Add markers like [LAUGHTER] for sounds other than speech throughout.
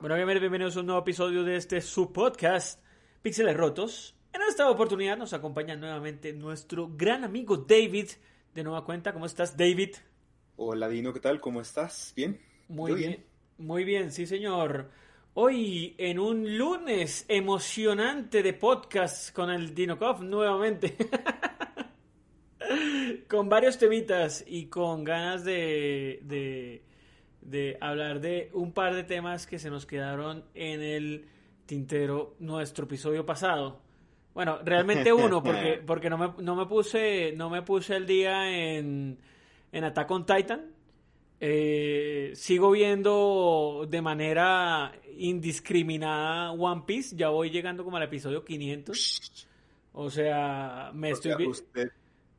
Bueno, bienvenidos a un nuevo episodio de este subpodcast Píxeles Rotos. En esta oportunidad nos acompaña nuevamente nuestro gran amigo David. De nueva cuenta, ¿cómo estás, David? Hola, Dino, ¿qué tal? ¿Cómo estás? ¿Bien? Muy bien. Muy bien, sí, señor. Hoy, en un lunes emocionante de podcast con el Dinokov nuevamente. [LAUGHS] con varios temitas y con ganas de, de de hablar de un par de temas que se nos quedaron en el tintero nuestro episodio pasado. Bueno, realmente uno, [LAUGHS] porque, porque no, me, no, me puse, no me puse el día en, en Attack on Titan. Eh, sigo viendo de manera indiscriminada One Piece. Ya voy llegando como al episodio 500. O sea, me estoy viendo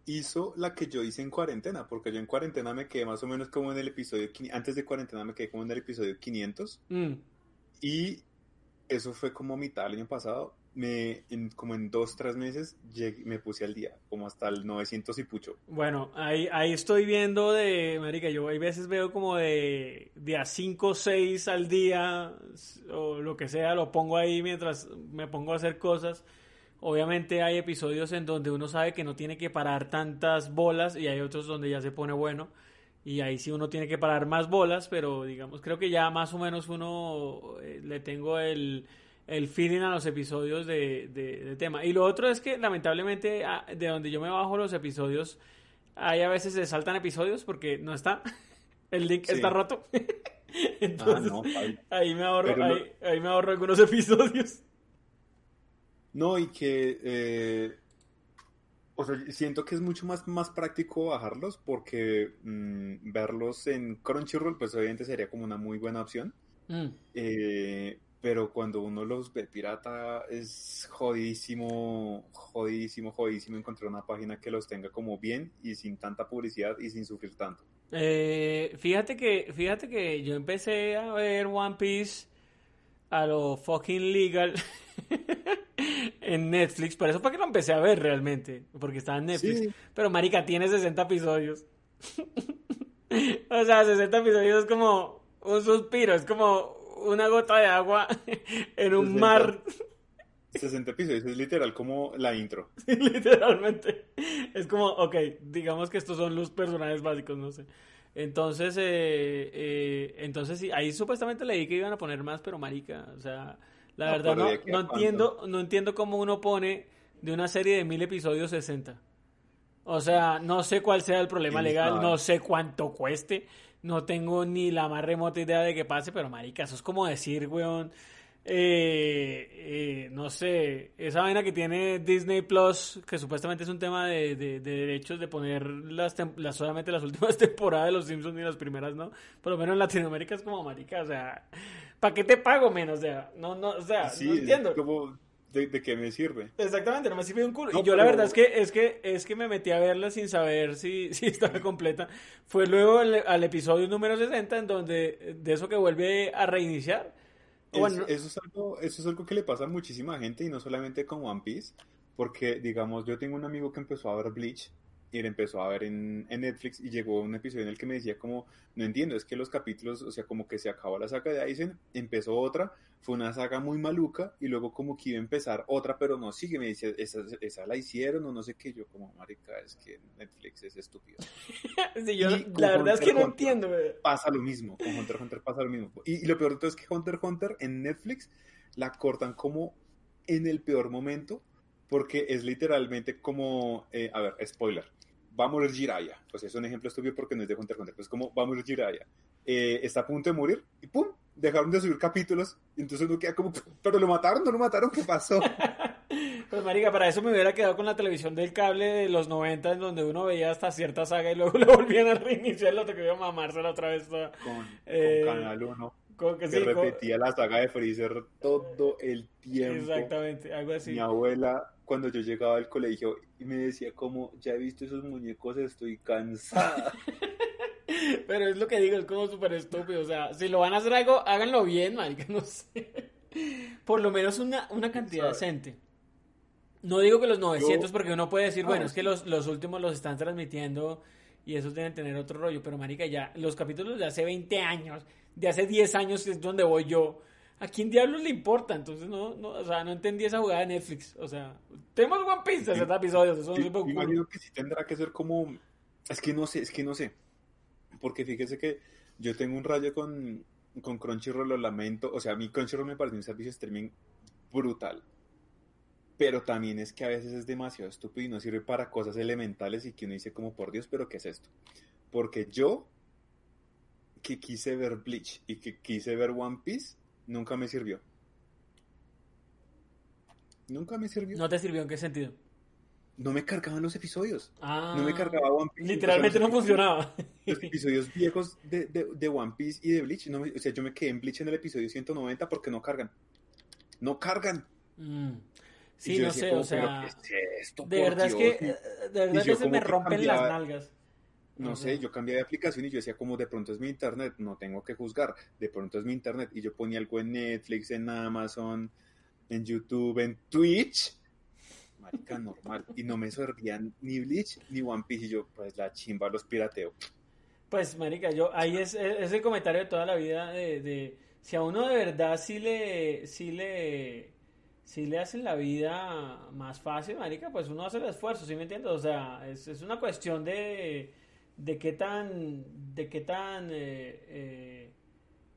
hizo la que yo hice en cuarentena, porque yo en cuarentena me quedé más o menos como en el episodio, antes de cuarentena me quedé como en el episodio 500. Mm. Y eso fue como mitad del año pasado. Me, en, como en dos, tres meses me puse al día, como hasta el 900 y pucho. Bueno, ahí, ahí estoy viendo de, marica, yo hay veces veo como de, de a 5 o 6 al día, o lo que sea, lo pongo ahí mientras me pongo a hacer cosas Obviamente hay episodios en donde uno sabe que no tiene que parar tantas bolas y hay otros donde ya se pone bueno y ahí sí uno tiene que parar más bolas, pero digamos, creo que ya más o menos uno eh, le tengo el, el, feeling a los episodios de, de, tema. Y lo otro es que lamentablemente ah, de donde yo me bajo los episodios, hay a veces se saltan episodios porque no está, [LAUGHS] el link está roto. [LAUGHS] Entonces, ah, ahí, me ahorro, ahí, ahí me ahorro algunos episodios. No, y que, eh, o sea, siento que es mucho más, más práctico bajarlos porque mm, verlos en Crunchyroll, pues obviamente sería como una muy buena opción. Mm. Eh, pero cuando uno los ve pirata es jodidísimo, jodidísimo, jodidísimo encontrar una página que los tenga como bien y sin tanta publicidad y sin sufrir tanto. Eh, fíjate que, fíjate que yo empecé a ver One Piece a lo fucking legal. [LAUGHS] en Netflix. Por eso fue que lo empecé a ver realmente. Porque estaba en Netflix. Pero marica, tiene 60 episodios. [LAUGHS] o sea, 60 episodios es como un suspiro. Es como una gota de agua [LAUGHS] en un mar. 60 episodios es literal como la intro. [LAUGHS] literalmente. Es como, ok, digamos que estos son los personajes básicos, no sé. Entonces, eh, eh, entonces sí, ahí supuestamente leí que iban a poner más, pero marica, o sea, la verdad no, no entiendo, no entiendo cómo uno pone de una serie de mil episodios 60. O sea, no sé cuál sea el problema legal, no sé cuánto cueste, no tengo ni la más remota idea de qué pase, pero marica, eso es como decir, weón, eh, eh, no sé, esa vaina que tiene Disney Plus, que supuestamente es un tema de, derechos de poner las, las, solamente las últimas [LAUGHS] temporadas de Los Simpsons y las primeras, ¿no? Por lo menos en Latinoamérica es como marica, o sea, ¿para qué te pago menos? O sea, no, no, o sea, no entiendo. Como, ¿de, qué me sirve? Exactamente, no me sirve un culo. y yo la verdad es que, es que es que me metí a verla sin saber si, [LAUGHS] si estaba completa. Fue luego al, episodio número 60 en donde de eso que vuelve a reiniciar. bueno, eso, es algo, eso es algo que le pasa a muchísima gente y no solamente con One Piece, porque digamos, yo tengo un amigo que empezó a ver Bleach y él empezó a ver en, Netflix y llegó un episodio en el que me decía como, no entiendo, es que los capítulos, o sea, como que se acabó la saga de Aizen, empezó otra, fue una saga muy maluca y luego como que iba a empezar otra, pero no sigue, me dice, esa, esa la hicieron o no sé qué, yo como, marica, es que Netflix es estúpido. [LAUGHS] yo, la verdad es que no entiendo. Pasa lo mismo, con Hunter x Hunter pasa lo mismo. Y, lo peor de todo es que Hunter x Hunter en Netflix la cortan como en el peor momento porque es literalmente como, eh, a ver, spoiler, va a morir Jiraya. Pues es un ejemplo estúpido porque no es de Hunter x Hunter, pues como va a morir Jiraya. Eh, está a punto de morir y ¡pum! Dejaron de subir capítulos. Entonces uno queda como, ¿pero lo mataron? ¿No lo mataron? ¿Qué pasó? [LAUGHS] Pues marica, para eso me hubiera quedado con la televisión del cable de los 90 en donde uno veía hasta cierta saga y luego [LAUGHS] lo volvían a reiniciar, lo que iba a mamársela otra vez. Con, eh, Canal 1 que, repetía la saga de Freezer todo el tiempo. Exactamente, algo así. Mi abuela, cuando yo llegaba al colegio, y me decía como, ya he visto esos muñecos, estoy cansada. [LAUGHS] Pero es lo que digo, es como súper estúpido. O sea, si lo van a hacer algo, háganlo bien, marica, no sé. Por lo menos una, una cantidad decente. No digo que los 900, porque uno puede decir, bueno, ah, es que los, los últimos los están transmitiendo y esos deben tener otro rollo. Pero, marica, ya, los capítulos de hace 20 años de hace 10 años es donde voy yo. ¿A quién diablos le importa? Entonces, no, no, o sea, no entendí esa jugada de Netflix. O sea, tenemos One Piece, 60 episodios, eso sí, no imagino que sí tendrá que ser como, es que no sé, es que no sé, porque fíjese que yo tengo un rayo con, con Crunchyroll, lo lamento, o sea, a mí Crunchyroll me parece un servicio de streaming brutal, pero también es que a veces es demasiado estúpido y no sirve para cosas elementales y que uno dice como, por Dios, pero ¿qué es esto? Porque yo, que quise ver Bleach y que quise ver One Piece, nunca me sirvió. Nunca me sirvió. ¿No te sirvió en qué sentido? No me cargaban los episodios. Ah, no me cargaba One Piece. Literalmente no funcionaba. Los episodios viejos de, de, de One Piece y de Bleach, no me- o sea, yo me quedé en Bleach en el episodio 190 porque no cargan. No cargan. Mm. Sí, no decía sé, o sea, "¿Pero qué es esto, de verdad es Dios?". que, de verdad que se me rompen las nalgas. No sé, yo cambié de aplicación y yo decía como de pronto es mi internet, no tengo que juzgar, de pronto es mi internet. Y yo ponía algo en Netflix, en Amazon, en YouTube, en Twitch. Marica, normal. Y no me servían ni Bleach ni One Piece. Y yo, pues la chimba los pirateo. Pues, marica, yo, ahí es, es el comentario de toda la vida de, de si a uno de verdad sí le, sí le, sí le hacen la vida más fácil, marica, pues uno hace el esfuerzo, ¿sí me entiendes? O sea, es, es una cuestión de, de qué tan, de qué tan, eh, eh,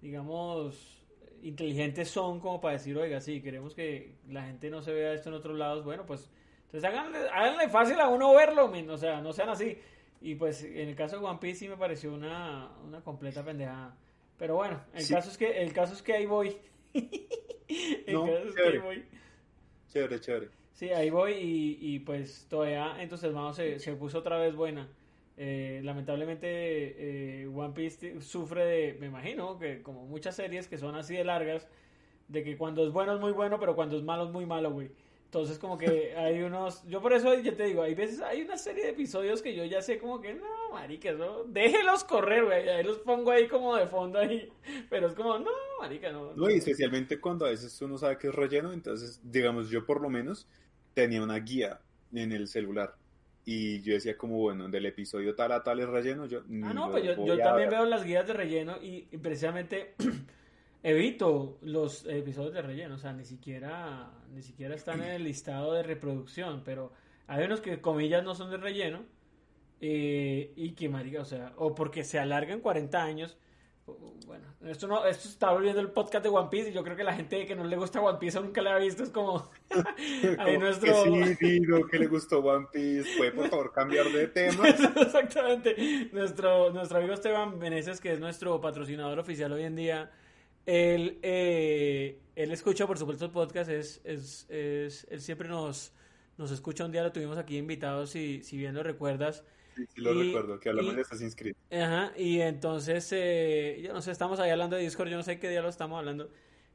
digamos, inteligentes son como para decir, oiga, sí, queremos que la gente no se vea esto en otros lados, bueno, pues, entonces háganle, háganle fácil a uno verlo, men, o sea, no sean así. Y pues en el caso de One Piece sí me pareció una, una completa pendejada. Pero bueno, el Sí. caso es que el caso es que ahí voy. [LAUGHS] el No, caso es que ahí chévere. voy. Chévere, chévere. Sí, ahí voy y, y pues todavía entonces vamos se, se puso otra vez buena. Eh, lamentablemente eh, One Piece sufre de, me imagino, que como muchas series que son así de largas, de que cuando es bueno es muy bueno, pero cuando es malo es muy malo, güey. Entonces como que [LAUGHS] hay unos, yo por eso ya te digo, hay veces, hay una serie de episodios que yo ya sé como que, no, marica, no, déjelos correr, güey, ahí los pongo ahí como de fondo ahí, [LAUGHS] pero es como, no, marica, no. No, y especialmente cuando a veces uno sabe que es relleno, entonces, digamos, yo por lo menos tenía una guía en el celular. Y yo decía como, bueno, del episodio tal a tal es relleno, yo Ah, no, pues yo, yo también ver. veo las guías de relleno y, y precisamente [CLEARS THROAT] evito los episodios de relleno, o sea, ni siquiera, ni siquiera están en el [CLEARS THROAT] listado de reproducción, pero hay unos que comillas no son de relleno eh, y que marica, o sea, o porque se alargan 40 años. Bueno, esto no, esto está volviendo el podcast de One Piece y yo creo que la gente que no le gusta One Piece o nunca la ha visto es como [LAUGHS] [LAUGHS] ahí nuestro Que sí, digo que le gustó One Piece. ¿Puede por favor cambiar de tema? [LAUGHS] Exactamente. Nuestro, nuestro amigo Esteban Meneses, que es nuestro patrocinador oficial hoy en día, él, eh, él escucha, por supuesto, el podcast. Es, es, es- él siempre nos, nos escucha. Un día lo tuvimos aquí invitados, si, si bien lo recuerdas. Sí, sí lo Y- recuerdo, que hablamos y- de Assassin's Creed. Ajá, y entonces, eh, yo no sé, estamos ahí hablando de Discord, yo no sé qué día lo estamos hablando.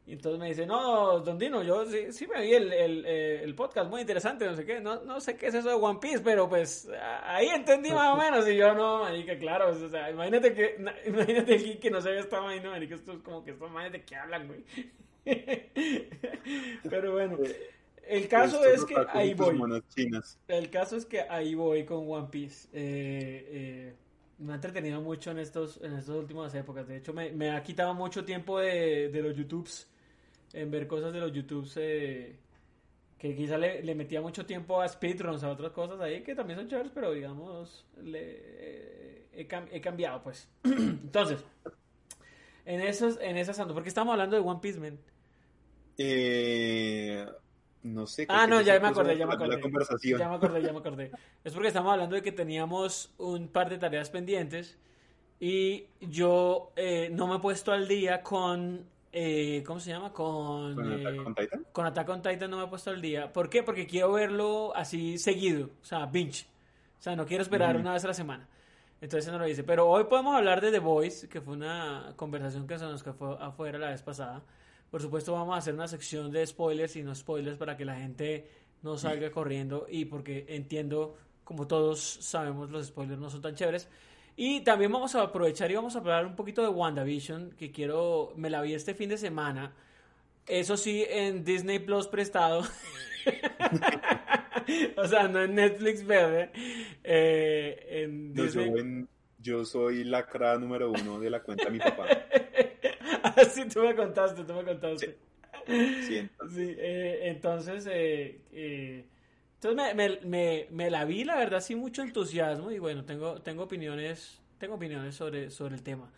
Y entonces me dice, no, Don Dino, yo sí, sí me vi el, el, eh, el podcast, muy interesante, no sé qué, no, no sé qué es eso de One Piece, pero pues ahí entendí más o [LAUGHS] menos. Y yo, no, marica, claro, o sea, imagínate que, na- [LAUGHS] imagínate aquí que no se ve esta vaina, marica, esto es como que estos manes de qué hablan, güey. [LAUGHS] Pero bueno, el caso es que ahí voy. El caso es que ahí voy con One Piece. Eh, eh, me ha entretenido mucho en estos en estas últimas épocas. De hecho, me, me ha quitado mucho tiempo de, de los YouTubes, en ver cosas de los YouTubes, eh, que quizá le, le metía mucho tiempo a speedruns, a otras cosas ahí que también son chéveres, pero digamos, le, he cambiado, pues. [CLEARS THROAT] Entonces, en esos, en esas ando, porque estamos hablando de One Piece, man. Eh, no sé. Ah, no, ya me acordé, ya me acordé. La conversación. Ya me acordé, ya me acordé. Es porque estamos hablando de que teníamos un par de tareas pendientes y yo eh, no me he puesto al día con, eh, ¿cómo se llama? Con, ¿Con eh, Attack on Titan? con Attack on Titan no me he puesto al día. ¿Por qué? Porque quiero verlo así seguido, o sea, binge. O sea, no quiero esperar una vez a la semana. Entonces no lo hice. Pero hoy podemos hablar de The Voice, que fue una conversación que se nos quedó afuera la vez pasada. Por supuesto vamos a hacer una sección de spoilers y no spoilers para que la gente no salga corriendo y porque entiendo, como todos sabemos, los spoilers no son tan chéveres. Y también vamos a aprovechar y vamos a hablar un poquito de WandaVision, que quiero, me la vi este fin de semana. Eso sí, en Disney Plus prestado. [LAUGHS] o sea, no en Netflix verde. Eh, en No, yo, en- yo soy la cra número uno de la cuenta de mi papá. [LAUGHS] [LAUGHS] sí, tú me contaste, tú me contaste. Sí, entonces, eh, entonces, eh, eh, entonces me, me, me, la vi, la verdad, sin mucho entusiasmo y bueno, tengo, tengo opiniones, tengo opiniones sobre, sobre el tema.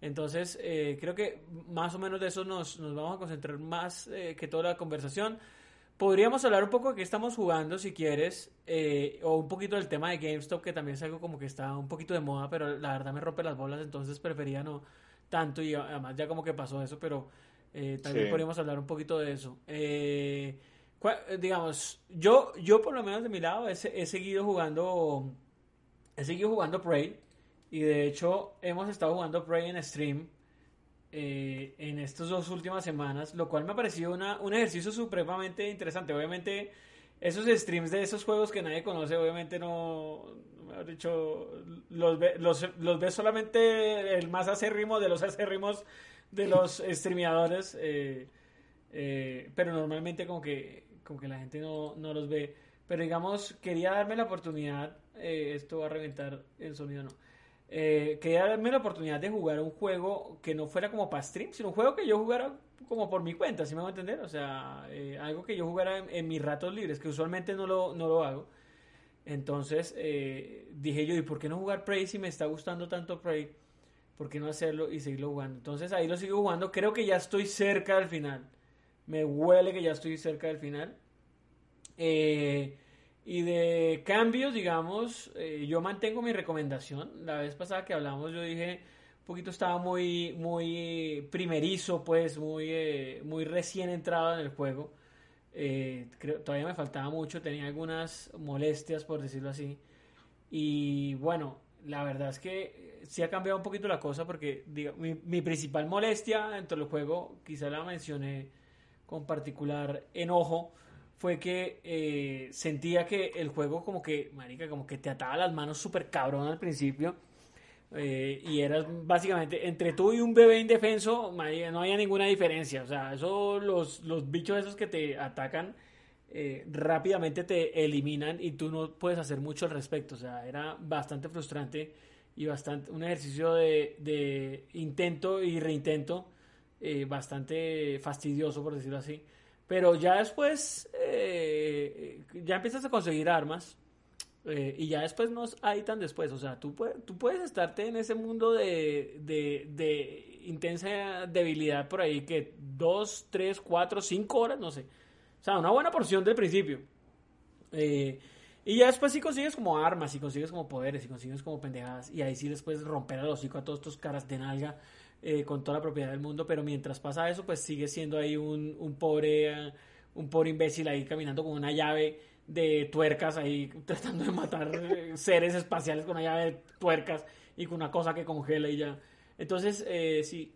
Entonces, creo que más o menos de eso nos, nos vamos a concentrar más que toda la conversación. Podríamos hablar un poco de qué estamos jugando, si quieres, eh, o un poquito del tema de GameStop, que también es algo como que está un poquito de moda, pero la verdad me rompe las bolas, entonces prefería no tanto, y además ya como que pasó eso, pero eh, también podríamos hablar un poquito de eso. Eh, digamos, yo, yo por lo menos de mi lado he, he seguido jugando, he seguido jugando Prey, y de hecho hemos estado jugando Prey en stream eh, en estas dos últimas semanas, lo cual me ha parecido una, un ejercicio supremamente interesante. Obviamente, esos streams de esos juegos que nadie conoce, obviamente no, me dicho, los ve, los, los ve solamente el más acérrimo de los acérrimos de los [LAUGHS] streameadores, eh, eh, pero normalmente como que, como que la gente no, no los ve. Pero digamos, quería darme la oportunidad, esto va a reventar el sonido, no eh, quería darme la oportunidad de jugar un juego que no fuera como para stream, sino un juego que yo jugara como por mi cuenta, si me va a entender? O sea, eh, algo que yo jugara en, mis ratos libres, que usualmente no lo, no lo hago. Entonces eh, dije yo, ¿y por qué no jugar Prey si me está gustando tanto Prey? ¿Por qué no hacerlo y seguirlo jugando? Entonces ahí lo sigo jugando, creo que ya estoy cerca del final. Me huele que ya estoy cerca del final. Eh, y de cambios, digamos, eh, yo mantengo mi recomendación. La vez pasada que hablamos, yo dije, poquito estaba muy, muy primerizo, pues, muy, eh, muy recién entrado en el juego. Eh, creo, todavía me faltaba mucho, tenía algunas molestias, por decirlo así. Y bueno, la verdad es que sí ha cambiado un poquito la cosa porque digo, mi, principal molestia dentro del juego, quizá la mencioné con particular enojo, fue que eh, sentía que el juego como que, marica, como que te ataba las manos súper cabrón al principio. Eh, y eras básicamente entre tú y un bebé indefenso, no había ninguna diferencia. O sea, eso, los, los bichos esos que te atacan eh, rápidamente te eliminan y tú no puedes hacer mucho al respecto. O sea, era bastante frustrante y bastante un ejercicio de, de intento y reintento bastante fastidioso, por decirlo así. Pero ya después, eh, ya empiezas a conseguir armas. Eh, y ya después no hay tan después. O sea, tú, puedes, tú puedes estarte en ese mundo de, de, intensa debilidad por ahí que dos, tres, cuatro, cinco horas, no sé. O sea, una buena porción del principio. Eh, y ya después sí consigues como armas, y consigues como poderes, y consigues como pendejadas. Y ahí sí después romper el hocico a todos estos caras de nalga eh, con toda la propiedad del mundo, pero mientras pasa eso, pues sigue siendo ahí un, un pobre, un pobre imbécil ahí caminando con una llave de tuercas ahí [LAUGHS] tratando de matar eh, seres espaciales con una llave de tuercas y con una cosa que congela y ya. Entonces, eh, sí,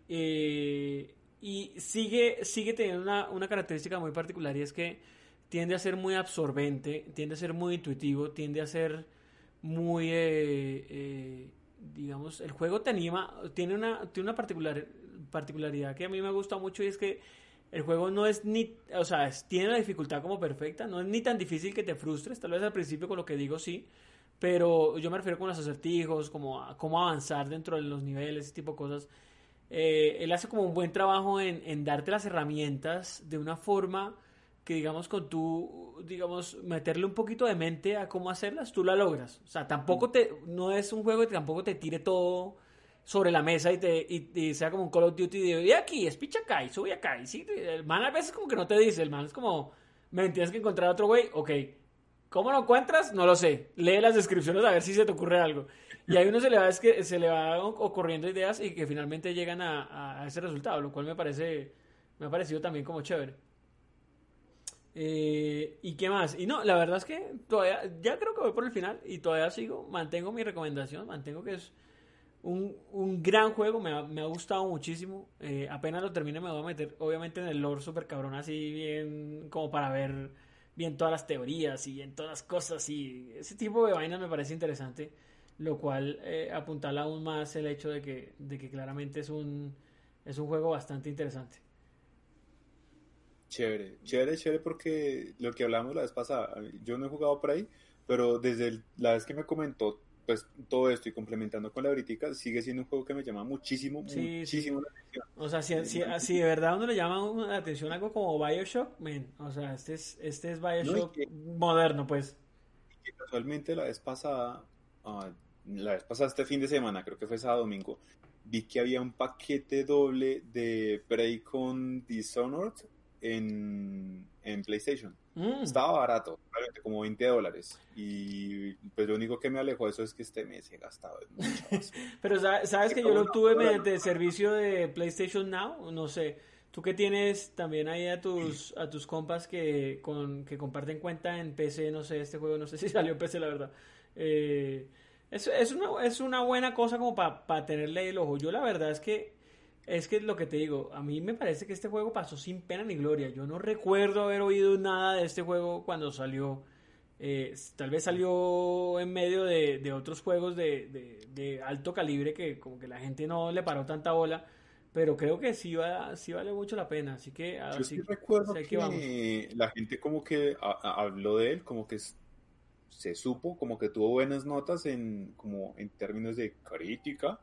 y sigue, sigue teniendo una, una, característica muy particular y es que tiende a ser muy absorbente, tiende a ser muy intuitivo, tiende a ser muy digamos, el juego te anima, tiene una, tiene una particular, particularidad que a mí me gusta mucho y es que el juego no es ni, o sea, tiene la dificultad como perfecta, no es ni tan difícil que te frustres, tal vez al principio con lo que digo sí, pero yo me refiero con los acertijos, como a, cómo avanzar dentro de los niveles, ese tipo de cosas. Eh, él hace como un buen trabajo en, en darte las herramientas de una forma que digamos con tú, digamos, meterle un poquito de mente a cómo hacerlas, tú la logras. O sea, tampoco te, no es un juego que tampoco te tire todo sobre la mesa y, te, y, sea como un Call of Duty de, y aquí, es picha acá y sube acá. Y sí, el man a veces como que no te dice, el man es como, me tienes que encontrar otro güey, ok. ¿Cómo lo encuentras? No lo sé. Lee las descripciones a ver si se te ocurre algo. Y ahí uno se le va, es que se le va ocurriendo ideas y que finalmente llegan a, a ese resultado, lo cual me parece, me ha parecido también como chévere. Eh, ¿Y qué más? Y no, la verdad es que todavía, ya creo que voy por el final y todavía sigo, mantengo mi recomendación, mantengo que es un, un gran juego, me ha, me ha gustado muchísimo. Eh, apenas lo termine me voy a meter, obviamente, en el lore super cabrón, así bien, como para ver bien todas las teorías y en todas las cosas y ese tipo de vainas me parece interesante, lo cual eh, apuntala aún más el hecho de que, de que claramente es un, es un juego bastante interesante. Chévere, chévere, chévere porque lo que hablamos la vez pasada, yo no he jugado por ahí, pero desde la vez que me comentó pues todo esto y complementando con la britica, sigue siendo un juego que me llama muchísimo, muchísimo la atención. O sea, si, si, de verdad uno le llama la atención algo como Bioshock, o sea, este es, este es Bioshock moderno, pues. Y casualmente la vez pasada, ah, la vez pasada este fin de semana, creo que fue sábado domingo, vi que había un paquete doble de Prey con Dishonored en, en PlayStation. Mm. Estaba barato, como 20 dólares. Y pues lo único que me alejó de eso es que este mes he gastado [LAUGHS] Pero sabes que yo lo tuve mediante el servicio de PlayStation Now, no sé. Tú que tienes también ahí a tus a tus compas que con que comparten cuenta en PC, no sé, este juego no sé [LAUGHS] si salió en PC la verdad. Eh, es, es, una, es una buena cosa como para tenerle el ojo. Yo la verdad es que es que lo que te digo, a mí me parece que este juego pasó sin pena ni gloria. Yo no recuerdo haber oído nada de este juego cuando salió. Eh, tal vez salió en medio de, otros juegos de, alto calibre que como que la gente no le paró tanta bola. Pero creo que sí, va, sí vale mucho la pena. Así que. Yo sí, recuerdo que, la gente como que habló de él, como que se supo, como que tuvo buenas notas en, como en términos de crítica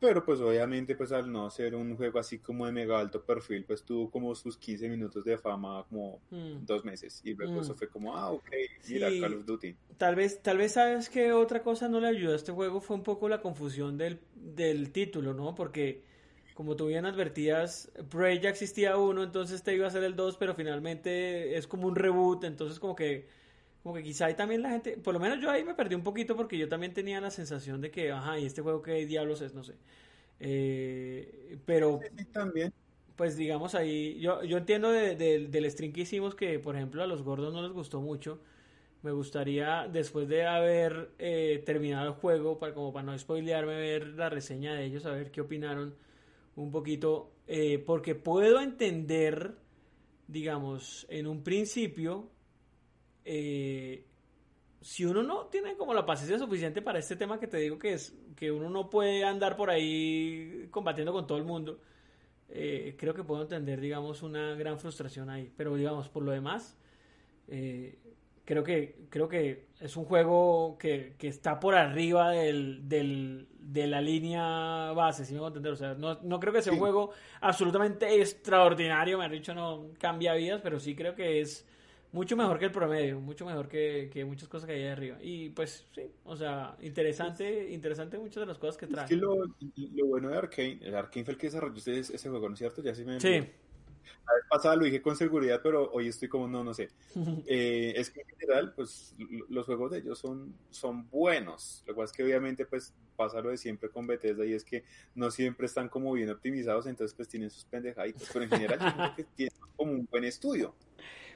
pero pues obviamente pues al no ser un juego así como de mega alto perfil, pues tuvo como sus 15 minutos de fama como mm. dos meses. Y luego eso mm. fue como, ah, ok, mira Call of Duty. Tal vez, tal vez sabes que otra cosa no le ayudó a este juego fue un poco la confusión del, del título, ¿no? Porque como tú bien advertías, Prey ya existía uno, entonces te iba a ser el 2, pero finalmente es como un reboot, entonces como que como que quizá ahí también la gente, por lo menos yo ahí me perdí un poquito porque yo también tenía la sensación de que, ajá, y este juego qué diablos es, no sé. Eh, pero... también. Pues digamos ahí, yo, yo entiendo del stream que hicimos que, por ejemplo, a los gordos no les gustó mucho. Me gustaría, después de haber eh, terminado el juego, para, como para no spoilearme, ver la reseña de ellos, a ver qué opinaron un poquito, eh, porque puedo entender, digamos, en un principio, eh, si uno no tiene como la paciencia suficiente para este tema que te digo que es que uno no puede andar por ahí combatiendo con todo el mundo, eh, creo que puedo entender, digamos, una gran frustración ahí. Pero, digamos, por lo demás, eh, creo que creo que es un juego que, está por arriba del, de la línea base, si me voy a entender. O sea, no, no creo que sea un juego absolutamente extraordinario, me han dicho, no cambia vidas, pero sí creo que es mucho mejor que el promedio, mucho mejor que, que muchas cosas que hay ahí arriba. Y pues sí, o sea, interesante, interesante muchas de las cosas que trae. Es que lo, lo, bueno de Arkane, el Arkane fue el que desarrolló ustedes ese juego, ¿no es cierto? Ya sí me... Sí. La vez pasada lo dije con seguridad, pero hoy estoy como, no, no sé. [LAUGHS] Eh, es que en general, pues los juegos de ellos son, son buenos. Lo cual es que obviamente, pues pasa lo de siempre con Bethesda y es que no siempre están como bien optimizados, entonces pues tienen sus pendejaditos, pero en general yo creo que [LAUGHS] tienen como un buen estudio.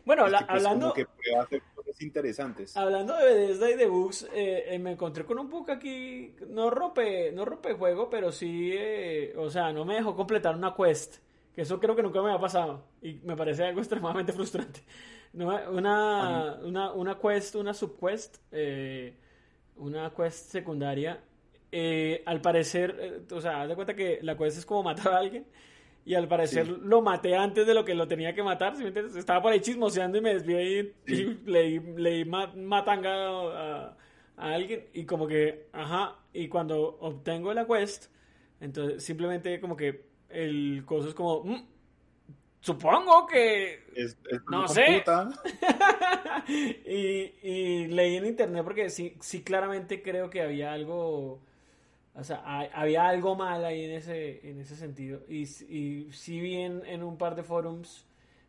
Bueno, pues, hablando. Que hacer cosas interesantes. Hablando de Bethesda y de bugs, eh, eh, me encontré con un bug aquí. No rompe, no rompe juego, pero sí. Eh, o sea, no me dejó completar una quest. Que eso creo que nunca me ha pasado. Y me parece algo [LAUGHS] extremadamente frustrante. una, una, una quest, una subquest. una quest secundaria. al parecer, o sea, haz de cuenta que la quest es como matar a alguien y al parecer lo maté antes de lo que lo tenía que matar. Estaba por ahí chismoseando y me desvié y, [LAUGHS] leí, leí matanga a, alguien y como que, ajá, y cuando obtengo la quest, entonces simplemente como que el coso es como, mm, supongo que... no sé. [LAUGHS] y, y leí en internet porque sí, sí claramente creo que había algo o sea, había algo mal ahí en ese, en ese sentido. Y, y sí vi en, un par de forums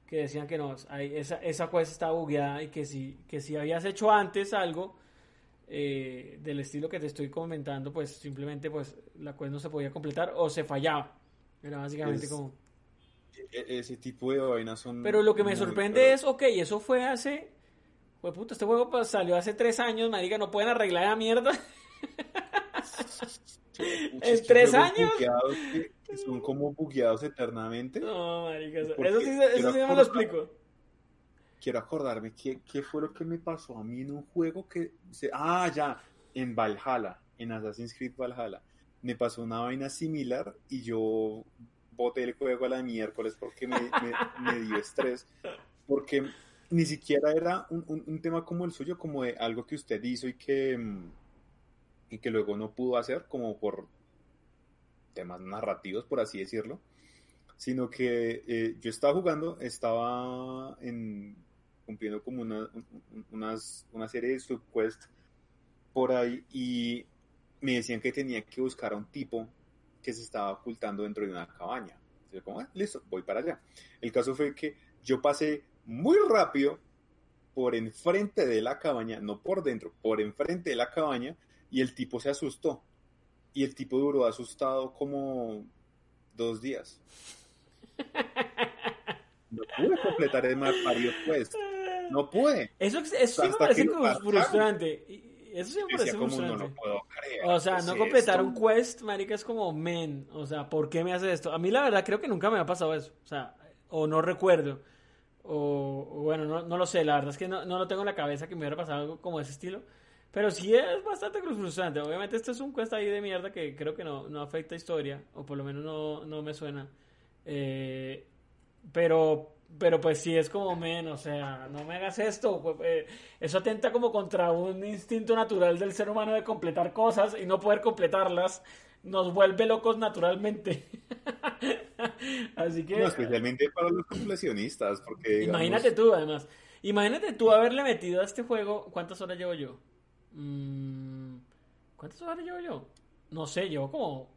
que decían que no, esa, esa quest está bugueada y que si, que si habías hecho antes algo eh, del estilo que te estoy comentando, pues simplemente pues la quest no se podía completar o se fallaba. Era básicamente como... E, e, ese tipo de vainas son... Pero lo que me sorprende es, ok, eso fue hace... Pues puta, este juego pues, salió hace tres años, marica, no pueden arreglar la mierda. [LAUGHS] ¿En tres años? Que, son como bugueados eternamente. No, marica, eso sí, eso sí me lo explico. Quiero acordarme qué, qué fue lo que me pasó a mí en un juego que... Se, ah, ya, en Valhalla, en Assassin's Creed Valhalla. Me pasó una vaina similar y yo boté el juego a la miércoles porque me, me, dio estrés. Porque ni siquiera era un, un, un, tema como el suyo, como de algo que usted hizo y que, mm, y que luego no pudo hacer como por temas narrativos, por así decirlo, sino que eh, yo estaba jugando, estaba en, cumpliendo como una, una serie de subquests por ahí y me decían que tenía que buscar a un tipo que se estaba ocultando dentro de una cabaña. Yo como, ah, listo, voy para allá. El caso fue que yo pasé muy rápido por enfrente de la cabaña, no por dentro, por enfrente de la cabaña, y el tipo se asustó. Y el tipo duró asustado como dos días. No pude completar el Mario Quest. No pude. Eso, eso sí me parece frustrante. Eso sí me parece frustrante. o sea, no completar un quest, marica, es como, men, o sea, ¿por qué me hace esto? A mí la verdad creo que nunca me ha pasado eso. O sea, o no recuerdo. O, bueno, no, no, lo sé, la verdad es que no, no, lo tengo en la cabeza que me hubiera pasado algo como ese estilo. Pero sí es bastante frustrante. Obviamente este es un quest ahí de mierda que creo que no, no afecta historia, o por lo menos no, no me suena. Eh, pero, pero pues sí es como men, o sea, no me hagas esto. Pues, eh, eso atenta como contra un instinto natural del ser humano de completar cosas y no poder completarlas. Nos vuelve locos naturalmente. [LAUGHS] Así que. especialmente para los completionistas, porque. Imagínate tú, además. Imagínate tú haberle metido a este juego. ¿Cuántas horas llevo yo? Mm, ¿Cuántas horas llevo yo? No sé, llevo como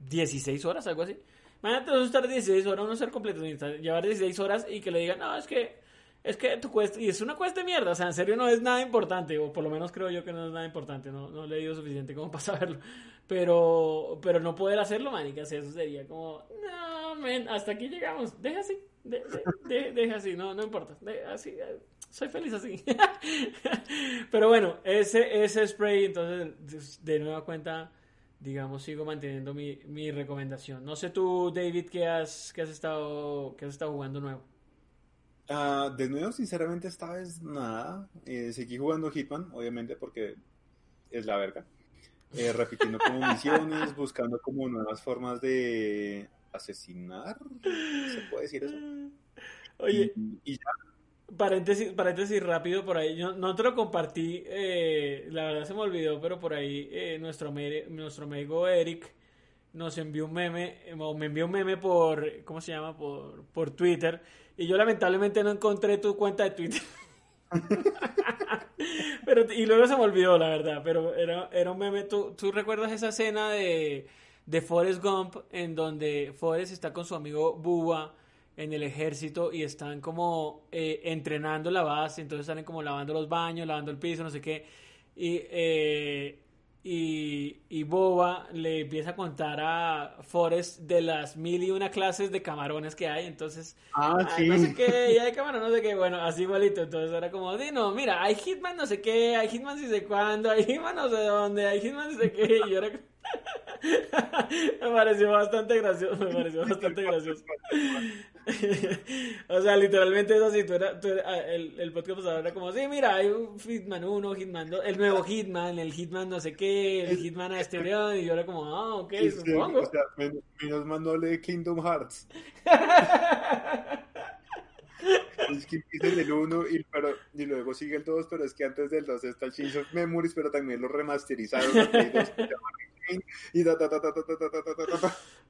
16 horas, algo así. Imagínate tú estar 16 horas, no ser completionista, llevar 16 horas y que le digan, no, es que es que tu cuesta, y es una cuesta de mierda, o sea, en serio no es nada importante, o por lo menos creo yo que no es nada importante, no, no he leído suficiente como [LAUGHS] para saberlo, pero, pero no poder hacerlo, manica, eso sería como, no, men, hasta aquí llegamos, deja así, deja así, no, no importa, así, soy feliz así. [LAUGHS] pero bueno, ese, ese spray, entonces, de nueva cuenta, digamos, sigo manteniendo mi, mi recomendación. No sé tú, David, qué has, qué has, estado, qué has estado jugando nuevo. Uh, de nuevo, sinceramente, esta vez nada. Eh, seguí jugando Hitman, obviamente, porque es la verga. Eh, repitiendo como [LAUGHS] misiones, buscando como nuevas formas de asesinar. ¿Se puede decir eso? Oye, y, ya. Paréntesis, paréntesis rápido por ahí. Yo no te lo compartí, eh, la verdad se me olvidó, pero por ahí eh, nuestro, nuestro amigo Eric nos envió un meme, o me envió un meme por, ¿cómo se llama? Por, por Twitter y yo lamentablemente no encontré tu cuenta de Twitter. [LAUGHS] pero, y luego se me olvidó, la verdad. Pero era, era un meme. ¿Tú, ¿Tú, recuerdas esa escena de, de Forrest Gump en donde Forrest está con su amigo Bubba en el ejército y están como eh, entrenando la base? Entonces están como lavando los baños, lavando el piso, no sé qué. Y eh, y, y, Boba le empieza a contar a Forrest de las mil y una clases de camarones que hay. Entonces, ah, sí. no sé qué, y hay camarones, no sé qué. Bueno, así igualito. Entonces era como, di, no, mira, hay Hitman no sé qué, hay Hitman si sé cuándo, hay Hitman no sé dónde, hay Hitman no sé qué. Y yo era [LAUGHS] me pareció bastante gracioso, me pareció bastante gracioso. [LAUGHS] o sea, literalmente eso así, tú era, ah, el, el podcast pasado era como, sí, mira, hay un Hitman 1, Hitman 2, el nuevo Hitman, el Hitman no sé qué, el Hitman a Asterion, y yo era como, ah, ok, supongo. o sea, menos, menos de Kingdom Hearts. [LAUGHS] es que empieza el 1 y, pero, y luego sigue el 2, pero es que antes del 2 está el Change of Memories, pero también lo remasterizaron. y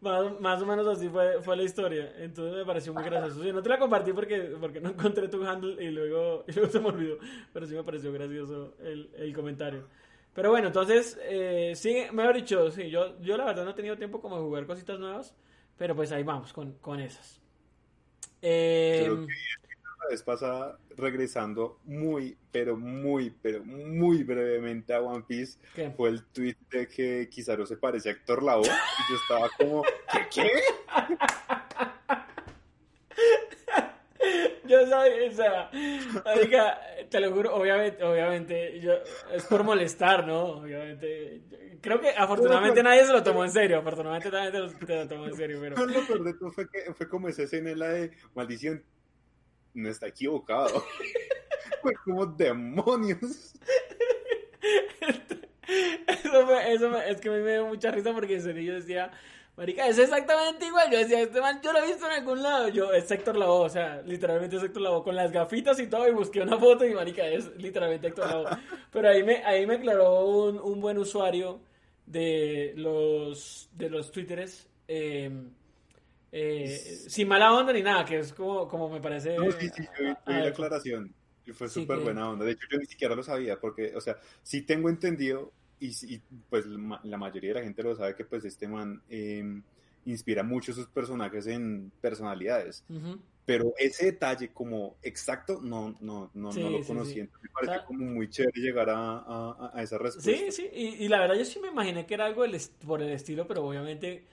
más, más, o menos así fue, fue la historia. Entonces me pareció muy gracioso. no te la compartí porque, porque no encontré tu handle y luego, y luego se me olvidó. Pero sí me pareció gracioso el, el comentario. Pero bueno, entonces, eh, sí, me ha dicho, sí, yo, yo la verdad no he tenido tiempo como de jugar cositas nuevas, pero pues ahí vamos con, con esas. Eh, la vez pasada, regresando muy, pero muy, pero muy brevemente a One Piece, fue el tweet de que Kizaru se parece a Héctor Lavoe. y yo estaba como, ¿qué? ¿Qué? [LAUGHS] Yo soy, o sea, oiga, te lo juro, obviamente, obviamente, yo, es por molestar, ¿no? Obviamente, creo que afortunadamente nadie se lo tomó en serio, afortunadamente nadie se lo, tomó en serio, pero... Lo peor de todo fue que fue como esa escena en la de maldición, no está equivocado. [LAUGHS] Fue como demonios. [LAUGHS] Eso, eso es que a mí me dio mucha risa porque en serio yo decía, Marica, es exactamente igual. Yo decía, este man, yo lo he visto en algún lado. Yo, es Héctor Lavoe, o sea, literalmente es Héctor Lavoe, con las gafitas y todo, y busqué una foto y marica, es literalmente Héctor Lavoe. Pero ahí me, ahí me aclaró un, un buen usuario de los, de los twitteres, eh, eh, sin mala onda ni nada, que es como, como me parece... No, sí, sí, yo vi, la aclaración. Fue Sí, súper que- buena onda. De hecho, yo ni siquiera lo sabía, porque, o sea, sí tengo entendido, y, sí- pues la mayoría de la gente lo sabe, que pues este man eh, inspira mucho sus personajes en personalidades. Ujú. Pero ese detalle como exacto, no, no, no, Sí, no lo sí, conocí. sí. Me parece O sea, como muy chévere llegar a, a- a esa respuesta. Sí, sí, y, y la verdad yo sí me imaginé que era algo del por el estilo, pero obviamente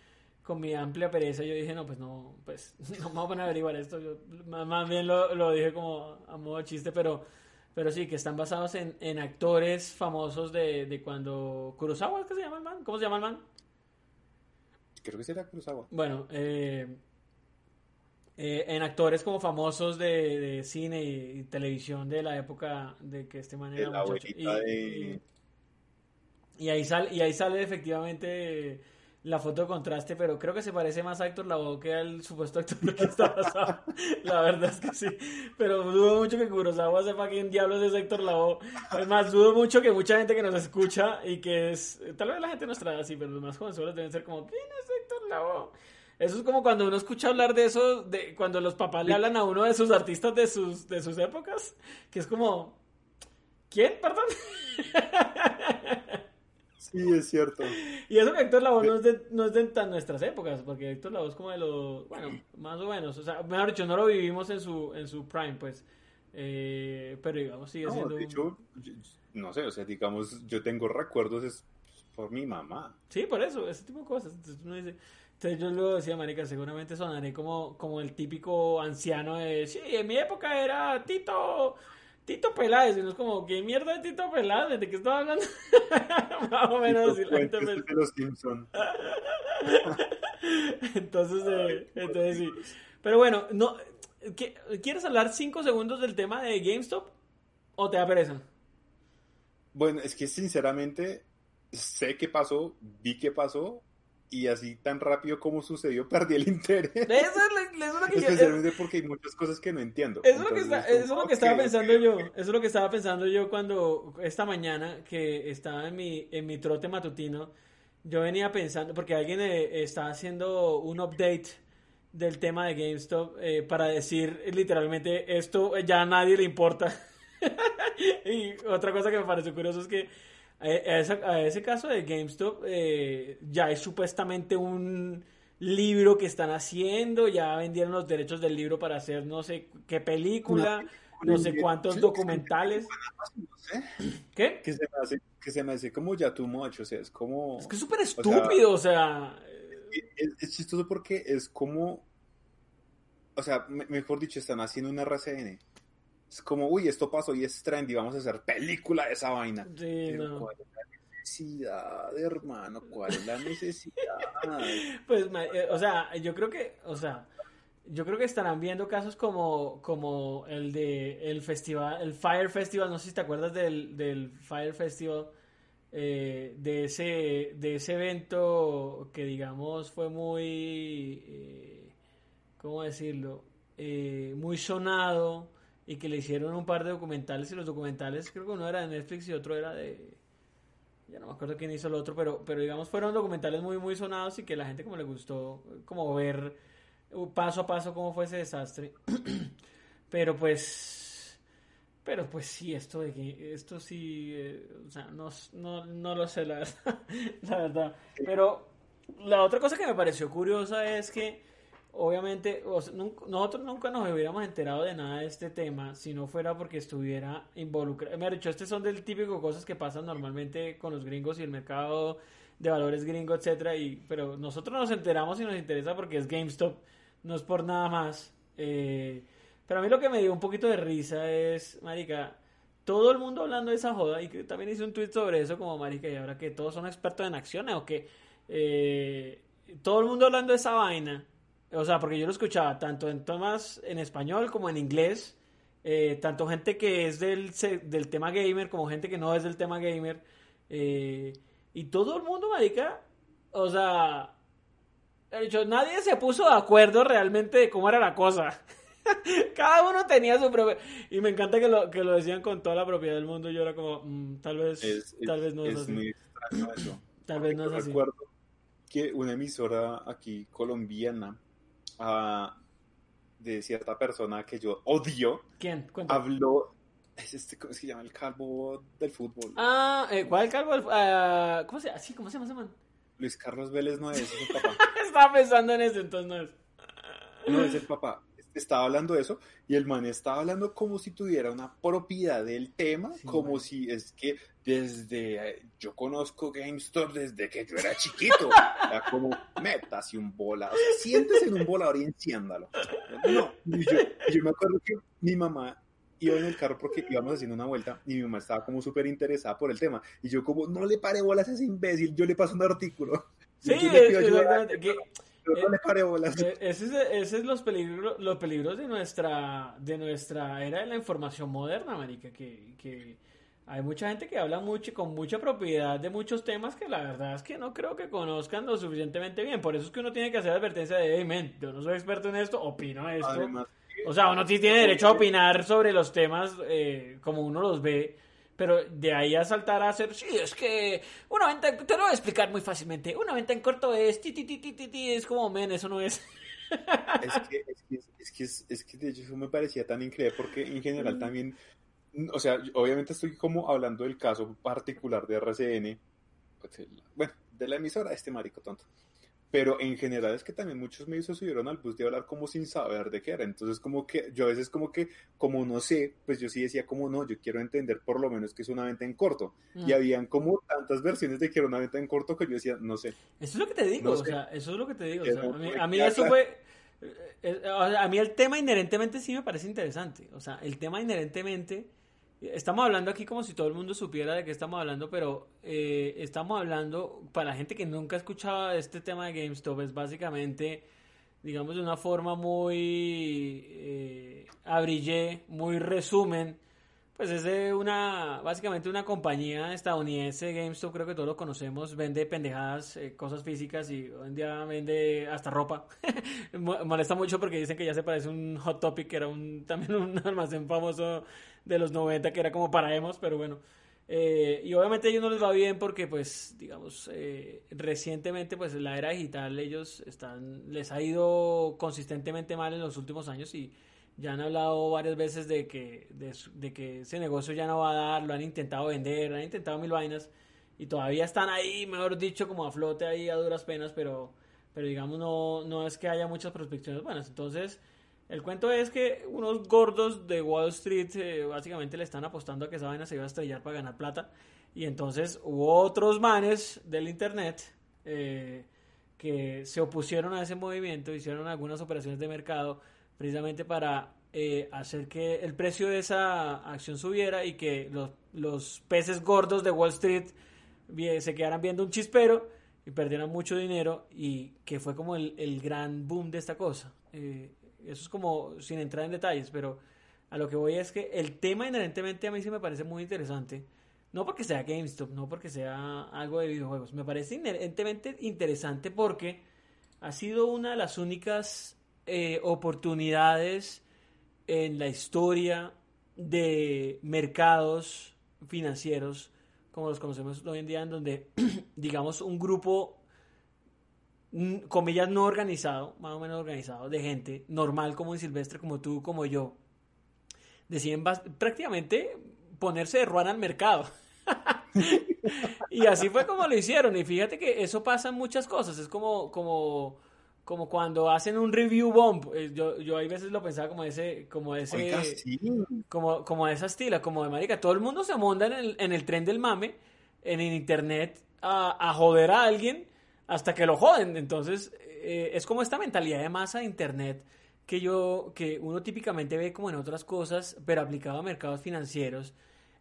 con mi amplia pereza yo dije, no, pues no, pues [LAUGHS] no me voy a poner a averiguar esto. Yo, más, más bien lo, lo dije como a modo chiste, pero, pero sí, que están basados en, en actores famosos de, de cuando... Kurosawa, ¿qué se llama el man? ¿Cómo se llama el man? Creo que será Kurosawa. Bueno, eh, eh, en actores como famosos de, de cine y, y televisión de la época de que este man era la muchacho. Y- de... Y ahí sale, y ahí sale efectivamente la foto de contraste, pero creo que se parece más a Héctor Lavoe que al supuesto actor [LAUGHS] que está basado. La verdad es que sí. Pero dudo mucho que Kurosawa sepa quién diablos es Héctor Lavoe. Además, dudo mucho que mucha gente que nos escucha y que es. Tal vez la gente no estará así, pero los más jovenzuelos deben ser como: ¿Quién es Héctor Lavoe? Eso es como cuando uno escucha hablar de eso, de cuando los papás le hablan a uno de sus artistas de sus, de sus épocas, que es como. ¿Quién? Perdón. [LAUGHS] Sí, es cierto. Y eso que Héctor Lavoe no es de, no es de tan nuestras épocas, porque Héctor Lavoe es como de los, bueno, más o menos, o sea, mejor dicho, no lo vivimos en su, en su prime, pues, eh, pero digamos, sigue No, siendo... de hecho, yo- no sé, o sea, digamos, yo tengo recuerdos es por mi mamá. Sí, por eso, ese tipo de cosas. Entonces uno dice, entonces yo luego decía, marica, seguramente sonaré como, como el típico anciano de, sí, en mi época era Tito, Tito Peláez, y uno es como, ¿qué mierda de Tito Peláez? ¿De qué estaba hablando? [LAUGHS] más o menos, la gente puentes me- de los Simpson. [LAUGHS] Entonces, eh, entonces sí. Pero bueno, no, ¿qué- ¿quieres hablar cinco segundos del tema de GameStop? ¿O te da pereza? Bueno, es que sinceramente sé qué pasó, vi qué pasó y así tan rápido como sucedió [LAUGHS] perdí el interés. Eso es lo, eso es lo que yo- Especialmente porque hay muchas cosas que no entiendo. Eso es lo que, está- eso es lo que ok, estaba pensando yo. Eso es lo que estaba pensando yo cuando esta mañana que estaba en mi, en mi trote matutino. Yo venía pensando, porque alguien eh, está haciendo un update del tema de GameStop eh, para decir literalmente esto ya a nadie le importa. [LAUGHS] y otra cosa que me pareció curioso es que a, esa- a ese caso de GameStop eh, ya es supuestamente un libro que están haciendo, ya vendieron los derechos del libro para hacer no sé qué película, no sé cuántos documentales. ¿Qué? que se me hace, que se me hace como ya too much, o sea, es como... Es que es súper estúpido, o sea, Es, es chistoso porque es como, o sea, me- mejor dicho, están haciendo una RCN. Es como, uy, esto pasó y es trendy, vamos a hacer película de esa vaina. sí, Pero no. ¿cuál es la necesidad, hermano? ¿Cuál es la necesidad? [LAUGHS] Pues, eh, o sea, yo creo que, o sea, yo creo que estarán viendo casos como, como el de el festival, el Fire Festival, no sé si te acuerdas del, del Fire Festival, eh, de ese, de ese evento que digamos fue muy, eh, ¿cómo decirlo? Eh, muy sonado y que le hicieron un par de documentales y los documentales creo que uno era de Netflix y otro era de ya no me acuerdo quién hizo el otro, pero, pero digamos fueron documentales muy, muy sonados y que la gente como le gustó, como ver uh, paso a paso cómo fue ese desastre. [CLEARS THROAT] pero pues, pero pues sí, esto de que, esto sí, eh, o sea, no, no, no lo sé la verdad, [LAUGHS] la verdad. Pero la otra cosa que me pareció curiosa es que obviamente nosotros nunca nos hubiéramos enterado de nada de este tema si no fuera porque estuviera involucrado. Me ha dicho, estos son del típico cosas que pasan normalmente con los gringos y el mercado de valores gringo, etcétera, y pero nosotros nos enteramos y nos interesa porque es GameStop, no es por nada más. Eh, pero a mí lo que me dio un poquito de risa es, marica, todo el mundo hablando de esa joda y que también hice un tweet sobre eso como marica y ahora que todos son expertos en acciones o que eh, todo el mundo hablando de esa vaina o sea porque yo lo escuchaba tanto en tomas en español como en inglés eh, tanto gente que es del, del tema gamer como gente que no es del tema gamer eh, y todo el mundo marica o sea De hecho, nadie se puso de acuerdo realmente de cómo era la cosa. [LAUGHS] Cada uno tenía su propio... Y me encanta que lo, que lo decían con toda la propiedad del mundo. Yo era como, mm, tal vez, Es, tal es- vez no es, es así. muy extraño eso. Tal vez no es así. recuerdo que una emisora aquí colombiana ah, de cierta persona que yo odio ¿Quién? Cuéntame. habló. Es este, ¿Cómo se llama el calvo del fútbol? Ah, eh, ¿cuál calvo? Ah, ¿Cómo se llama? Sí, ¿cómo se llama ese man? Luis Carlos Vélez no es, es el papá. [LAUGHS] Estaba pensando en eso, entonces no es. No es el papá. Estaba hablando de eso y el man estaba hablando como si tuviera una propiedad del tema, Sí, como man. si es que desde eh, yo conozco GameStop desde que yo era chiquito. Era como métase un volador, o sea, siéntese en un volador y enciéndalo. No, y yo, y yo me acuerdo que mi mamá iba en el carro porque íbamos haciendo una vuelta y mi mamá estaba como súper interesada por el tema y yo como no le pare bolas a ese imbécil, yo le paso un artículo. Sí, Yo le pido es- ayuda, pero no le pare bolas. Eh, Ese es, ese es los peligros, los peligros de nuestra, de nuestra era de la información moderna, marica, que, que hay mucha gente que habla mucho, con mucha propiedad de muchos temas que la verdad es que no creo que conozcan lo suficientemente bien. Por eso es que uno tiene que hacer advertencia de, hey, men, yo no soy experto en esto, opino esto. Además, O sea, uno sí tiene derecho a opinar sobre los temas eh, como uno los ve, pero de ahí a saltar a hacer, sí, es que una venta, en- te lo voy a explicar muy fácilmente, una venta en corto es, ti, ti, ti, ti, ti, ti, es como, men, eso no es. Es que, es que, es que, es- es que de hecho eso me parecía tan increíble porque en general [LAUGHS] también, o sea, obviamente estoy como hablando del caso particular de RCN, pues, bueno, de la emisora, este marico tonto. Pero en general es que también muchos medios se subieron al bus de hablar como sin saber de qué era. Entonces como que yo a veces como que, como no sé, pues yo sí decía como no, yo quiero entender por lo menos que es una venta en corto. Mm. Y habían como tantas versiones de que era una venta en corto que yo decía, no sé. Eso es lo que te digo, No o sé. sea, eso es lo que te digo. o sea, a, mí, a mí eso fue... eh, eh, a mí el tema inherentemente sí me parece interesante. O sea, el tema inherentemente... Estamos hablando aquí como si todo el mundo supiera de qué estamos hablando, pero eh, estamos hablando, para la gente que nunca ha escuchado este tema de GameStop, es básicamente, digamos, de una forma muy eh, abrillé, muy resumen, pues es una, básicamente una compañía estadounidense, GameStop, creo que todos lo conocemos, vende pendejadas, eh, cosas físicas y hoy en día vende hasta ropa. [LAUGHS] Mo- Molesta mucho porque dicen que ya se parece un Hot Topic, que era un, [LAUGHS] también un almacén famoso de los 90, que era como para emos, pero bueno. Eh, y obviamente a ellos no les va bien porque, pues, digamos, eh, recientemente, pues, en la era digital, ellos están, les ha ido consistentemente mal en los últimos años y ya han hablado varias veces de que, de, que ese negocio ya no va a dar, lo han intentado vender, han intentado mil vainas y todavía están ahí, mejor dicho, como a flote ahí a duras penas, pero, pero digamos, no, no es que haya muchas prospecciones buenas. Entonces, el cuento es que unos gordos de Wall Street eh, básicamente le están apostando a que esa vaina se iba a estrellar para ganar plata. Y entonces hubo otros manes del internet eh, que se opusieron a ese movimiento, hicieron algunas operaciones de mercado precisamente para eh, hacer que el precio de esa acción subiera y que los, peces gordos de Wall Street se quedaran viendo un chispero y perdieran mucho dinero y que fue como el, gran boom de esta cosa. Eso es como sin entrar en detalles, pero a lo que voy es que el tema inherentemente a mí sí me parece muy interesante. No porque sea GameStop, no porque sea algo de videojuegos. Me parece inherentemente interesante porque ha sido una de las únicas eh, oportunidades en la historia de mercados financieros como los conocemos hoy en día, en donde, [CLEARS THROAT] digamos, un grupo, comillas, no organizado, más o menos organizado, de gente normal como Silvestre, como tú, como yo, deciden prácticamente ponerse de ruana al mercado. [LAUGHS] y así fue como lo hicieron. Y fíjate que eso pasa en muchas cosas. Es como, como, como cuando hacen un review bomb. Eh, Yo, yo hay veces lo pensaba como ese, como ese, Oiga, sí. como, como esa estila, como de marica. Todo el mundo se monta en el, en el tren del mame, en el internet, a, a joder a alguien hasta que lo joden. Entonces, eh, es como esta mentalidad de masa de internet que yo, que uno típicamente ve como en otras cosas, pero aplicado a mercados financieros.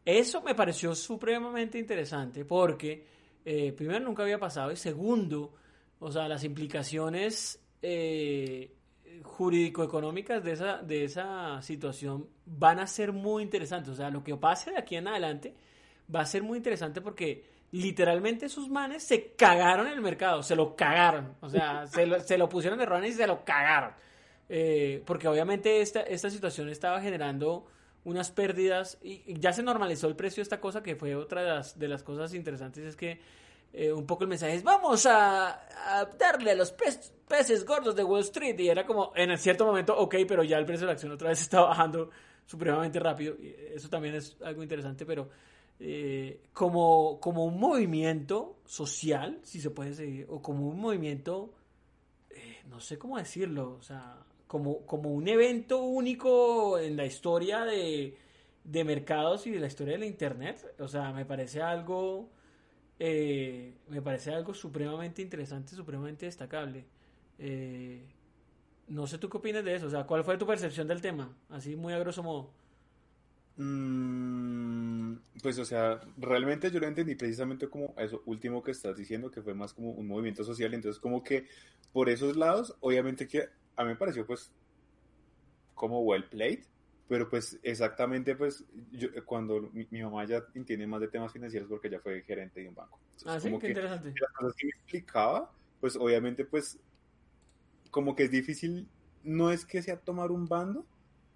Eso me pareció supremamente interesante porque, eh, primero, nunca había pasado y segundo, o sea, las implicaciones eh, jurídico-económicas de esa, de esa situación van a ser muy interesantes. O sea, lo que pase de aquí en adelante va a ser muy interesante porque literalmente esos manes se cagaron en el mercado, se lo cagaron. O sea, [LAUGHS] se, lo, se lo pusieron de ruedas y se lo cagaron. Eh, porque obviamente esta, esta situación estaba generando unas pérdidas y ya se normalizó el precio de esta cosa que fue otra de las, de las cosas interesantes es que eh, un poco el mensaje es vamos a, darle a los peces gordos de Wall Street y era como en cierto momento ok pero ya el precio de la acción otra vez [LAUGHS] está bajando supremamente rápido y eso también es algo interesante pero eh, como, como un movimiento social si se puede seguir o como un movimiento no sé cómo decirlo o sea como, como un evento único en la historia de, de mercados y de la historia de la internet. O sea, me parece algo, eh, me parece algo supremamente interesante, supremamente destacable. Eh, no sé tú qué opinas de eso, o sea, ¿cuál fue tu percepción del tema? Así muy a grosso modo. Mm, pues, o sea, realmente yo lo entendí precisamente como eso último que estás diciendo, que fue más como un movimiento social. Entonces, como que por esos lados, obviamente que a mí me pareció pues como well played, pero pues exactamente pues yo, cuando mi, mamá ya entiende más de temas financieros porque ella fue gerente de un banco. ah, sí, qué interesante. Las cosas que me explicaba, pues obviamente pues como que es difícil, no es que sea tomar un bando,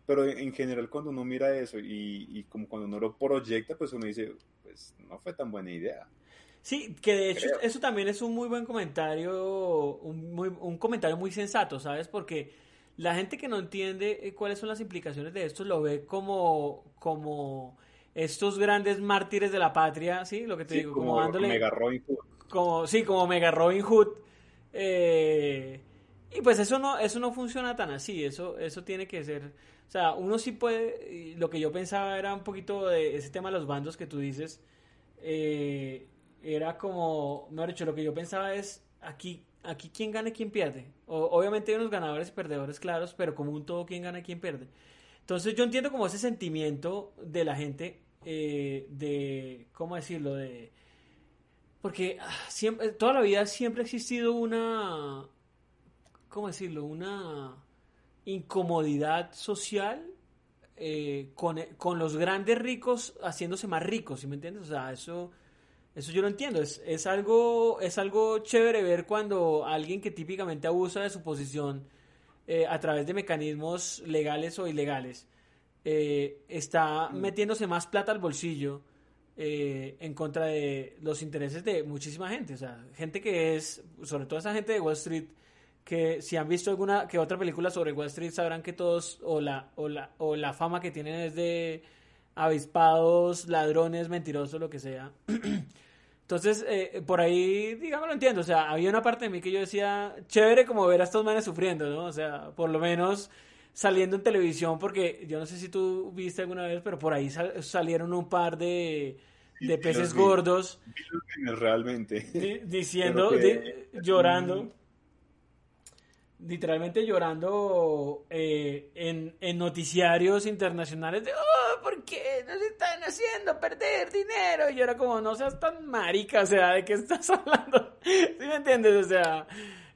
pero en general cuando uno mira eso y, y como cuando uno lo proyecta, pues uno dice, pues no fue tan buena idea. Sí, que de hecho eso también es un muy buen comentario, un, muy, un comentario muy sensato, ¿sabes? Porque la gente que no entiende eh, cuáles son las implicaciones de esto lo ve como, como estos grandes mártires de la patria, ¿sí? Lo que te digo, como, dándole... Mega Robin Hood. Como, sí, como Mega Robin Hood. Eh, y pues eso no, eso no funciona tan así, eso, eso tiene que ser... O sea, uno sí puede... Lo que yo pensaba era un poquito de ese tema de los bandos que tú dices. Eh, era como, mejor dicho, lo que yo pensaba es, aquí, aquí quién gana y quién pierde. obviamente hay unos ganadores y perdedores claros, pero como un todo, quién gana y quién pierde. Entonces yo entiendo como ese sentimiento de la gente, eh, de, ¿cómo decirlo? De, porque ah, siempre, toda la vida siempre ha existido una, ¿cómo decirlo? Una incomodidad social eh, con, con, los grandes ricos haciéndose más ricos, ¿sí me entiendes? O sea, eso eso yo lo entiendo, es, es, algo, es algo chévere ver cuando alguien que típicamente abusa de su posición eh, a través de mecanismos legales o ilegales eh, está mm. metiéndose más plata al bolsillo eh, en contra de los intereses de muchísima gente. O sea, gente que es, sobre todo esa gente de Wall Street, que si han visto alguna que otra película sobre Wall Street sabrán que todos o la, o la, o la fama que tienen es de avispados, ladrones, mentirosos, lo que sea. [CLEARS THROAT] Entonces, eh, por ahí, digamos, lo entiendo. O sea, había una parte de mí que yo decía, chévere como ver a estos manes sufriendo, ¿no? O sea, por lo menos saliendo en televisión, porque yo no sé si tú viste alguna vez, pero por ahí salieron un par de, de peces gordos. Realmente. [LAUGHS] diciendo, llorando literalmente llorando eh, en, noticiarios internacionales de, oh, ¿por qué nos están haciendo perder dinero? Y yo era como, no seas tan marica, o sea, ¿de qué estás [LAUGHS] hablando? ¿Sí me entiendes? O sea,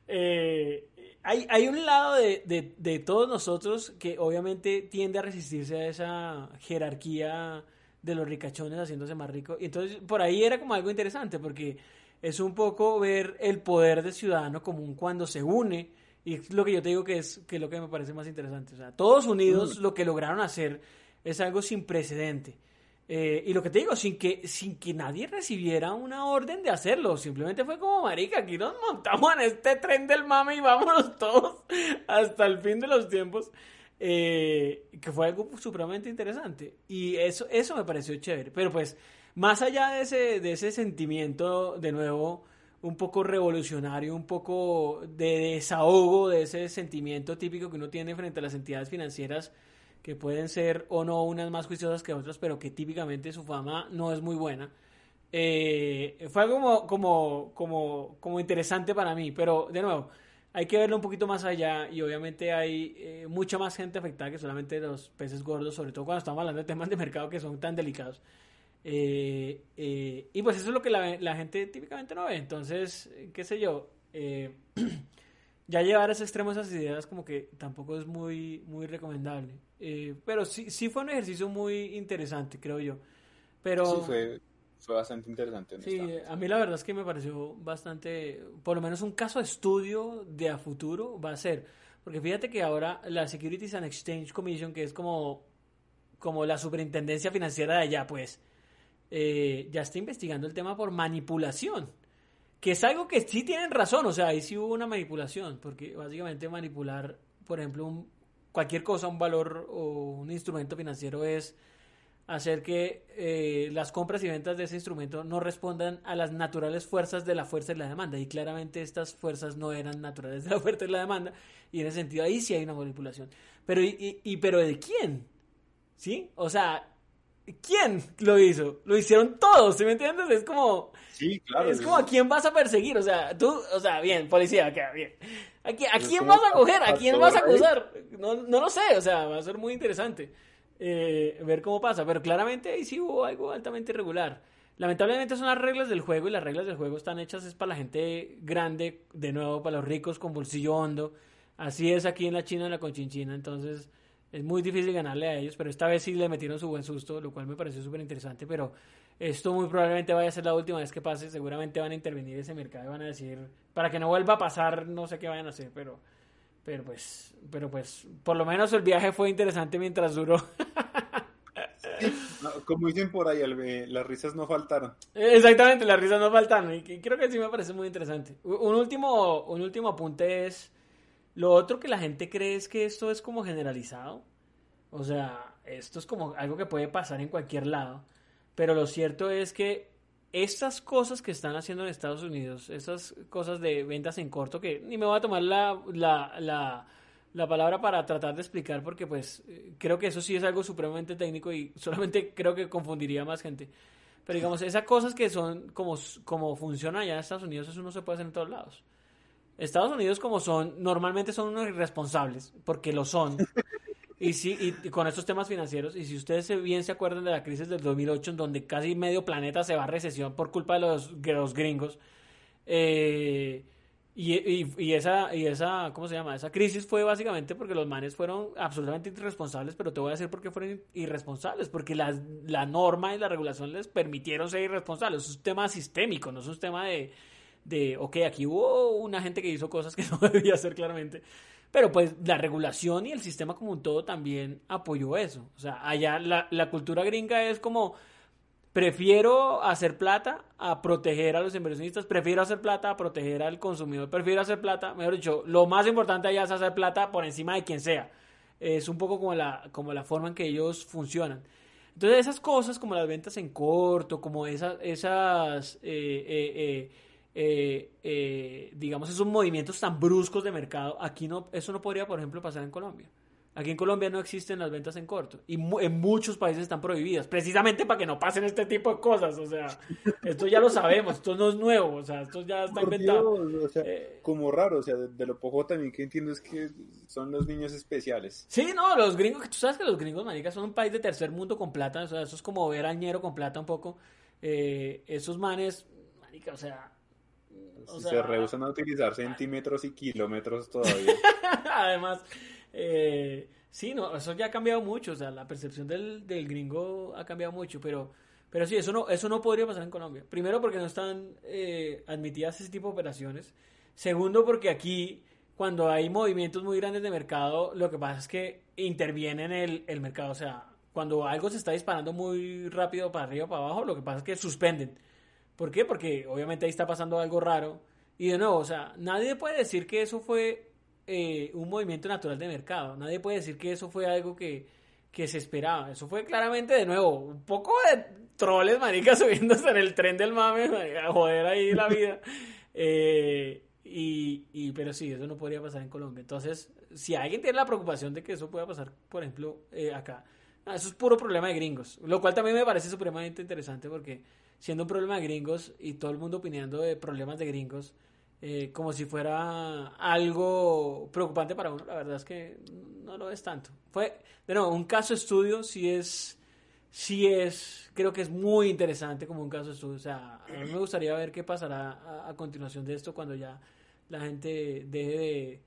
eh, hay, hay un lado de, de, de, todos nosotros que obviamente tiende a resistirse a esa jerarquía de los ricachones haciéndose más ricos. Y entonces por ahí era como algo interesante porque es un poco ver el poder del ciudadano común cuando se une y es lo que yo te digo que es que lo que me parece más interesante. O sea, todos unidos mm. lo que lograron hacer es algo sin precedente. Eh, y lo que te digo, sin que, sin que nadie recibiera una orden de hacerlo. Simplemente fue como, marica, aquí nos montamos en este tren del mame y vámonos [LAUGHS] todos hasta el fin de los tiempos. Eh, que fue algo supremamente interesante. Y eso, eso me pareció chévere. Pero pues, más allá de ese, de ese sentimiento, de nuevo, un poco revolucionario, un poco de desahogo de ese sentimiento típico que uno tiene frente a las entidades financieras que pueden ser o no unas más juiciosas que otras, pero que típicamente su fama no es muy buena. Eh, fue algo como, como, como, interesante para mí, pero de nuevo, hay que verlo un poquito más allá y obviamente hay eh, mucha más gente afectada que solamente los peces gordos, sobre todo cuando estamos hablando de temas de mercado que son tan delicados. Eh, eh, y pues eso es lo que la, gente típicamente no ve. Entonces, qué sé yo, eh, [CLEARS THROAT] ya llevar a ese extremo esas ideas como que tampoco es muy, muy recomendable. pero sí, sí fue un ejercicio muy interesante, creo yo. Pero... Sí, fue, fue bastante interesante. Sí, a mí la verdad es que me pareció bastante, por lo menos un caso de estudio de a futuro va a ser, porque fíjate que ahora la Securities and Exchange Commission, que es como, como la superintendencia financiera de allá, pues, eh, ya está investigando el tema por manipulación. Que es algo que sí tienen razón, o sea, ahí sí hubo una manipulación, porque básicamente manipular, por ejemplo, un, cualquier cosa, un valor o un instrumento financiero es hacer que eh, las compras y ventas de ese instrumento no respondan a las naturales fuerzas de la fuerza y la demanda. Y claramente estas fuerzas no eran naturales de la oferta y la demanda. Y en ese sentido ahí sí hay una manipulación. Pero, y, y, pero ¿de quién? ¿Sí? O sea, ¿quién lo hizo? Lo hicieron todos, ¿sí me entiendes? Es como... Sí, claro. Es como a quién vas a perseguir. O sea, tú, o sea, bien, policía, queda bien. ¿A quién, a quién vas a coger? ¿A quién vas a acusar? No, no lo sé, o sea, va a ser muy interesante. Eh, ver cómo pasa. Pero claramente ahí sí hubo algo altamente irregular. Lamentablemente son las reglas del juego y las reglas del juego están hechas es para la gente grande, de nuevo, para los ricos con bolsillo hondo. Así es aquí en la China, en la Conchinchina. Entonces es muy difícil ganarle a ellos, pero esta vez sí le metieron su buen susto, lo cual me pareció súper interesante. Pero esto muy probablemente vaya a ser la última vez que pase. Seguramente van a intervenir ese mercado y van a decir, para que no vuelva a pasar, no sé qué vayan a hacer, pero pero pues, pero pues, por lo menos el viaje fue interesante mientras duró. [LAUGHS] Como dicen por ahí, las risas no faltaron. Exactamente, las risas no faltaron. Y creo que sí me parece muy interesante. Un último, un último apunte es, lo otro que la gente cree es que esto es como generalizado. O sea, esto es como algo que puede pasar en cualquier lado. Pero lo cierto es que estas cosas que están haciendo en Estados Unidos, esas cosas de ventas en corto, que ni me voy a tomar la, la, la, palabra para tratar de explicar, porque pues creo que eso sí es algo supremamente técnico y solamente [LAUGHS] creo que confundiría a más gente. Pero digamos, esas cosas que son como, como funcionan allá en Estados Unidos, eso no se puede hacer en todos lados. Estados Unidos como son, normalmente son unos irresponsables, porque lo son. [LAUGHS] Y sí, y con estos temas financieros, y si ustedes bien se acuerdan de la crisis del 2008, en donde casi medio planeta se va a recesión por culpa de los, los gringos, eh, y, y, esa, y esa, ¿cómo se llama? Esa crisis fue básicamente porque los manes fueron absolutamente irresponsables, pero te voy a decir por qué fueron irresponsables, porque la, la norma y la regulación les permitieron ser irresponsables. Es un tema sistémico, no es un tema de, de, ok, aquí hubo una gente que hizo cosas que [LAUGHS] no debía hacer claramente. Pero pues la regulación y el sistema como un todo también apoyó eso. O sea, allá la, la cultura gringa es como, prefiero hacer plata a proteger a los inversionistas, prefiero hacer plata a proteger al consumidor, prefiero hacer plata, mejor dicho, lo más importante allá es hacer plata por encima de quien sea. Es un poco como la, como la forma en que ellos funcionan. Entonces esas cosas como las ventas en corto, como esas, esas eh, eh, eh eh, eh, digamos, esos movimientos tan bruscos de mercado, aquí no, eso no podría, por ejemplo, pasar en Colombia. Aquí en Colombia no existen las ventas en corto y en muchos países están prohibidas, precisamente para que no pasen este tipo de cosas. O sea, esto ya lo sabemos, esto no es nuevo, o sea, esto ya está inventado. o sea, eh, como raro, o sea, de, lo poco también que entiendo es que son los niños especiales. Sí, no, los gringos, tú sabes que los gringos, manica, son un país de tercer mundo con plata, o sea, eso es como ver al ñero con plata un poco. esos manes, manica, o sea, se rehusan a utilizar centímetros y kilómetros todavía. [LAUGHS] Además, eh, sí, no, eso ya ha cambiado mucho, o sea, la percepción del, gringo ha cambiado mucho, pero, pero sí, eso no, eso no podría pasar en Colombia. Primero porque no están eh, admitidas ese tipo de operaciones. Segundo porque aquí, cuando hay movimientos muy grandes de mercado, lo que pasa es que interviene en el, el mercado, o sea, cuando algo se está disparando muy rápido para arriba o para abajo, lo que pasa es que suspenden ¿Por qué? Porque obviamente ahí está pasando algo raro. Y de nuevo, o sea, nadie puede decir que eso fue eh, un movimiento natural de mercado. Nadie puede decir que eso fue algo que, se esperaba. Eso fue claramente, de nuevo, un poco de troles, marica, [LAUGHS] subiéndose en el tren del mame, a joder ahí la vida. [LAUGHS] Eh, y, pero sí, eso no podría pasar en Colombia. Entonces, si alguien tiene la preocupación de que eso pueda pasar, por ejemplo, eh, acá, eso es puro problema de gringos. Lo cual también me parece supremamente interesante porque siendo un problema de gringos y todo el mundo opinando de problemas de gringos, eh, como si fuera algo preocupante para uno, la verdad es que no lo es tanto. Fue, de nuevo, un caso estudio sí es, sí es, creo que es muy interesante como un caso estudio. O sea, a mí me gustaría ver qué pasará a, continuación de esto cuando ya la gente deje de,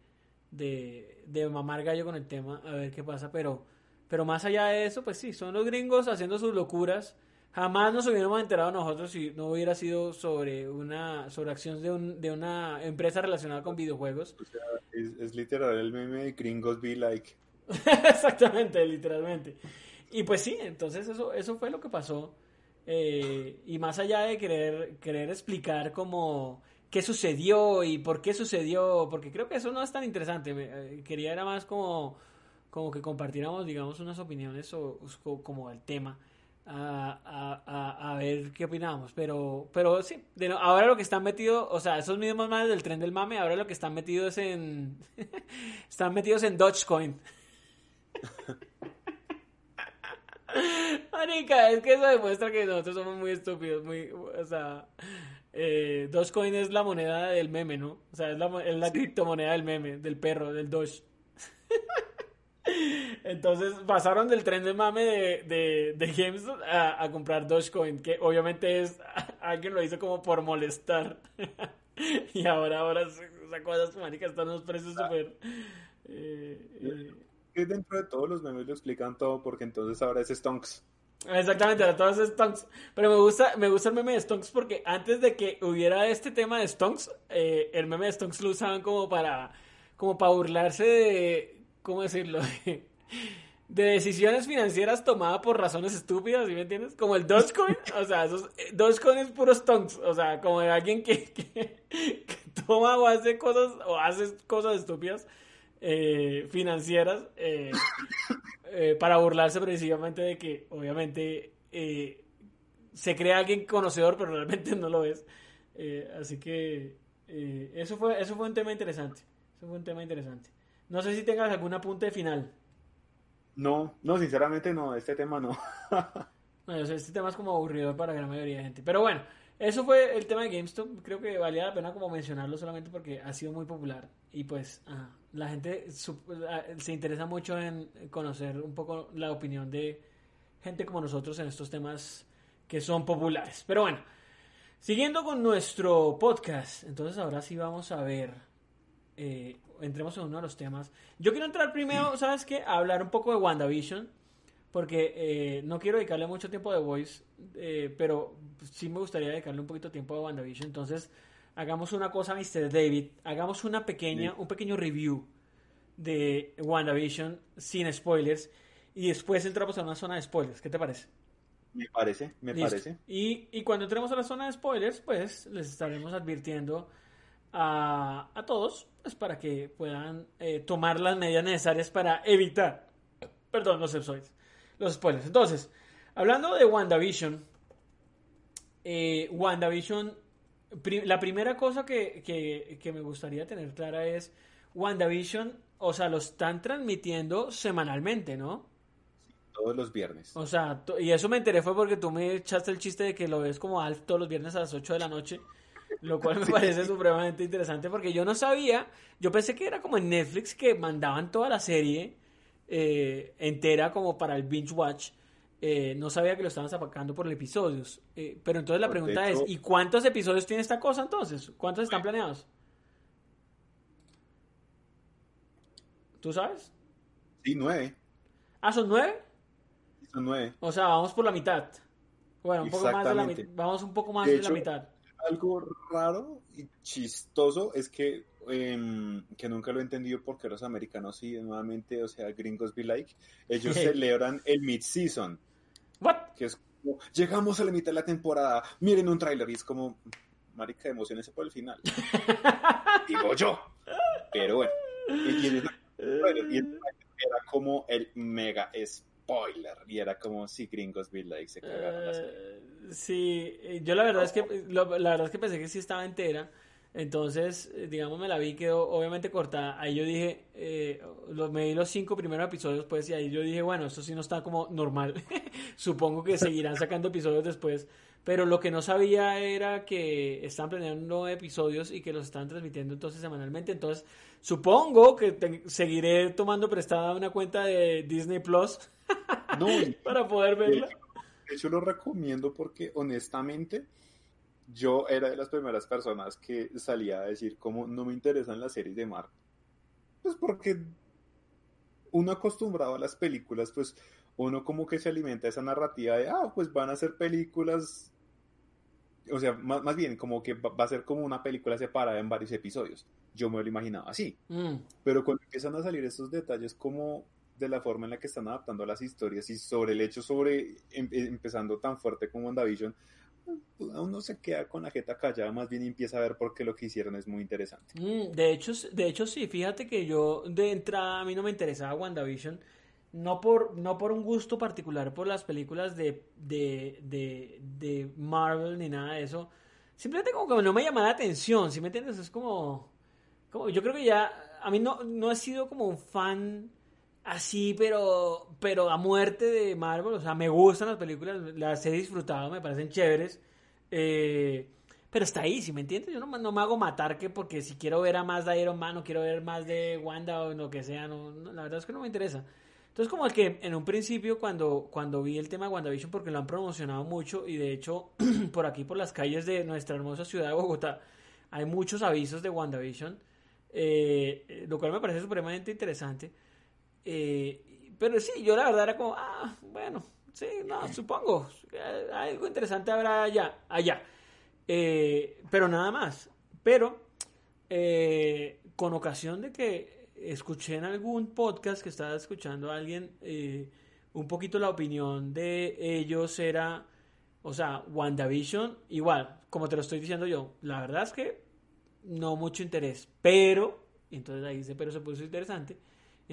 de, de mamar gallo con el tema, a ver qué pasa, pero, pero más allá de eso, pues sí, son los gringos haciendo sus locuras Jamás nos hubiéramos enterado nosotros si no hubiera sido sobre una sobre acciones de, un, de una empresa relacionada con videojuegos. O sea, es, es literal el meme de Gringos Be Like. [LAUGHS] Exactamente, literalmente. Y pues sí, entonces eso, eso fue lo que pasó. Eh, y más allá de querer, querer explicar como qué sucedió y por qué sucedió, porque creo que eso no es tan interesante. Me- eh, quería era más como, como que compartiéramos, digamos, unas opiniones o, o como el tema. A, a- a- ver qué opinamos, pero, pero sí, de no- ahora lo que están metidos, o sea, esos mismos manes del tren del mame, ahora lo que están metidos en, [LAUGHS] están metidos en Dogecoin. [LAUGHS] Marica, es que eso demuestra que nosotros somos muy estúpidos, muy, o sea, eh, Dogecoin es la moneda del meme, ¿no? O sea, es la, es la criptomoneda del meme, del perro, del Doge. [LAUGHS] Entonces pasaron del tren de mame de, de, de GameStop a, a comprar Dogecoin, que obviamente es, [LAUGHS] alguien lo hizo como por molestar. [LAUGHS] y ahora, ahora, esa cosa, marica, están los precios súper... eh, eh, Que dentro de todos los memes lo explican todo porque entonces ahora es Stonks. Exactamente, a todos Stonks. Pero me gusta, me gusta el meme de Stonks porque antes de que hubiera este tema de Stonks, eh, el meme de Stonks lo usaban como para, como para burlarse de, ¿cómo decirlo? [LAUGHS] De, decisiones financieras tomadas por razones estúpidas, ¿sí me entiendes? Como el Dogecoin, [LAUGHS] o sea, esos, eh, Dogecoin es puro Stonks, o sea, como de alguien que, [LAUGHS] que, que toma o hace cosas, o hace cosas estúpidas eh, financieras. eh, eh, para burlarse precisamente de que obviamente se crea alguien conocedor pero realmente no lo es así que eso fue eso fue un tema interesante eso fue un tema interesante no sé si tengas algún apunte final No, no, sinceramente no, este tema no. [LAUGHS] no, yo sé, este tema es como aburrido para la gran mayoría de gente pero bueno eso fue el tema de GameStop creo que valía la pena como mencionarlo solamente porque ha sido muy popular y pues ajá, la gente ah, se interesa mucho en conocer un poco la opinión de gente como nosotros en estos temas que son populares. Pero bueno, siguiendo con nuestro podcast, entonces ahora sí vamos a ver, eh, entremos en uno de los temas. Yo quiero entrar primero, ¿sabes qué? A hablar un poco de WandaVision, porque eh, no quiero dedicarle mucho tiempo de Voice, eh, pero sí me gustaría dedicarle un poquito de tiempo a WandaVision. Entonces, hagamos una cosa, Mr. David, hagamos una pequeña, un pequeño review de WandaVision sin spoilers y después entramos a una zona de spoilers. ¿Qué te parece? Me parece, me Listo. parece. Y, y cuando entremos a la zona de spoilers, pues les estaremos advirtiendo a, a todos pues, para que puedan eh, tomar las medidas necesarias para evitar, perdón, los spoilers. Los spoilers. Entonces, hablando de WandaVision, eh, WandaVision, la primera cosa que, que- que me gustaría tener clara es, WandaVision, o sea, lo están transmitiendo semanalmente, ¿no? Todos los viernes. O sea, y eso me enteré fue porque tú me echaste el chiste de que lo ves como Alf todos los viernes a las 8 de la noche, lo cual me parece supremamente interesante porque yo no sabía, yo pensé que era como en Netflix que mandaban toda la serie eh, entera como para el binge watch. Eh, no sabía que lo estaban sacando por episodios. Eh, pero entonces la pregunta hecho- es, ¿y cuántos episodios tiene esta cosa entonces? ¿Cuántos están planeados? ¿Tú sabes? Sí, nueve. Ah, son nueve. Son nueve. O sea, vamos por la mitad. Bueno, un poco más de la mitad. Vamos un poco más De de, la mitad. Algo raro y chistoso es que, em, que nunca lo he entendido porque los americanos sí, nuevamente, o sea, gringos be like, ellos celebran el mid-season, What? que es como, llegamos a la mitad de la temporada, miren un tráiler y es como, marica, emocionense por el final. [LAUGHS] Digo yo. Pero bueno. Y, y esa- y en- era como el mega spoiler. Y era como si gringos be like se cagaron la serie. Eh, sí, eh, yo la verdad es que lo- la verdad es que pensé que sí estaba entera. Entonces, eh, digamos, me la vi, quedó obviamente cortada. Ahí yo dije, eh, lo- me vi los cinco primeros episodios, pues, y ahí yo dije, bueno, esto sí no está como normal. [LAUGHS] Supongo que seguirán sacando episodios después. Pero lo que no sabía era que están planeando episodios y que los están transmitiendo entonces semanalmente. Entonces, supongo que te- seguiré tomando prestada una cuenta de Disney Plus No, [LAUGHS] para poder de verla. hecho, de hecho, lo recomiendo porque honestamente yo era de las primeras personas que salía a decir como no me interesan las series de Marvel. Pues porque uno acostumbrado a las películas, pues uno como que se alimenta esa narrativa de, ah, pues van a ser películas, o sea, más, bien como que va, a ser como una película separada en varios episodios. Yo me lo imaginaba así. Mm. Pero cuando empiezan a salir estos detalles como de la forma en la que están adaptando las historias y sobre el hecho sobre em, empezando tan fuerte como WandaVision, uno se queda con la jeta callada, más bien empieza a ver por qué lo que hicieron es muy interesante. Mm, de, hecho, de hecho, sí, fíjate que yo de entrada a mí no me interesaba WandaVision, no por, no por un gusto particular por las películas de, de, de, de Marvel ni nada de eso, simplemente como que no me llama la atención, ¿sí me entiendes? Es como, como yo creo que ya, a mí no, no he sido como un fan así, pero, pero a muerte de Marvel. O sea, me gustan las películas, las he disfrutado, me parecen chéveres. Eh, pero está ahí, si me entiendes? Yo no, no, me hago matar que porque si quiero ver a más de Iron Man o quiero ver más de Wanda o lo que sea, no, la verdad es que no me interesa. Entonces como el que en un principio cuando, cuando vi el tema de WandaVision porque lo han promocionado mucho y de hecho [CLEARS THROAT] por aquí por las calles de nuestra hermosa ciudad de Bogotá hay muchos avisos de WandaVision, eh, lo cual me parece supremamente interesante. Eh, pero sí, yo la verdad era como, ah, bueno, sí, no, supongo, eh, algo interesante habrá allá, allá. Eh, pero nada más. Pero, con ocasión de que escuché en algún podcast que estaba escuchando a alguien, un poquito la opinión de ellos era, o sea, WandaVision, igual, como te lo estoy diciendo yo, la verdad es que no mucho interés, pero, entonces ahí dice, pero se puso interesante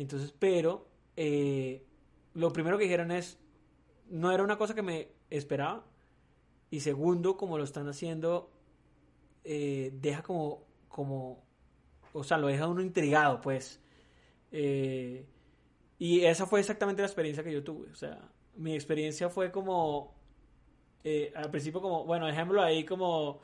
entonces, pero eh, lo primero que dijeron es, no era una cosa que me esperaba. Y segundo, como lo están haciendo, eh, deja como, como, o sea, lo deja uno intrigado, pues. Eh, y esa fue exactamente la experiencia que yo tuve. O sea, mi experiencia fue como, al principio como, bueno, ejemplo ahí como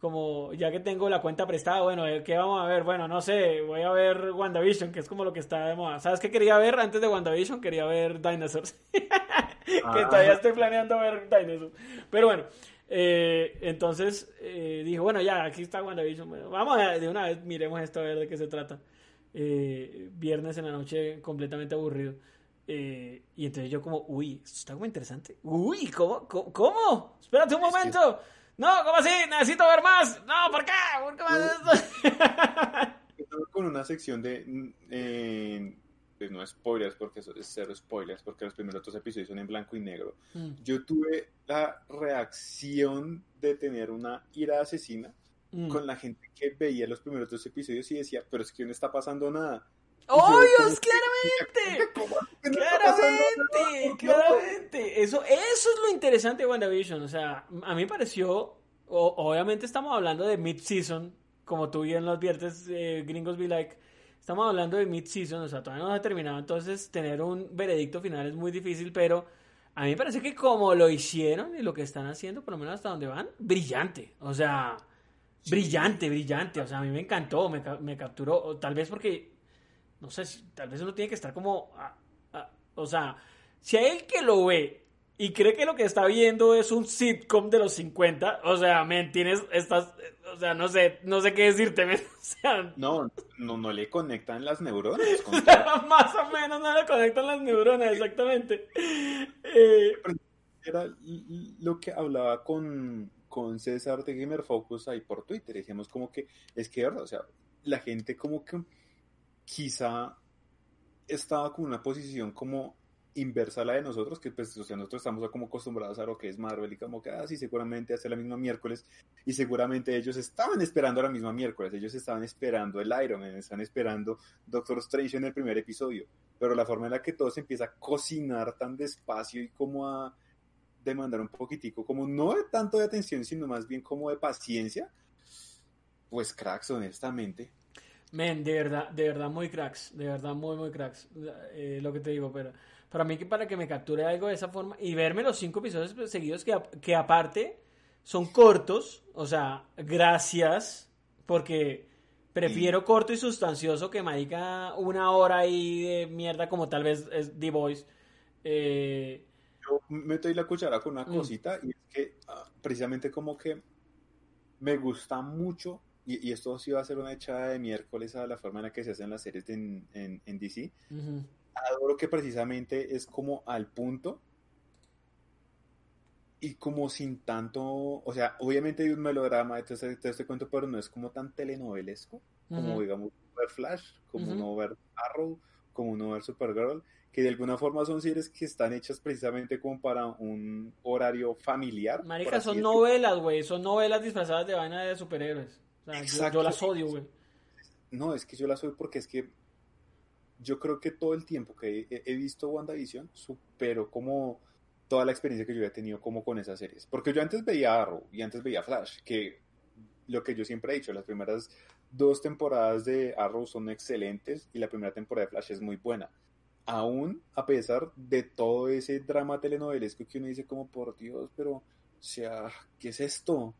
como ya que tengo la cuenta prestada, bueno, eh, ¿qué vamos a ver? Bueno, no sé, voy a ver WandaVision, que es como lo que está de moda. ¿Sabes qué quería ver antes de WandaVision? Quería ver Dinosaurs. [LAUGHS] que ah. todavía estoy planeando ver Dinosaurs. Pero bueno, eh, entonces eh, dije, bueno, ya, aquí está WandaVision. vamos a, de una vez, miremos esto a ver de qué se trata. viernes en la noche, completamente aburrido. y entonces yo como, uy, esto está como interesante. Uy, ¿cómo? ¿Cómo? cómo? Espérate un momento. No, ¿cómo así? Necesito ver más. No, ¿por qué? ¿Por qué más esto? [LAUGHS] Con una sección de. Eh, pues no spoilers, porque eso es cero spoilers, porque los primeros dos episodios son en blanco y negro. Mm. Yo tuve la reacción de tener una ira asesina mm. con la gente que veía los primeros dos episodios y decía, pero es que no está pasando nada. ¡Obvio! ¡Claramente! [LAUGHS] ¡Claramente! ¡Claramente! Eso, eso es lo interesante de WandaVision. O sea, a mí me pareció. obviamente estamos hablando de mid-season, como tú bien lo adviertes, eh, Gringos Be Like. Estamos hablando de mid-season, o sea, todavía no se ha terminado. Entonces, tener un veredicto final es muy difícil, pero a mí me parece que como lo hicieron y lo que están haciendo, por lo menos hasta donde van, brillante. O sea, brillante, brillante. O sea, a mí me encantó, me, me capturó. Tal vez porque no sé, si, tal vez uno tiene que estar como, o sea, si hay el que lo ve y cree que lo que está viendo es un sitcom de los 50, o sea, men, tienes, estás, o sea, no sé, no sé qué decirte, men, [LAUGHS] o sea, no, no, no le conectan las neuronas. [LAUGHS] Más o menos no le conectan las neuronas, exactamente. Eh, era lo que hablaba con, con César de Gamer Focus ahí por Twitter, dijimos como que, es que, o sea, la gente como que quizá estaba con una posición como inversa a la de nosotros, que pues, o sea, nosotros estamos como acostumbrados a lo que es Marvel y como que, ah, seguramente hace la misma miércoles y seguramente ellos estaban esperando la misma miércoles, ellos estaban esperando el Iron Man, estaban esperando Doctor Strange en el primer episodio, pero la forma en la que todo se empieza a cocinar tan despacio y como a demandar un poquitico, como no de tanto de atención, sino más bien como de paciencia, pues cracks, honestamente, Men, de verdad, de verdad muy cracks, de verdad muy, muy cracks, eh, lo que te digo, pero para mí que para que me capture algo de esa forma y verme los cinco episodios seguidos que, que aparte son cortos, o sea, gracias, porque prefiero corto y sustancioso que marica una hora ahí de mierda como tal vez es The Voice. Eh, Yo meto ahí la cuchara con una mm. cosita y es que ah, precisamente como que me gusta mucho y, esto sí va a ser una echada de miércoles a la forma en la que se hacen las series en, en, DC, adoro que precisamente es como al punto y como sin tanto, o sea, obviamente hay un melodrama de este, de este cuento, pero no es como tan telenovelesco, como Ujú, digamos ver Flash, como no ver Arrow, como no ver Supergirl, que de alguna forma son series que están hechas precisamente como para un horario familiar, Marica, son novelas, güey. Son novelas disfrazadas de vaina de superhéroes. Sea, yo, las odio, güey. No, es que yo la soy porque es que yo creo que todo el tiempo que he, he visto WandaVision superó como toda la experiencia que yo había tenido como con esas series. Porque yo antes veía Arrow y antes veía Flash, que lo que yo siempre he dicho, las primeras dos temporadas de Arrow son excelentes y la primera temporada de Flash es muy buena. Aún a pesar de todo ese drama telenovelesco que uno dice como por Dios, pero o sea, ¿qué es esto?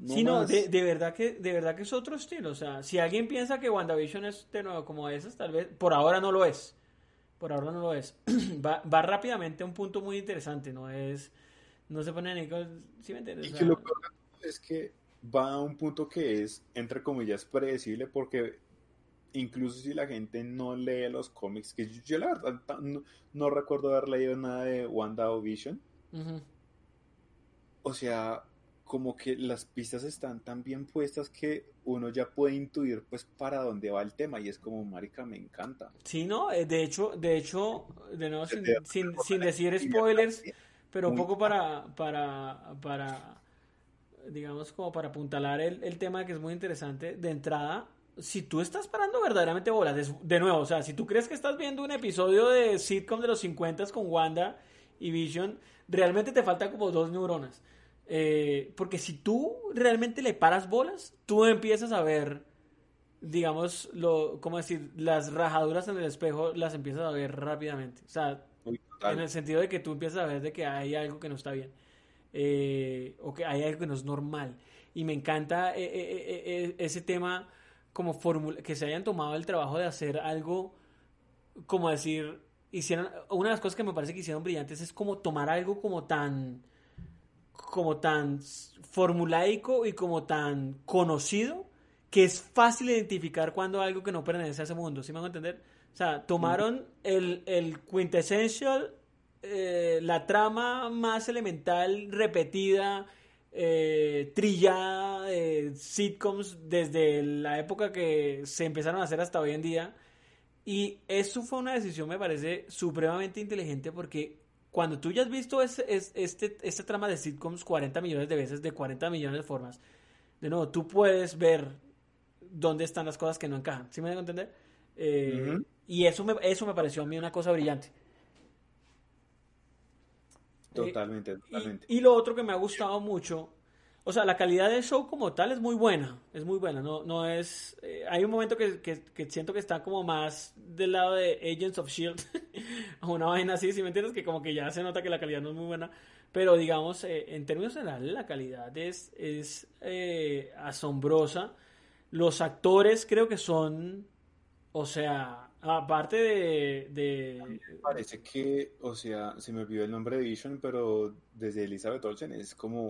No Sí, no, más. de, de verdad que, de verdad que es otro estilo. O sea, si alguien piensa que WandaVision es de nuevo como esas, tal vez, por ahora no lo es. Por ahora no lo es. [CLEARS THROAT] va, va rápidamente a un punto muy interesante, no es, no se pone ni ¿sí me entiendes? Y que lo peor es que va a un punto que es, entre comillas, predecible porque incluso si la gente no lee los cómics, que yo, yo la verdad no, no recuerdo haber leído nada de Wanda o Vision, ujú. o sea, como que las pistas están tan bien puestas que uno ya puede intuir pues para dónde va el tema y es como, marica, me encanta. Sí, no, eh, de hecho, de hecho, de nuevo, sin, sin, decir spoilers, pero un poco para, para, para, digamos, como para apuntalar el, el tema que es muy interesante, de entrada, si tú estás parando verdaderamente bolas, de, de nuevo, o sea, si tú crees que estás viendo un episodio de sitcom de los 50 con Wanda y Vision, realmente te falta como dos neuronas. Eh, porque si tú realmente le paras bolas, tú empiezas a ver digamos, lo, ¿cómo decir? Las rajaduras en el espejo las empiezas a ver rápidamente. O sea, en el sentido de que tú empiezas a ver de que hay algo que no está bien. Eh, o que hay algo que no es normal. Y me encanta eh, eh, eh, eh, ese tema como fórmula, que se hayan tomado el trabajo de hacer algo, como decir, hicieron, una de las cosas que me parece que hicieron brillantes es como tomar algo como tan, como tan formulaico y como tan conocido que es fácil identificar cuando algo que no pertenece a ese mundo, ¿sí me hago entender? O sea, tomaron el, el quintessential, eh, la trama más elemental, repetida, eh, trillada de sitcoms desde la época que se empezaron a hacer hasta hoy en día. Y eso fue una decisión, me parece, supremamente inteligente porque cuando tú ya has visto es- este, esta trama de sitcoms 40 millones de veces, de 40 millones de formas, de nuevo, tú puedes ver dónde están las cosas que no encajan. ¿Sí me dejo entender? Eh. Y eso me, eso me pareció a mí una cosa brillante. Totalmente, Y, totalmente. y lo otro que me ha gustado mucho, o sea, la calidad del show como tal es muy buena, es muy buena, no, no es, eh, hay un momento que, que, siento que está como más del lado de Agents of Shield, [LAUGHS] una vaina así, si me entiendes, que como que ya se nota que la calidad no es muy buena, pero digamos, eh, en términos generales la calidad es, es eh, asombrosa, los actores creo que son, o sea, aparte de, de, Parece que, o sea, se me olvidó el nombre de Vision, pero desde Elizabeth Olsen es como,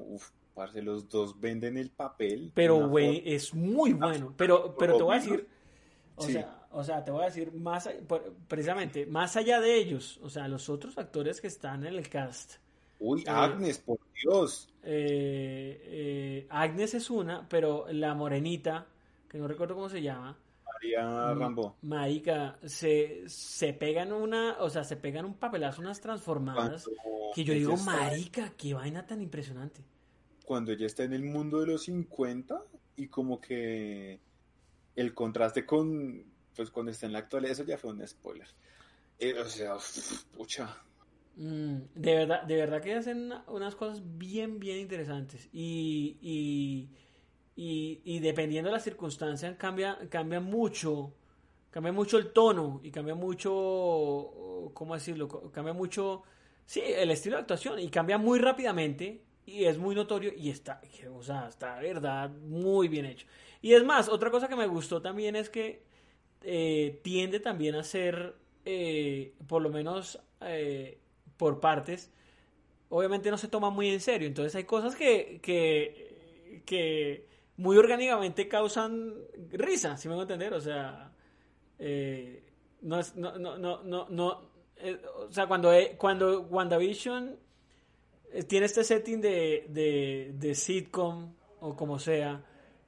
parce, los dos venden el papel. Pero, güey, es muy bueno. Pero, pero te voy a decir, o Sí. sea, o sea, te voy a decir más, precisamente, más allá de ellos, o sea, los otros actores que están en el cast. Uy, eh, Agnes, por Dios. eh, eh, Agnes es una, pero la morenita, que no recuerdo cómo se llama, María mm, Rambo. marica, se, se pegan una, o sea, se pegan un papelazo, unas transformadas, Cuando que yo digo, marica, qué vaina tan impresionante. Cuando ella está en el mundo de los 50 y como que el contraste con, pues cuando está en la actualidad, eso ya fue un spoiler. Eh, o sea, pucha. Mm, de verdad, de verdad que hacen una- unas cosas bien, bien interesantes. Y, y, y, y dependiendo de la circunstancia, cambia, cambia mucho. Cambia mucho el tono y cambia mucho, ¿cómo decirlo? Cambia mucho, sí, el estilo de actuación y cambia muy rápidamente y es muy notorio y está, o sea, está de verdad muy bien hecho. Y es más, otra cosa que me gustó también es que eh, tiende también a ser, eh, por lo menos eh, por partes, obviamente no se toma muy en serio. Entonces hay cosas que, que, que muy orgánicamente causan risa, si me voy a entender. O sea, eh, no es, no, no, no, no, no eh, o sea, cuando, cuando WandaVision eh, tiene este setting de, de, de sitcom o como sea,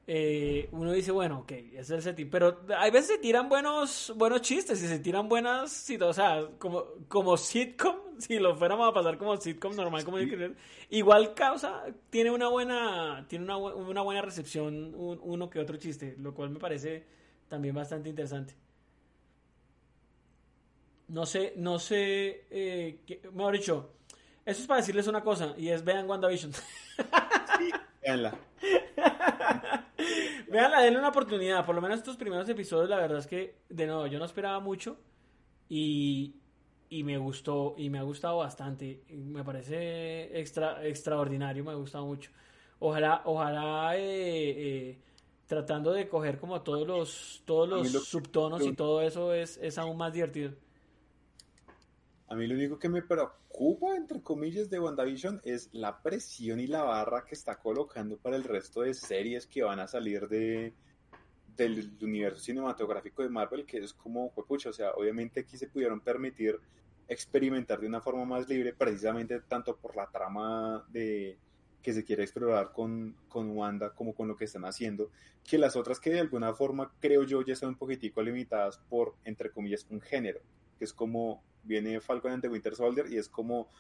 eh, uno dice, bueno, ok, ese es el setting. Pero hay veces se tiran buenos, buenos chistes y se tiran buenas, o sea, como, como sitcom, [LAUGHS] si lo fuéramos a pasar como sitcom normal, como igual causa, tiene una buena, tiene una, una buena recepción uno que otro chiste, lo cual me parece también bastante interesante. No sé, no sé, eh, mejor dicho, eso es para decirles una cosa, y es vean WandaVision. Sí, veanla. Veanla, denle una oportunidad. Por lo menos estos primeros episodios, la verdad es que, de nuevo, yo no esperaba mucho. Y, y me gustó, y me ha gustado bastante. Me parece extra, extraordinario, me ha gustado mucho. Ojalá, ojalá eh, eh, tratando de coger como todos los, todos los subtonos y todo eso es, es aún más divertido. A mí lo único que me preocupa, entre comillas, de WandaVision es la presión y la barra que está colocando para el resto de series que van a salir de, del universo cinematográfico de Marvel, que es como, pucha, o sea, obviamente aquí se pudieron permitir experimentar de una forma más libre, precisamente tanto por la trama de que se quiere explorar con, con Wanda como con lo que están haciendo, que las otras que de alguna forma creo yo ya están un poquitico limitadas por, entre comillas, un género, que es como viene Falcon and the Winter Soldier y es como,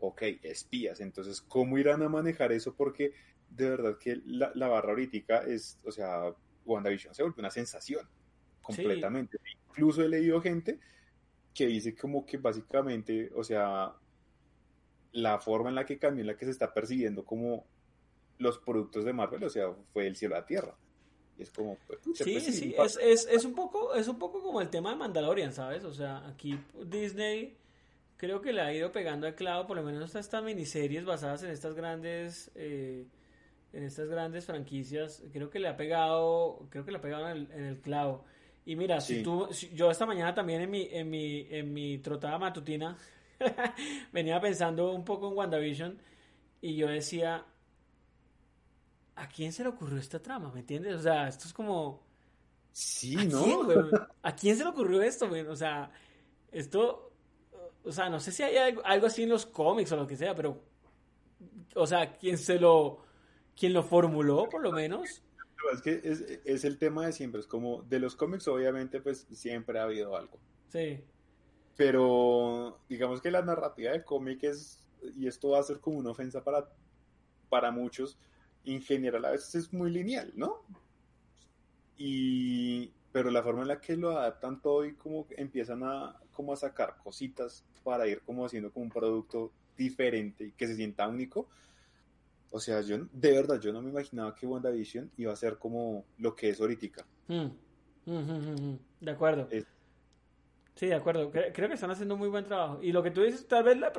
ok, espías, entonces, ¿cómo irán a manejar eso? Porque de verdad que la, barra ahorita es, o sea, WandaVision se vuelve una sensación completamente. Incluso he leído gente que dice como que básicamente, o sea, la forma en la que cambió, en la que se está persiguiendo como los productos de Marvel, o sea, fue el cielo a la tierra es como, pues, sí, pues, sí, es, es, es, un poco, es un poco como el tema de Mandalorian, ¿sabes? O sea, aquí Disney creo que le ha ido pegando al clavo, por lo menos estas miniseries basadas en estas grandes, eh, en estas grandes franquicias, creo que le ha pegado, creo que le ha pegado en el, clavo. Y mira, si tú, yo esta mañana también en mi, en mi, en mi trotada matutina [LAUGHS] venía pensando un poco en WandaVision y yo decía, ¿a quién se le ocurrió esta trama? ¿Me entiendes? O sea, esto es como... Sí, ¿no? [LAUGHS] ¿A quién se le ocurrió esto, güey? O sea, esto... O sea, no sé si hay algo, así en los cómics o lo que sea, pero... O sea, ¿quién se lo... ¿Quién lo formuló, por lo menos? Es que es, es el tema de siempre. Es como, de los cómics, obviamente, pues siempre ha habido algo. Sí. Pero digamos que la narrativa de cómic es, y esto va a ser como una ofensa para, para muchos, en general a veces es muy lineal, ¿no? Y, pero la forma en la que lo adaptan todo y como empiezan a, como a sacar cositas para ir como haciendo como un producto diferente y que se sienta único. O sea, yo de verdad yo no me imaginaba que WandaVision iba a ser como lo que es ahorita. Mm. De acuerdo. Sí, de acuerdo. Creo que están haciendo muy buen trabajo. Y lo que tú dices, tal vez la,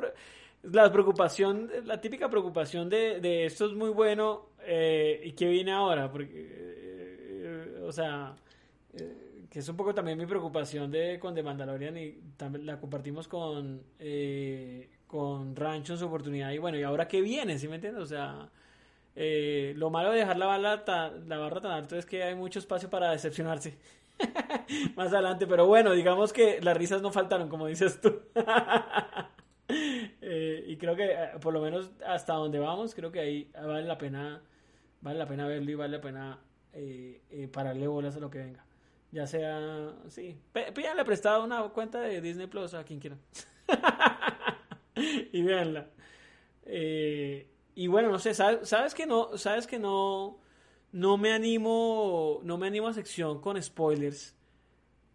la preocupación, la típica preocupación de, de esto es muy bueno eh, y qué viene ahora, porque, eh, o sea, eh, que es un poco también mi preocupación de con The Mandalorian y también la compartimos con con Rancho en su oportunidad y bueno, y ahora qué viene, ¿sí me entiendes? O sea, lo malo de dejar la, barra tan, la barra tan alta es que hay mucho espacio para decepcionarse. [LAUGHS] Más adelante, pero bueno, digamos que las risas no faltaron, como dices tú. [LAUGHS] Eh, y creo que eh, por lo menos hasta donde vamos, creo que ahí vale la pena, vale la pena verlo y vale la pena eh, pararle bolas a lo que venga. Ya sea, sí, pídanle prestado una cuenta de Disney Plus a quien quiera. [LAUGHS] y véanla. y bueno, no sé, sabes, que no, sabes que no, no me animo, no me animo a sección con spoilers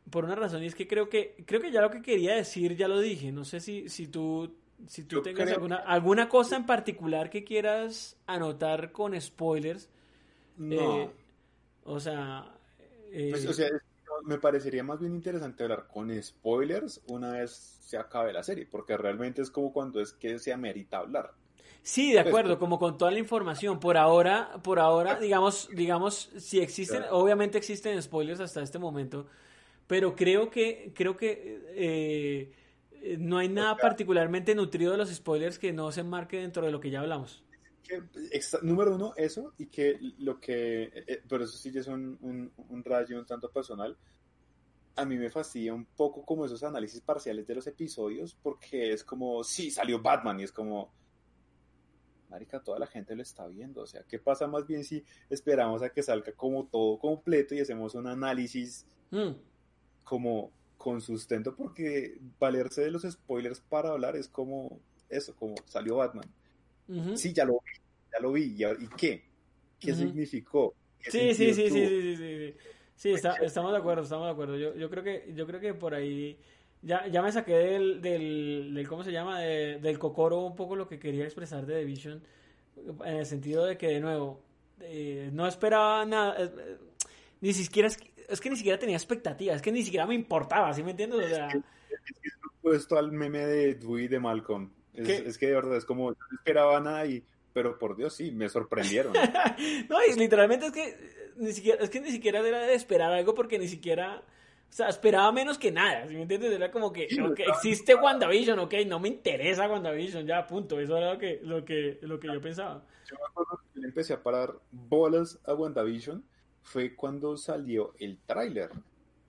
por una razón y es que creo que creo que ya lo que quería decir ya lo dije no sé si si tú si tú tengas alguna alguna cosa en particular que quieras anotar con spoilers no. Eh, o sea pues, o sea me parecería más bien interesante hablar con spoilers una vez se acabe la serie porque realmente es como cuando es que se amerita hablar Sí, de pues, acuerdo, pues, como con toda la información. Por ahora, por ahora, digamos, digamos, si existen, obviamente existen spoilers hasta este momento, pero creo que, creo que eh, no hay nada particularmente nutrido de los spoilers que no se marque dentro de lo que ya hablamos. número uno, eso, y que lo que, eh, eh, pero eso sí es un, un, rayo un tanto personal, a mí me fastidia un poco como esos análisis parciales de los episodios, porque es como, sí, salió Batman, y es como, marica, toda la gente lo está viendo, o sea, ¿qué pasa más bien si esperamos a que salga como todo completo y hacemos un análisis mm. como con sustento? Porque valerse de los spoilers para hablar es como eso, como salió Batman. Sí, ya lo vi, ya lo vi, ¿y, qué? ¿Qué significó? sí, sí, sí, sí, sí, sí, sí, estamos de acuerdo, estamos de acuerdo. Yo, yo creo que, yo creo que por ahí ya, ya me saqué del, del, ¿cómo se llama? del cocoro un poco lo que quería expresar de The Vision, en el sentido de que, de nuevo, eh, no esperaba nada, eh, ni siquiera, es, que ni siquiera tenía expectativas, es que ni siquiera me importaba, ¿sí me entiendes? O sea... Es puesto al meme de Dewey de Malcolm. Es, que de verdad es como, no esperaba nada y pero por Dios sí, me sorprendieron. [LAUGHS] no, y literalmente es que ni siquiera, es que ni siquiera era de esperar algo porque ni siquiera, o sea, esperaba menos que nada, ¿sí me entiendes? Era como que, existe WandaVision, ok, no me interesa WandaVision, ya, punto, eso era lo que, lo que, lo que yo pensaba. Yo me acuerdo que empecé a parar bolas a WandaVision fue cuando salió el tráiler.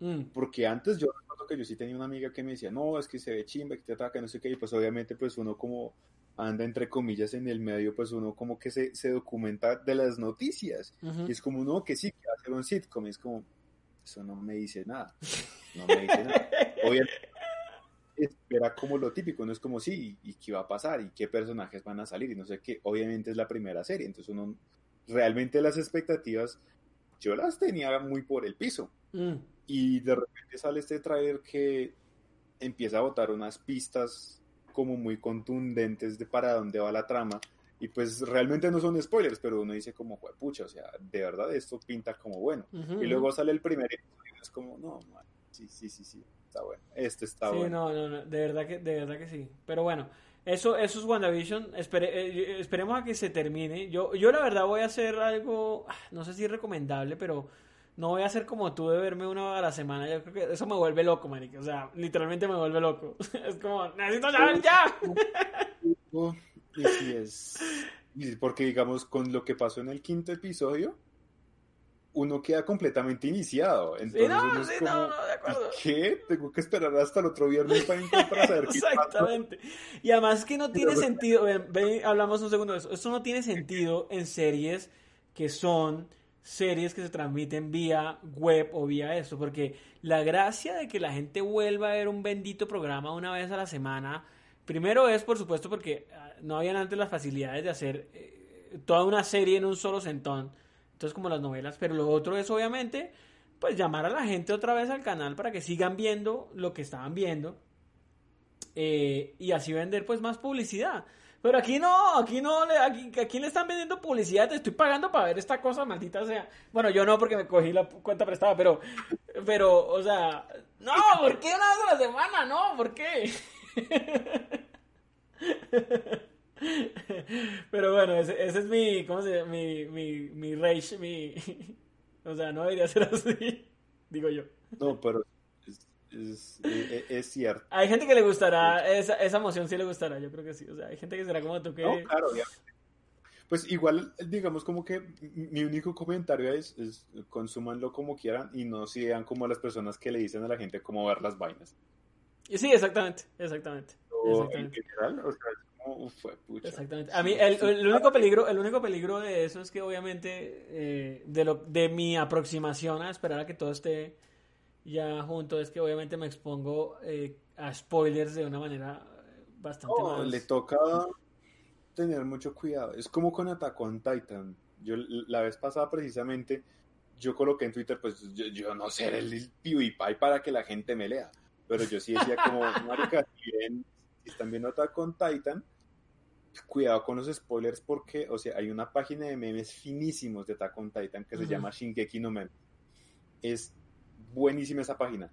Mm. Porque antes yo recuerdo que yo sí tenía una amiga que me decía, no, es que se ve chimba, que te ataca, no sé qué, y pues obviamente pues uno como anda entre comillas en el medio, pues uno como que se, se documenta de las noticias. Y es como, no, que sí, que va a ser un sitcom. Y es como, eso no me dice nada. No me dice nada. [LAUGHS] Obviamente, espera como lo típico, no es como, sí, y qué va a pasar, y qué personajes van a salir, y no sé qué. Obviamente es la primera serie, entonces uno, realmente las expectativas, yo las tenía muy por el piso. Mm. Y de repente sale este trailer que empieza a botar unas pistas como muy contundentes de para dónde va la trama. Y pues realmente no son spoilers, pero uno dice como, pucha, o sea, de verdad esto pinta como bueno. y luego sale el primer y es como, no, sí, sí, sí, sí, está bueno. Este está bueno. Sí, no, no, no, de verdad que, de verdad que sí. Pero bueno, eso, eso es WandaVision. Eh, esperemos a que se termine. Yo, yo la verdad voy a hacer algo, ah, no sé si recomendable, pero no voy a ser como tú de verme una a la semana. Yo creo que eso me vuelve loco, marica. O sea, literalmente me vuelve loco. [LAUGHS] Es como, necesito saber ya. [LAUGHS] Y sí es. Porque, digamos, con lo que pasó en el quinto episodio, uno queda completamente iniciado. Entonces uno es como, no, no, de acuerdo. ¿qué? Tengo que esperar hasta el otro viernes para, saber [LAUGHS] qué Exactamente. Y además que no tiene sentido, ven, hablamos un segundo de eso, esto no tiene sentido en series que son series que se transmiten vía web o vía eso, porque la gracia de que la gente vuelva a ver un bendito programa una vez a la semana, primero es por supuesto porque ah, no habían antes las facilidades de hacer eh, toda una serie en un solo sentón, entonces como las novelas, pero lo otro es obviamente pues llamar a la gente otra vez al canal para que sigan viendo lo que estaban viendo eh, y así vender pues más publicidad. Pero aquí no, aquí no, aquí, aquí le están vendiendo publicidad, te estoy pagando para ver esta cosa, maldita sea. Bueno, yo no porque me cogí la cuenta prestada, pero, pero, o sea, no, ¿por qué una vez a la semana? No, ¿por qué? [LAUGHS] [LAUGHS] Pero bueno, ese, ese es mi, ¿cómo se llama? Mi, mi, mi rage, mi, [LAUGHS] o sea, no debería ser [LAUGHS] así, digo yo. No, pero es, cierto. Hay gente que le gustará, esa, esa emoción sí le gustará, yo creo que sí. O sea, hay gente que será como tú que... No, claro, Pues igual, digamos como que mi único comentario es, es consúmanlo como quieran y no sean como las personas que le dicen a la gente cómo ver las vainas. Sí, exactamente, exactamente. exactamente. Exactamente. A mí el, el, único peligro, el único peligro de eso es que obviamente eh, de lo de mi aproximación a esperar a que todo esté ya junto es que obviamente me expongo eh, a spoilers de una manera bastante no, le toca tener mucho cuidado. Es como con Attack on Titan. Yo la vez pasada precisamente yo coloqué en Twitter, pues yo, no sé el PewDiePie para que la gente me lea. Pero yo sí decía como, marica, si, están viendo Attack on Titan, cuidado con los spoilers porque, o sea, hay una página de memes finísimos de Attack on Titan que se llama Shingeki no Men. Es buenísima esa página.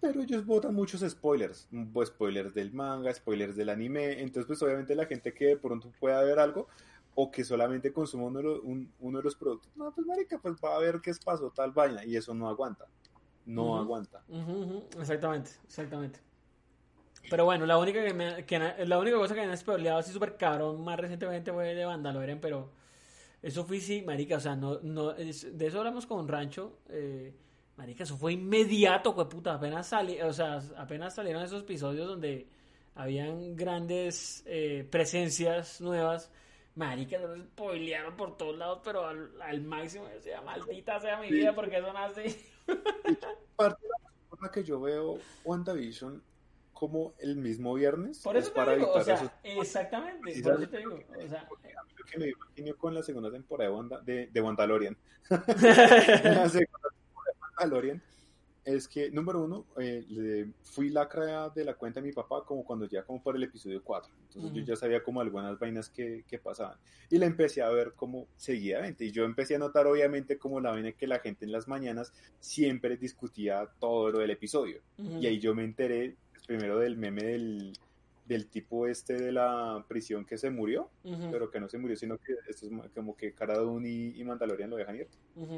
Pero ellos botan muchos spoilers, pues, spoilers del manga, spoilers del anime, entonces pues obviamente la gente que de pronto pueda ver algo o que solamente consuma uno, de los productos, no, pues marica, pues va a ver qué pasó tal vaina y eso no aguanta, no aguanta. Exactamente, exactamente. Pero bueno, la única que, me, la única cosa que me han spoileado así súper cabrón más recientemente fue de Vandalorian, pero eso fue sí, marica, o sea, no, no, de eso hablamos con Rancho, eh, Marica, eso fue inmediato, fue puta. Apenas, sali, o sea, apenas salieron esos episodios donde habían grandes eh, presencias nuevas. Marica, se spoilearon por todos lados, pero al, máximo. Decía, maldita sea mi vida, porque son así. Parte de la forma que yo veo WandaVision como el mismo viernes. Por eso te digo, o sea, exactamente, por eso te digo. O sea, lo que me dio con la segunda temporada de, de, de Mandalorian. [LAUGHS] [LAUGHS] la segunda temporada de Mandalorian es que, número uno, eh, fui lacra de la cuenta de mi papá como cuando ya como por el episodio 4. Entonces yo ya sabía como algunas vainas que, que, pasaban. Y la empecé a ver como seguidamente. Y yo empecé a notar obviamente como la vaina que la gente en las mañanas siempre discutía todo lo del episodio. Y ahí yo me enteré primero del meme del, del tipo este de la prisión que se murió, pero que no se murió, sino que esto es como que Cara y, y Mandalorian lo dejan ir.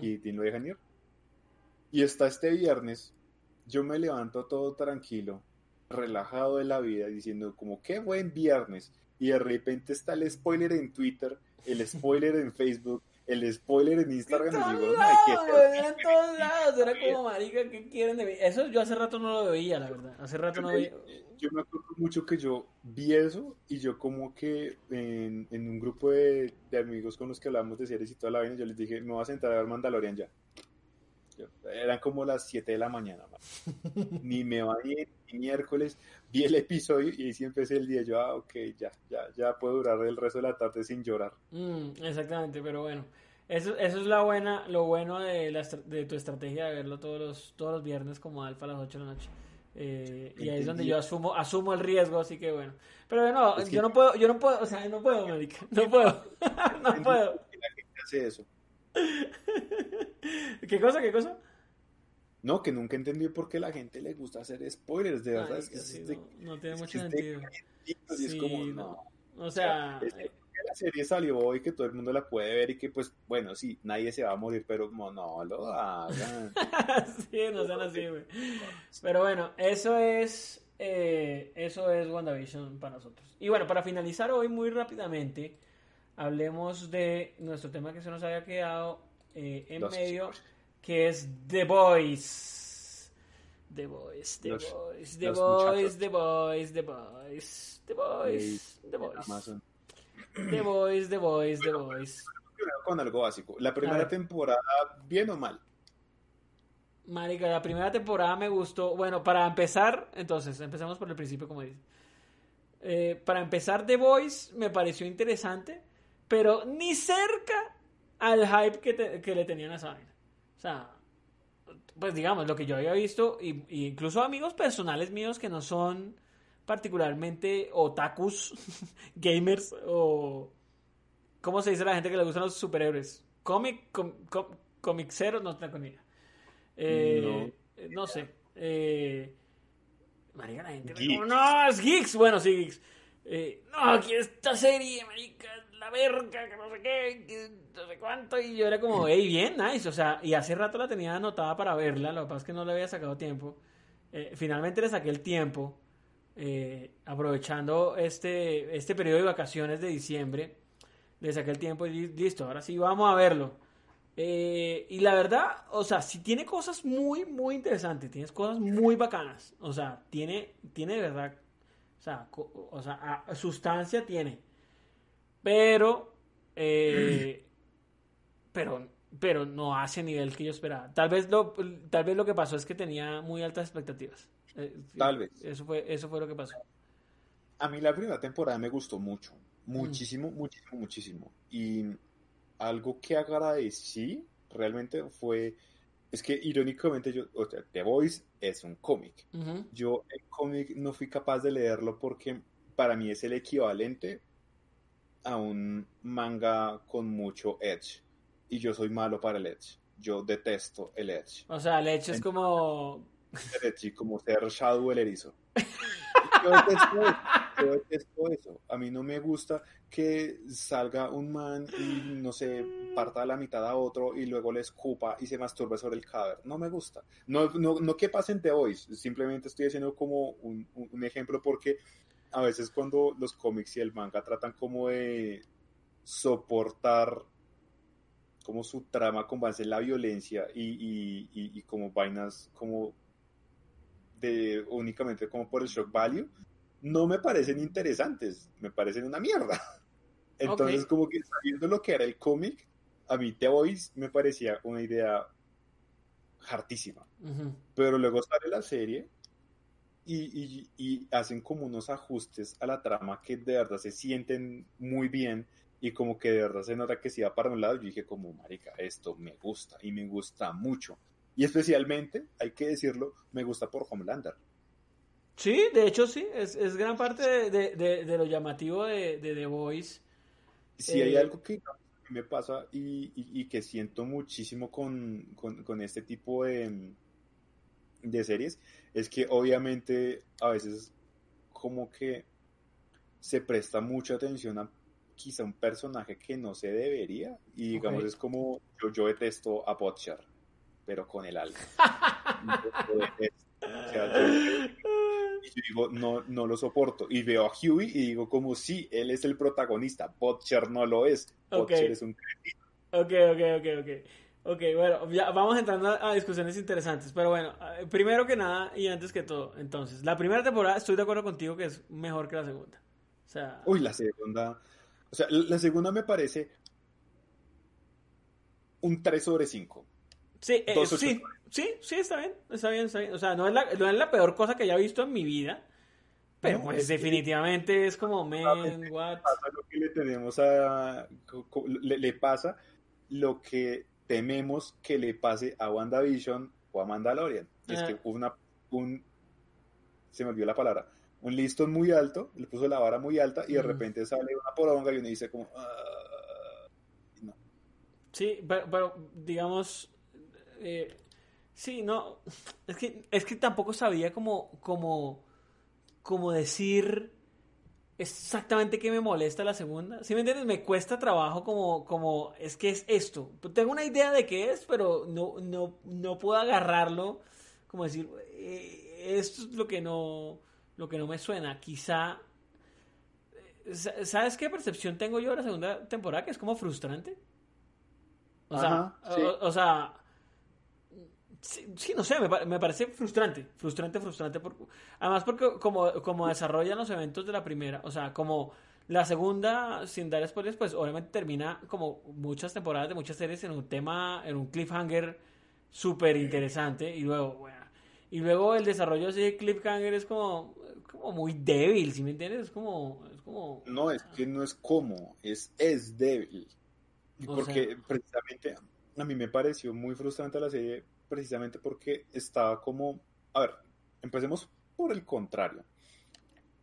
Y lo dejan ir. Y está este viernes, yo me levanto todo tranquilo, relajado de la vida, diciendo como qué buen viernes. Y de repente está el spoiler en Twitter, el spoiler en Facebook, el spoiler en Instagram. Todos lados, en todos lados. Era como, marica, ¿qué quieren de mí? Eso yo hace rato no lo veía, la verdad. Hace rato no veía. Yo me acuerdo mucho que yo vi eso y yo como que en, en un grupo de, de, amigos con los que hablamos de series y toda la vaina, yo les dije, me voy a sentar a ver Mandalorian ya. Eran como las 7 de la mañana. ni me va bien, ni miércoles. Vi el episodio y ahí sí empecé el día. Yo, ah, ok, ya, ya, ya puedo durar el resto de la tarde sin llorar. Mm, exactamente, pero bueno. Eso, eso es la buena, lo bueno de, la, de tu estrategia de verlo todos los, todos los viernes como alfa a las 8 de la noche. Eh, y ahí es donde yo asumo, asumo el riesgo, así que bueno. Pero bueno, yo no puedo, yo no puedo, o sea, no puedo, Marica, no puedo, [LAUGHS] no puedo. La gente hace eso. [LAUGHS] ¿Qué cosa? ¿Qué cosa? No, que nunca entendí por qué la gente le gusta hacer spoilers, de verdad. es que no, tiene mucho sentido. es como, no. O sea, la serie salió hoy, que todo el mundo la puede ver y que, pues, bueno, sí, nadie se va a morir, pero no, lo hagan. [LAUGHS] sí, no sean así, güey. [LAUGHS] Pero bueno, eso es, eh, eso es WandaVision para nosotros. Y bueno, para finalizar hoy muy rápidamente, hablemos de nuestro tema que se nos había quedado eh, en medio, que es The Boys. The Boys, The Boys, The Boys, The Boys, The Boys, The Boys, The Boys. The Boys, The Boys, The Boys. Con algo básico. La primera temporada, ¿bien o mal? Marica, la primera temporada me gustó. Bueno, para empezar, entonces, empecemos por el principio, como dice. Eh, para empezar, The Boys me pareció interesante pero ni cerca al hype que, le tenían a esa vaina. O sea, pues digamos, lo que yo había visto, y, incluso amigos personales míos que no son particularmente otakus, [LAUGHS] gamers o... ¿Cómo se dice la gente que le gustan los superhéroes? Comic, com, cero, no tengo ni. Eh, no. sé. Eh, marica, la gente... no, es geeks. Bueno, sí, geeks. Eh, no, aquí esta serie, marica, la verga, que no sé qué, no sé cuánto. Y yo era como, hey, bien, nice. O sea, y hace rato la tenía anotada para verla, lo que pasa es que no le había sacado tiempo. Eh, finalmente le saqué el tiempo, eh, aprovechando este, este periodo de vacaciones de diciembre. Le saqué el tiempo y listo, ahora sí, vamos a verlo. Eh, y la verdad, o sea, sí tiene cosas muy, muy interesantes, tiene cosas muy bacanas. O sea, tiene, tiene de verdad, o sea, o sea sustancia tiene. Pero, eh, [CLEARS THROAT] pero, pero no hace nivel que yo esperaba. Tal vez lo, tal vez lo que pasó es que tenía muy altas expectativas. Eh, tal vez. Eso fue, eso fue lo que pasó. A mí la primera temporada me gustó mucho, muchísimo, muchísimo, muchísimo. Y algo que agradecí realmente fue, es que irónicamente yo, o sea, The Voice es un cómic. Yo el cómic no fui capaz de leerlo porque para mí es el equivalente a un manga con mucho edge. Y yo soy malo para el edge. Yo detesto el edge. O sea, el edge es como... El como ser Shadow el erizo. Yo detesto, eso. yo detesto eso. A mí no me gusta que salga un man y, no sé, parta la mitad a otro y luego le escupa y se masturbe sobre el cadáver. No me gusta. No, no, no que pasen de hoy. Simplemente estoy haciendo como un, un ejemplo porque a veces cuando los cómics y el manga tratan como de soportar como su trama con base en la violencia y, y, como vainas como de únicamente como por el shock value, no me parecen interesantes, me parecen una mierda. [LAUGHS] Entonces, como que sabiendo lo que era el cómic, a mí The Voice me parecía una idea hartísima. Pero luego sale la serie y, y, hacen como unos ajustes a la trama que de verdad se sienten muy bien y como que de verdad se nota que si va para un lado, yo dije como, marica, esto me gusta y me gusta mucho. Y especialmente, hay que decirlo, me gusta por Homelander. Sí, de hecho sí, es, es gran parte de, de, de, lo llamativo de, The Voice. Si hay eh, algo que me pasa y, y, que siento muchísimo con, con, con este tipo de, de series, es que obviamente a veces como que se presta mucha atención a quizá un personaje que no se debería y digamos es como yo, yo detesto a Butcher pero con el alma. [LAUGHS] Y yo digo no, no lo soporto y veo a Huey y digo como si él es el protagonista Butcher no lo es Butcher es un cretino. Ok ok ok ok Ok, bueno, ya vamos entrando a, discusiones interesantes, pero bueno, eh, primero que nada y antes que todo, entonces, la primera temporada estoy de acuerdo contigo que es mejor que la segunda. O sea... Uy, la segunda, o sea, la segunda me parece un 3 sobre 5. Sí, eh, sí, sí, sí, está bien, está bien, está bien. O sea, no es la, no es la peor cosa que haya visto en mi vida, pero pues definitivamente es como, man, what? Pasa lo que le tenemos a... Le, le pasa lo que tememos que le pase a WandaVision o a Mandalorian. Es que ah. una, un, se me olvidó la palabra, un listón muy alto, le puso la vara muy alta y de repente sale una poronga y uno dice como, ah, no. Sí, pero, digamos, eh, sí, no, es que, es que tampoco sabía como, como, como decir exactamente qué me molesta la segunda. Si me entiendes? Me cuesta trabajo como, como, es que es esto. Tengo una idea de qué es, pero no, no, no puedo agarrarlo, como decir, eh, esto es lo que no, lo que no me suena. Quizá, eh, ¿sabes qué percepción tengo yo de la segunda temporada? Que es como frustrante. O sea, o sea Sí, no sé, me, parece frustrante, frustrante, frustrante. Por, además porque como, como desarrollan los eventos de la primera, o sea, como la segunda, sin dar spoilers, pues obviamente termina como muchas temporadas de muchas series en un tema, en un cliffhanger súper interesante y luego, bueno, y luego el desarrollo así de cliffhanger es como, como muy débil, ¿sí me entiendes? Es como, es como... No, es que no es como, es, es débil. Porque precisamente a mí me pareció muy frustrante la serie precisamente porque estaba como, a ver, empecemos por el contrario.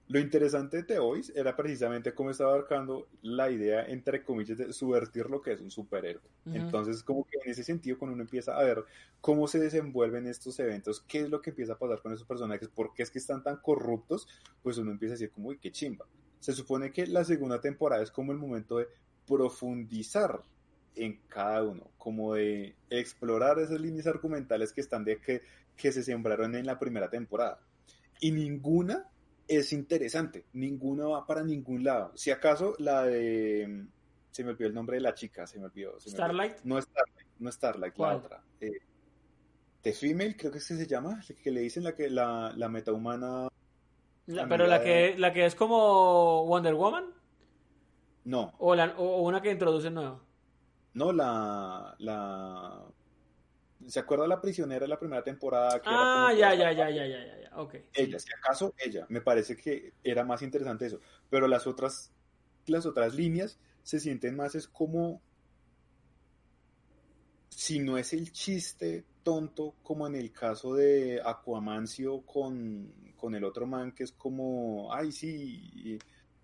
Lo interesante de The Voice era precisamente cómo estaba abarcando la idea, entre comillas, de subvertir lo que es un superhéroe. Entonces, como que en ese sentido, cuando uno empieza a ver cómo se desenvuelven estos eventos, qué es lo que empieza a pasar con esos personajes, por qué es que están tan corruptos, pues uno empieza a decir como, uy, qué chimba. Se supone que la segunda temporada es como el momento de profundizar en cada uno, como de explorar esas líneas argumentales que están de que, que se sembraron en la primera temporada. Y ninguna es interesante, ninguna va para ningún lado. Si acaso la de... Se me olvidó el nombre de la chica, se me olvidó. Starlight. No Starlight, no Starlight, la otra. Eh, The Female, creo que es que se llama, que le dicen la que la, la metahumana. pero la que, la que es como Wonder Woman. No. O, la, o una que introduce nuevo. No, la, la... ¿Se acuerda la prisionera de la primera temporada? ah, ya, ya, ya, ya, ya, ya, ok. Ella, si acaso ella, me parece que era más interesante eso. Pero las otras, las otras líneas se sienten más es como, si no es el chiste tonto, como en el caso de Aquamancio con, con el otro man, que es como, ay, sí,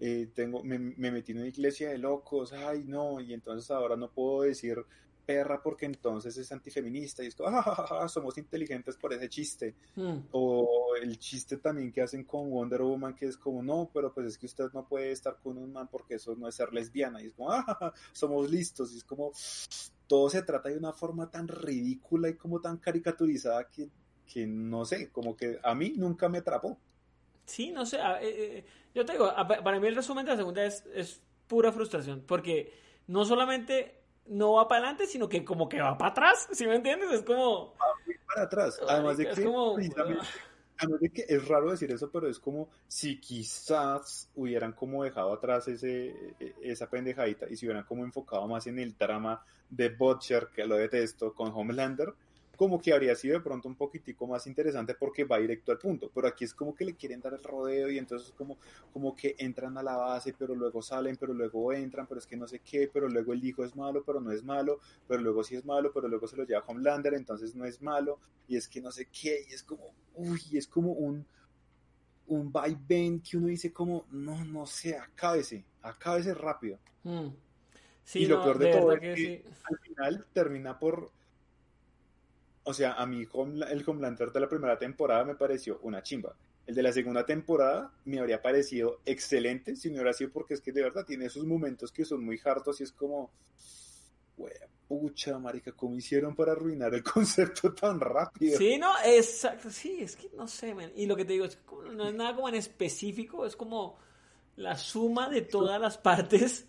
eh, tengo, me, metí en una iglesia de locos, ay no, y entonces ahora no puedo decir perra porque entonces es antifeminista y es como, [LAUGHS] ah, somos inteligentes por ese chiste. Hmm. O el chiste también que hacen con Wonder Woman que es como, no, pero pues es que usted no puede estar con un man porque eso no es ser lesbiana y es como, [LAUGHS] ah, somos listos y es como, todo se trata de una forma tan ridícula y como tan caricaturizada que, que no sé, como que a mí nunca me atrapó. Sí, no sé. Eh, eh, yo te digo, para mí el resumen de la segunda es, es pura frustración. Porque no solamente no va para adelante, sino que como que va para atrás, ¿sí me entiendes? Es como... Va para atrás, además de que... Como... Además de que es raro decir eso, pero es como si quizás hubieran como dejado atrás ese, e, esa pendejadita y se hubieran como enfocado más en el drama de Butcher, que lo detesto, con Homelander, como que habría sido de pronto un poquitico más interesante porque va directo al punto, pero aquí es como que le quieren dar el rodeo y entonces como, como que entran a la base, pero luego salen, pero luego entran, pero es que no sé qué, pero luego el hijo es malo, pero no es malo, pero luego sí es malo, pero luego se lo lleva Homelander, entonces no es malo, y es que no sé qué, y es como, uy, es como un, un vaivén que uno dice como, no, no sé, acábese, acábese rápido. Hmm. y lo peor de, todo es que, al final termina por o sea, a mí el Homelander de la primera temporada me pareció una chimba. El de la segunda temporada me habría parecido excelente si no hubiera sido porque es que de verdad tiene esos momentos que son muy hartos y es como, wea, pucha, marica, ¿cómo hicieron para arruinar el [LAUGHS] concepto tan rápido? Sí, no, exacto, sí, es que no sé, man. y lo que te digo, es que no es nada como en específico, es como la suma de todas las partes.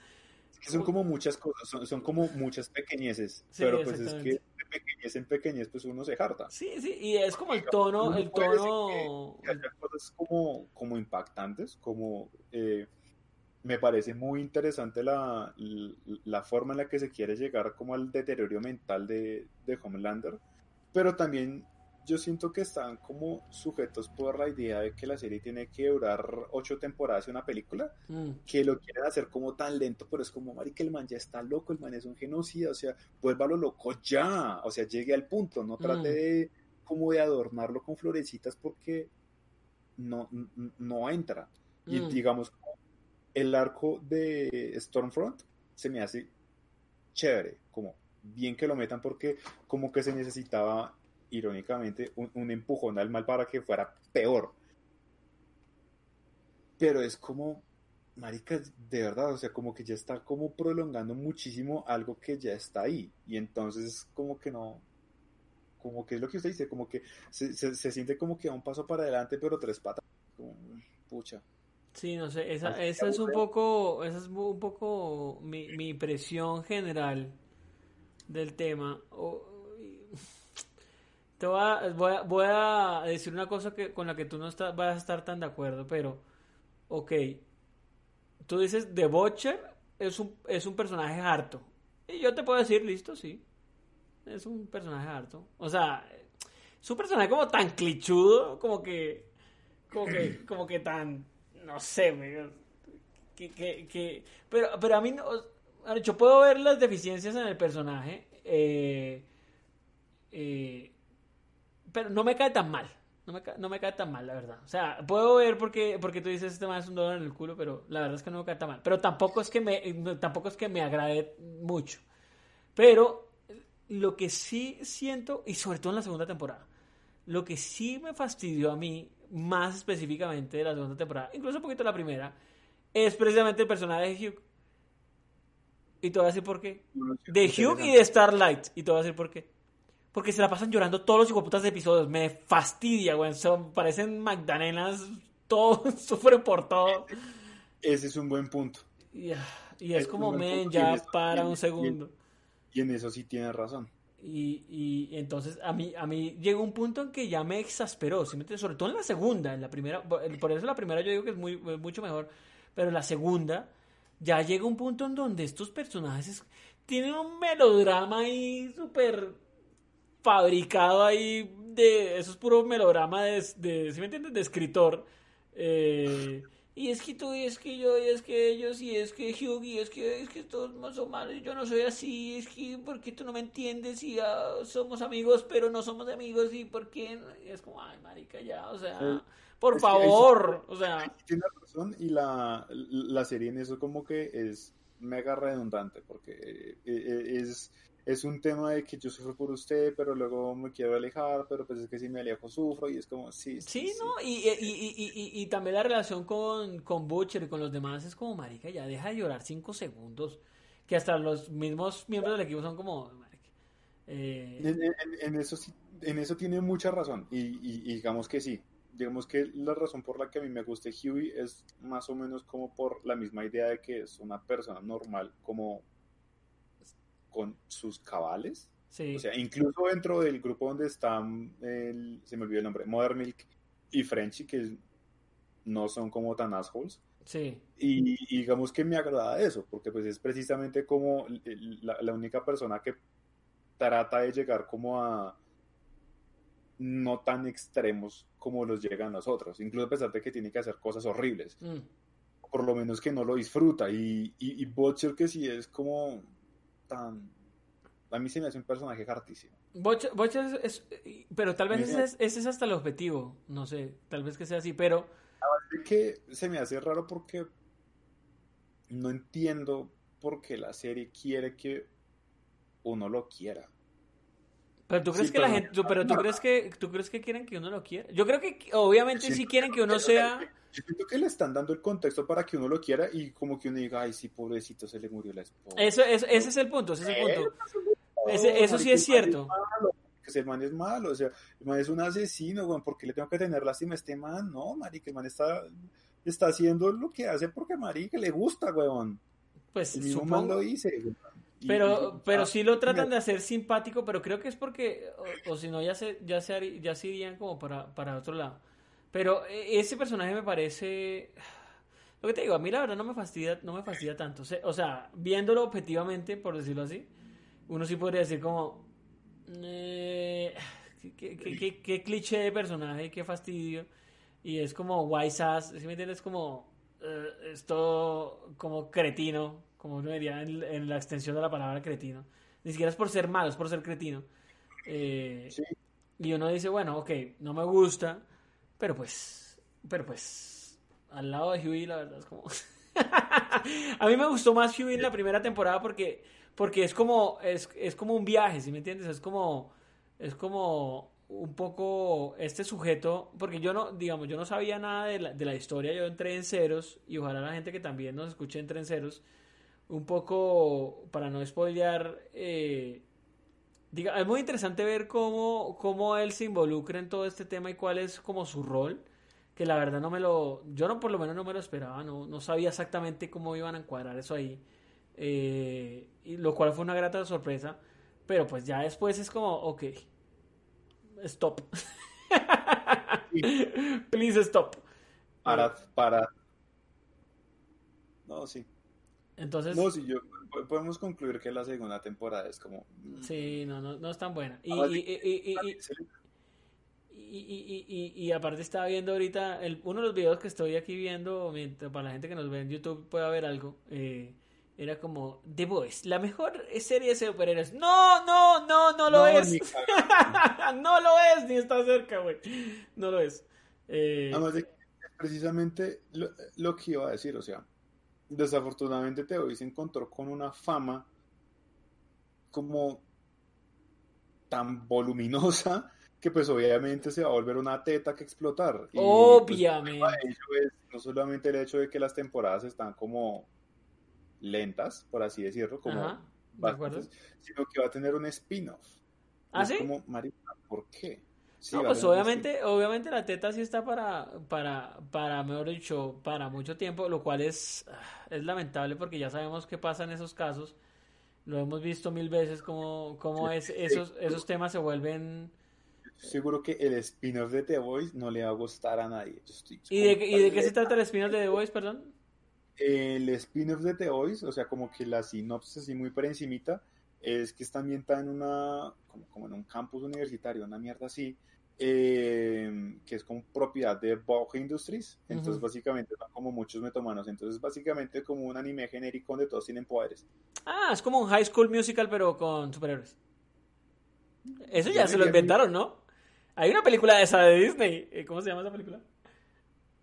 Es que son como muchas cosas, son, como muchas pequeñeces, pero pues es que pequeñez en pequeñez, pues uno se harta. Sí, sí, y es como el tono, el tono... hay cosas como, como impactantes, como... Eh, me parece muy interesante la, la, forma en la que se quiere llegar como al deterioro mental de, de Homelander, pero también yo siento que están como sujetos por la idea de que la serie tiene que durar ocho temporadas y una película, mm. que lo quieren hacer como tan lento, pero es como, marica, el man ya está loco, el man es un genocida, o sea, vuélvalo loco ya, o sea, llegue al punto, no trate mm. de como de adornarlo con florecitas porque no, no entra. Y mm. digamos, el arco de Stormfront se me hace chévere, como bien que lo metan porque como que se necesitaba irónicamente, un, empujón al mal para que fuera peor. Pero es como, marica, de verdad, o sea, como que ya está como prolongando muchísimo algo que ya está ahí. Y entonces como que no, como que es lo que usted dice, como que se, se, siente como que a un paso para adelante, pero tres patas. Como, pucha. Sí, no sé, esa, esa es un poco, esa es un poco mi, mi impresión general del tema. O, te voy a, voy a, decir una cosa que, con la que tú no estás, vas a estar tan de acuerdo, pero, ok, tú dices The Butcher es un, es un personaje harto. Y yo te puedo decir, listo, sí. Es un personaje harto. O sea, es un personaje como tan clichudo, como que, como que, [CLEARS THROAT] como que tan, no sé, que, que, que, pero, pero a mí, no, yo puedo ver las deficiencias en el personaje, eh, eh, pero no me cae tan mal. No me, cae, no me cae tan mal, la verdad. O sea, puedo ver porque, porque tú dices este man es un dólar en el culo, pero la verdad es que no me cae tan mal. Pero tampoco es que me, tampoco es que me agrade mucho. Pero lo que sí siento, y sobre todo en la segunda temporada, lo que sí me fastidió a mí, más específicamente de la segunda temporada, incluso un poquito la primera, es precisamente el personaje de Hugh. Y te voy a decir por qué. De Hugh y de Starlight. Y te voy a decir por qué. Porque se la pasan llorando todos los hijueputas de episodios. Me fastidia, güey. Son, parecen magdalenas. [LAUGHS] Todos [LAUGHS] sufren por todo. Ese es un buen punto. Y, es, como, men, ya para un segundo. Y en, eso sí tienes razón. Y, y, entonces a mí, a mí llegó un punto en que ya me exasperó, sobre todo en la segunda, en la primera, por eso la primera yo digo que es muy, mucho mejor, pero en la segunda ya llega un punto en donde estos personajes tienen un melodrama ahí súper fabricado ahí de. Eso es puro melodrama de. de ¿Sí me entiendes? De escritor. Eh, y es que tú, y es que yo, y es que ellos, y es que Hugh, y es que, es que todos más o menos, yo no soy así, es que, ¿por qué tú no me entiendes? Y somos amigos, pero no somos amigos, y ¿por qué? es como, ay, marica, ya, o sea, por favor, o sea. Tienes razón, y la, la serie en eso como que es mega redundante, porque eh, eh, es es un tema de que yo sufro por usted, pero luego me quiero alejar, pero pues es que si me alejo sufro y es como, sí. Sí, ¿no? Y, y, y, y, también la relación con, con Butcher y con los demás es como, marica, ya deja de llorar cinco segundos, que hasta los mismos miembros del equipo son como, marica. Eh... En, eso sí, en eso tiene mucha razón y, digamos que sí. Digamos que la razón por la que a mí me gusta Huey es más o menos como por la misma idea de que es una persona normal, como con sus cabales. Sí. O sea, incluso dentro del grupo donde están, el, se me olvidó el nombre, Mother Milk y Frenchy, que no son como tan assholes. Sí. Y, y digamos que me agrada eso, porque pues es precisamente como la, la única persona que trata de llegar como a no tan extremos como los llegan los otros, incluso a pesar de que tiene que hacer cosas horribles. Mm. Por lo menos que no lo disfruta. Y, y, y Butcher que sí es como tan... A mí se me hace un personaje hartísimo. Butcher, Butcher es, es- Pero tal vez ese es, ese es hasta el objetivo. No sé, tal vez que sea así, pero... Es que se me hace raro porque no entiendo por qué la serie quiere que uno lo quiera. Pero tú crees Sí, que la gente... tú- pero tú crees que, tú crees que quieren que uno lo quiera. Yo creo que obviamente sí quieren que uno sea... Yo siento que le están dando el contexto para que uno lo quiera y como que uno diga, ay, sí, pobrecito, se le murió la esposa. Eso, eso- ese es el punto, ese es el punto. Ese- No, eso sí es cierto. el man malo, Que el man es malo, o sea, el man es un asesino, weón, ¿por qué le tengo que tener lástima a este man? No, marica, el man está, está haciendo lo que hace porque, marica, le gusta, weón. Pues El mismo man lo dice, weón. Pero, y- pero ah, sí lo tratan de hacer simpático, pero creo que es porque, o, o si no, ya se, ya se, ya se irían como para, para otro lado. Pero eh, ese personaje me parece, [SIGHS] lo que te digo, a mí la verdad no me fastidia, no me fastidia tanto. O sea, viéndolo objetivamente, por decirlo así, uno sí podría decir como, eh, qué, qué- qué- qué cliché de personaje, qué fastidio. Y es como wise ass, ¿sí me entiendes? Como eh, esto como cretino, como uno diría en, en la extensión de la palabra cretino. Ni siquiera es por ser malo, es por ser cretino. Eh, Sí. Y uno dice, bueno, ok, no me gusta, pero pues, pero pues, al lado de Huey la verdad es como... [LAUGHS] A mí me gustó más Huey en la primera temporada porque, porque es como, es, es como un viaje, ¿sí me entiendes? Es como, es como un poco este sujeto, porque yo no, digamos, yo no sabía nada de la, de la historia, yo entré en ceros, y ojalá la gente que también nos escuche entre en ceros, un poco, para no spoilear, eh, diga, es muy interesante ver cómo, cómo él se involucra en todo este tema y cuál es como su rol, que la verdad no me lo, yo no por lo menos no me lo esperaba, no, no sabía exactamente cómo iban a encuadrar eso ahí, eh, y lo cual fue una grata sorpresa, pero pues ya después es como, ok, stop. [LAUGHS] Please stop. Para, para. No, sí. Entonces, No, sí, yo, podemos concluir que la segunda temporada es como. mm, sí, no, no, no es tan buena. Y, y, y, y, y- aparte estaba viendo ahorita, el, uno de los videos que estoy aquí viendo, mientras, para la gente que nos ve en YouTube pueda ver algo, eh, era como The Voice, la mejor serie de superhéroes. No, no, no, no lo No, es. [LAUGHS] no lo es, ni está cerca, güey. No lo es. Eh, Además de precisamente lo, lo que iba a decir, o sea, desafortunadamente Voice se encontró con una fama como tan voluminosa que pues obviamente se va a volver una teta que explotar. Y, pues, obviamente. es no solamente el hecho de que las temporadas están como lentas, por así decirlo, como Ajá, de sino que va a tener un spin-off. ¿Ah, sí? como, marica, ¿por qué? Sí, No, a pues tener un obviamente, obviamente la teta sí está para, para, para, mejor dicho, para mucho tiempo, lo cual es, es lamentable porque ya sabemos qué pasa en esos casos. Lo hemos visto mil veces como, como es, esos, esos temas se vuelven... Seguro que el spin-off de The Voice no le va a gustar a nadie. ¿Y de, y de qué se trata el spin-off de The Voice, perdón? El spin-off de The Voice, o sea, como que la sinopsis así muy por encimita, es que está ambientada en una, como, como en un campus universitario, una mierda así, eh, que es como propiedad de Vogue Industries. Entonces, básicamente son como muchos metomanos. Entonces, básicamente como un anime genérico donde todos tienen poderes. Ah, es como un High School Musical pero con superhéroes. Eso ya se lo inventaron, ¿no? Hay una película de esa de Disney. eh, ¿Cómo se llama esa película?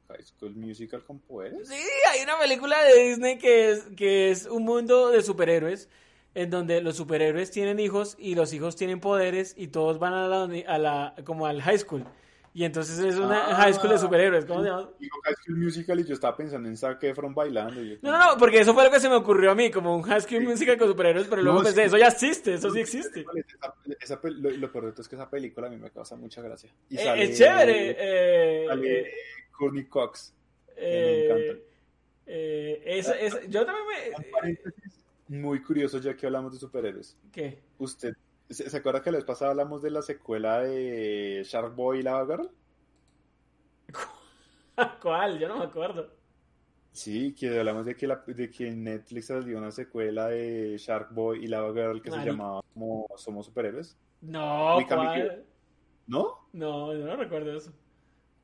High School Musical con poderes. Sí, hay una película de Disney que es, que es un mundo de superhéroes, en donde los superhéroes tienen hijos y los hijos tienen poderes y todos van a la, a la como al high school. Y entonces es una Ah. high school de superhéroes, ¿cómo se llama? Digo High School Musical y yo estaba pensando en Zac Efron bailando. y yo No, no, no, porque eso fue lo que se me ocurrió a mí, como un high school musical con superhéroes, pero luego No, pensé, sí. eso ya existe, eso sí existe. Esa- esa lo, lo peor de todo es que esa película a mí me causa mucha gracia. Y Eh, sale- es chévere. eh, sale eh, Courtney Cox. eh, me encanta. eh, esa- esa- yo también me... muy curioso ya que hablamos de superhéroes. ¿Qué? ¿Usted se, se acuerda que la vez pasada hablamos de la secuela de Shark Boy y Lava Girl? [LAUGHS] ¿Cuál? Yo no me acuerdo. Sí, que hablamos de que, la, de que Netflix salió una secuela de Shark Boy y Lava Girl que se llamaba como Somos Superhéroes. No, ¿cuál? ¿No? No, yo no recuerdo eso.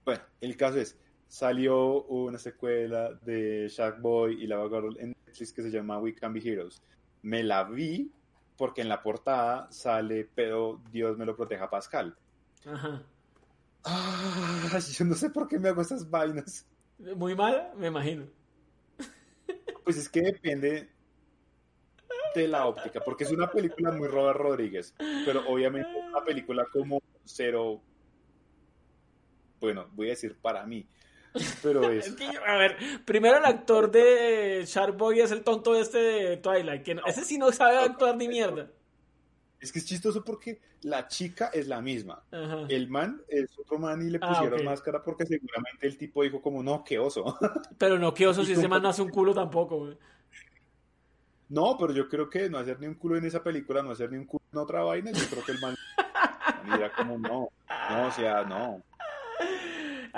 Bueno, el caso es, salió una secuela de Shark Boy y Lava Girl en Netflix que se llama We Can Be Heroes. Me la vi porque en la portada sale, pero Dios me lo proteja Pascal. Ajá. Ah, yo no sé por qué me hago esas vainas. Muy mal, me imagino. Pues es que depende de la óptica, porque es una película muy Robert Rodríguez, pero obviamente es una película como cero, bueno, voy a decir para mí, pero [LAUGHS] Es es, que yo- a ver, primero el actor de Shark Boy es el tonto este de Twilight, que no- ese sí no sabe actuar ni mierda. es que es chistoso porque la chica es la misma. Ajá. El man es otro man y le Ah, pusieron máscara porque seguramente el tipo dijo como, no, qué oso. [LAUGHS] Pero no, qué oso si ese man no hace un culo tampoco, güey. No, pero yo creo que no hacer ni un culo en esa película, no hacer ni un culo en otra vaina, yo creo que el man [LAUGHS] mira como no, no, o sea, no.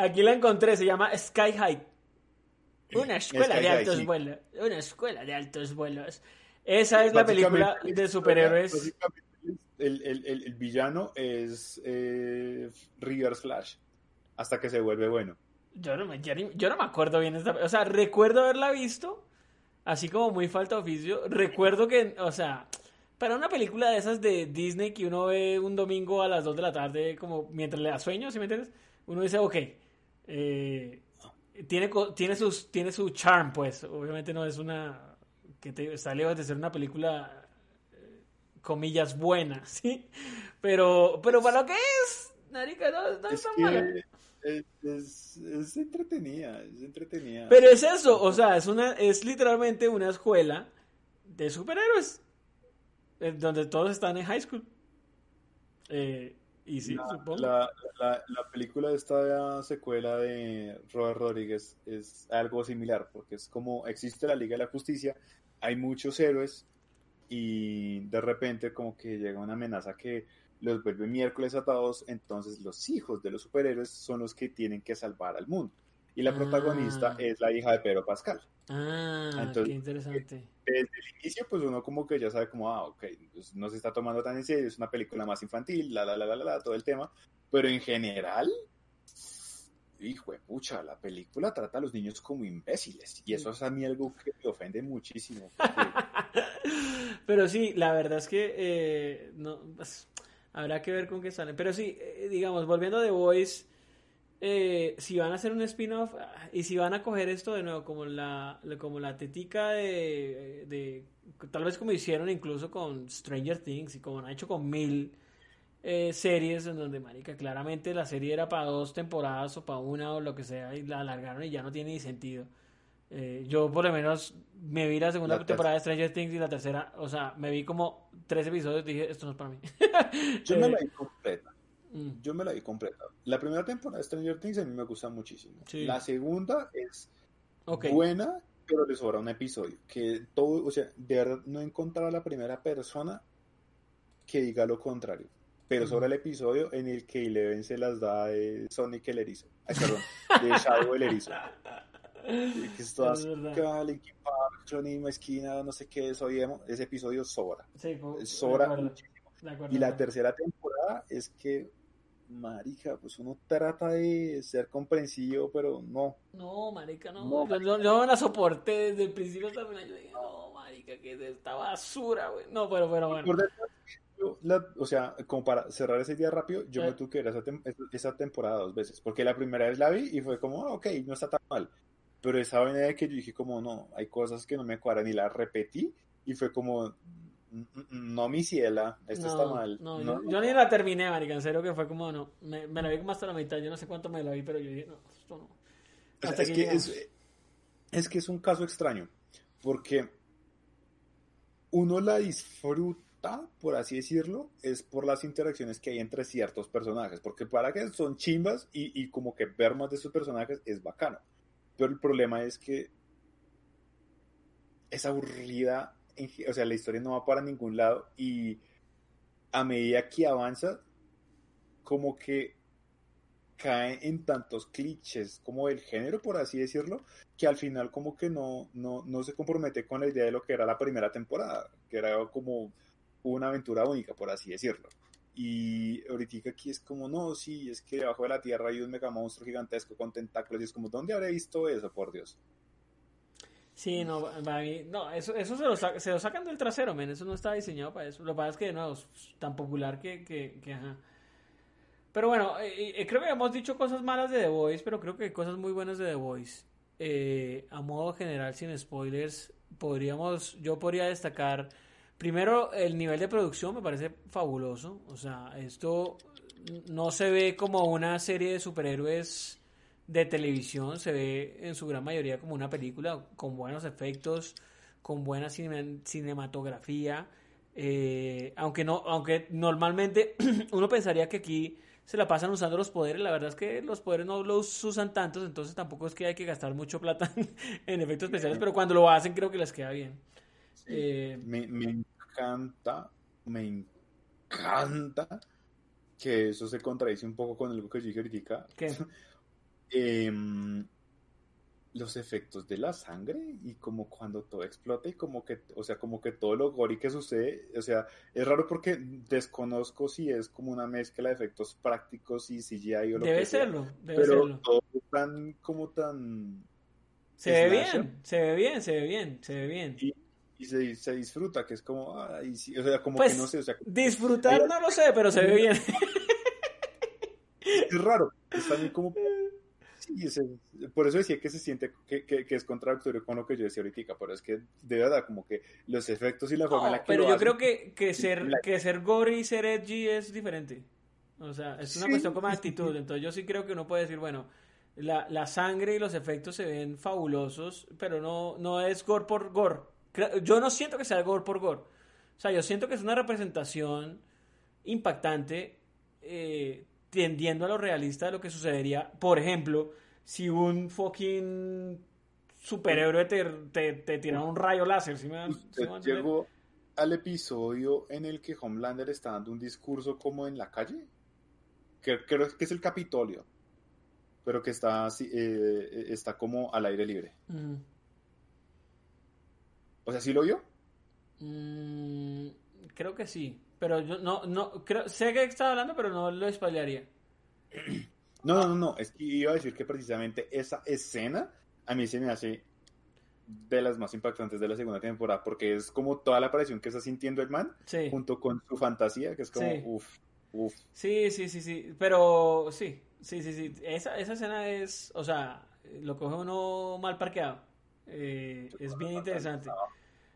Aquí la encontré, se llama Sky High. Una escuela Sky de High, altos sí. vuelos. Una escuela de altos vuelos. Esa es la película de superhéroes. El, el- el- el villano es eh, Reverse Flash, hasta que se vuelve bueno. Yo no, me, yo, no me acuerdo bien esta. O sea, recuerdo haberla visto, así como muy falta oficio. Recuerdo que, o sea, para una película de esas de Disney que uno ve un domingo a las 2 de la tarde, como mientras le da sueño, ¿sí me entiendes? Uno dice, ok, eh, tiene, tiene, sus, tiene su charm, pues. Obviamente no es una. que te, está lejos de ser una película, eh, comillas, buena, [LAUGHS] ¿sí? Pero, pero para lo que es, Narica, no, no Es está mala. es- es entretenida, es entretenida. Pero es eso, o sea, es una, es literalmente una escuela de superhéroes. eh, Donde todos están en high school. Eh, y sí, la, supongo. la- la- la película de esta secuela de Robert Rodríguez es algo similar, porque es como existe la Liga de la Justicia, hay muchos héroes y de repente como que llega una amenaza que los vuelve miércoles a todos, entonces los hijos de los superhéroes son los que tienen que salvar al mundo. Y la Ah. protagonista es la hija de Pedro Pascal. Ah, Entonces, qué interesante. Desde el inicio, pues uno como que ya sabe como, ah, ok, pues no se está tomando tan en serio, es una película más infantil, la, la, la, la, la, la, todo el tema. Pero en general, hijo de pucha, la película trata a los niños como imbéciles. Y eso es a mí algo que me ofende muchísimo. porque- [LAUGHS] Pero sí, la verdad es que eh, no, pues, habrá que ver con qué salen. Pero sí, eh, digamos, volviendo a The Voice, eh, si van a hacer un spin-off ah, y si van a coger esto de nuevo como la, como la tetica de, de- tal vez como hicieron incluso con Stranger Things y como han hecho con mil eh, series en donde, marica, claramente la serie era para dos temporadas o para una o lo que sea y la alargaron y ya no tiene ni sentido. Eh, yo por lo menos me vi la segunda La temporada de Stranger Things y la tercera, o sea, me vi como tres episodios y dije, esto no es para mí. Yo me Eh, la vi completa. Mm, Yo me la vi completa. La primera temporada de Stranger Things a mí me gusta muchísimo. Sí. La segunda es buena, pero le sobra un episodio. Que todo, o sea, de verdad no he encontrado a la primera persona que diga lo contrario. Pero Ujú. sobre el episodio en el que Eleven se las da de Sonic el erizo. Ay, perdón, de Shadow el erizo. Que es toda Es verdad. acá, Linkin Park, Johnny Esquina, no sé qué, soy emo. Ese episodio sobra. Sí, Sobra muchísimo. Y la tercera temporada es que, marica, pues uno trata de ser comprensivo, pero no. No, marica, no. No, yo, yo- yo no la soporté desde el principio hasta el final. Yo dije, no, marica, que es esta basura, güey. No, pero, pero bueno. Por yo la- o sea, como para cerrar ese día rápido, yo Eh. me tuve que ver esa, tem- esa- esa temporada dos veces, porque la primera vez la vi y fue como, ah, ok, no está tan mal. Pero esa vaina de que yo dije como, no, hay cosas que no me cuadran y la repetí y fue como, "Mm, mm, no, mi ciela, esto no, está mal. No, No, yo, yo ni la terminé, marica. En serio que fue como, no. Me, me la vi como hasta la mitad. Yo no sé cuánto me la vi, pero yo dije, no, esto no. O sea, Hasta es, que es, es que es un caso extraño, porque uno la disfruta, por así decirlo, es por las interacciones que hay entre ciertos personajes, porque para que son chimbas y, y como que ver más de sus personajes es bacano. Pero el problema es que es aburrida o sea, la historia no va para ningún lado y a medida que avanza, como que cae en tantos clichés como del género, por así decirlo, que al final como que no, no, no se compromete con la idea de lo que era la primera temporada, que era como una aventura única, por así decirlo. Y ahorita aquí es como, no, sí, es que debajo de la tierra hay un mega monstruo gigantesco con tentáculos y es como, ¿dónde habré visto eso, por Dios? Sí, no, no eso, eso se, lo se, lo sacan del trasero, men, eso no está diseñado para eso. Lo que pasa es que, no, es tan popular que, que, que ajá. Pero bueno, eh, eh, creo que hemos dicho cosas malas de The Voice, pero creo que cosas muy buenas de The Voice. Eh, a modo general, sin spoilers, podríamos, yo podría destacar, primero, el nivel de producción me parece fabuloso. O sea, esto no se ve como una serie de superhéroes de televisión, se ve en su gran mayoría como una película con buenos efectos, con buena cinematografía. Eh, aunque no, aunque normalmente [CLEARS THROAT] uno pensaría que aquí se la pasan usando los poderes, la verdad es que los poderes no los usan tantos, entonces tampoco es que hay que gastar mucho plata [LAUGHS] en efectos especiales, pero cuando lo hacen creo que les queda bien. Eh, me, me encanta, me encanta que eso se contradice un poco con algo que yo dije ahorita. ¿Qué? [LAUGHS] Em, los efectos de la sangre y como cuando todo explota y como que, o sea, como que todo lo gori que sucede, o sea, es raro porque desconozco si es como una mezcla de efectos prácticos y CGI o lo debe que serlo, sea. Debe pero serlo. todo tan como tan se ve bien, se ve bien, se ve bien, se ve bien. Y, se, se, disfruta, que es como, sí, o sea, como pues, que no sé, o sea, disfrutar no lo sé, pero se ve bien. [LAUGHS] Es raro, está bien como por eso decía que se siente que, que, es contradictorio con lo que yo decía ahorita, pero es que de verdad, como que los efectos y la forma en la que. Pero yo creo que, que, ser, que ser gory y ser edgy es diferente. O sea, es una cuestión como de actitud. Entonces, yo sí creo que uno puede decir, bueno, la, la, sangre y los efectos se ven fabulosos, pero no, no es gore por gore. Yo no siento que sea gore por gore. O sea, yo siento que es una representación impactante. Eh, tendiendo a lo realista de lo que sucedería, por ejemplo, si un fucking superhéroe te, te, te tira un rayo láser. ¿sí me, llegó al episodio en el que Homelander está dando un discurso como en la calle? Que, creo que es el Capitolio, pero que está, eh, está como al aire libre. O sea, ¿sí lo vio? Mm, creo que sí. Pero yo no, no, creo, sé que estaba hablando, pero no lo spoilearía. [CLEARS THROAT] No, no, no, es que iba a decir que precisamente esa escena a mí se me hace de las más impactantes de la segunda temporada, porque es como toda la aparición que está sintiendo el man, junto con su fantasía, que es como, sí. uff, uff. Sí, sí, sí, sí, pero sí, sí, sí, sí, esa, esa escena es, o sea, lo coge uno mal parqueado, eh, es bien interesante.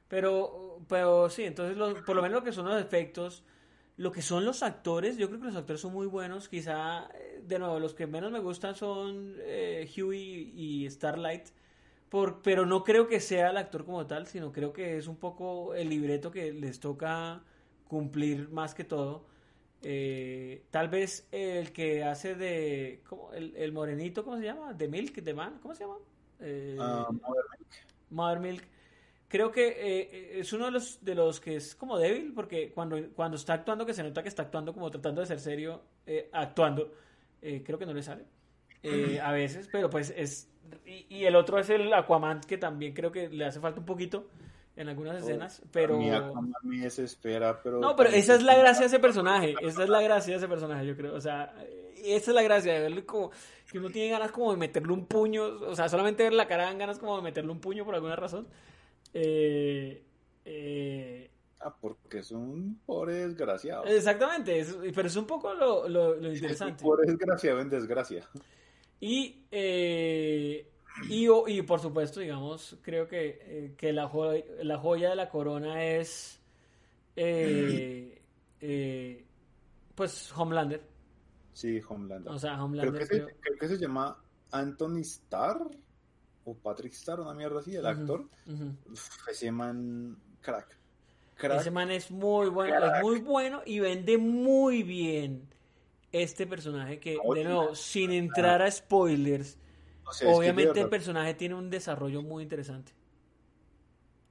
Pero, pero sí, entonces por lo menos lo que son los efectos, lo que son los actores, yo creo que los actores son muy buenos. Quizá, eh, de nuevo, los que menos me gustan son eh, Huey y Starlight. Por, pero no creo que sea el actor como tal, sino creo que es un poco el libreto que les toca cumplir más que todo. Eh, tal vez el que hace de. ¿cómo? El, el, morenito, ¿cómo se llama? De Milk, de Man, ¿cómo se llama? Eh, uh, Mother Milk. Mother Milk creo que eh, es uno de los, de los que es como débil, porque cuando, cuando está actuando, que se nota que está actuando como tratando de ser serio, eh, actuando, eh, creo que no le sale. a veces, pero pues es... Y, el otro es el Aquaman, que también creo que le hace falta un poquito en algunas oh, escenas, pero... Mi Aquaman me desespera, pero... No, pero esa es la gracia de ese personaje, esa es la gracia de ese personaje, yo creo, o sea, esa es la gracia de verle como que uno tiene ganas como de meterle un puño, o sea, solamente ver la cara dan ganas como de meterle un puño por alguna razón. Eh, eh, ah, porque es un pobre desgraciado. Exactamente, pero es un poco lo, lo, interesante. Es un pobre desgraciado en desgracia. Y, eh, y, y, por supuesto, digamos, creo que, que la, joya, la joya de la corona es pues Homelander. Sí, Homelander. O sea, Homelander. Creo que, creo que se llama Anthony Starr o Patrick Star, una mierda así, el actor. ese man, crack. Ese man es muy bueno, es muy bueno y vende muy bien este personaje que, de nuevo, sin entrar a spoilers, obviamente el personaje tiene un desarrollo muy interesante.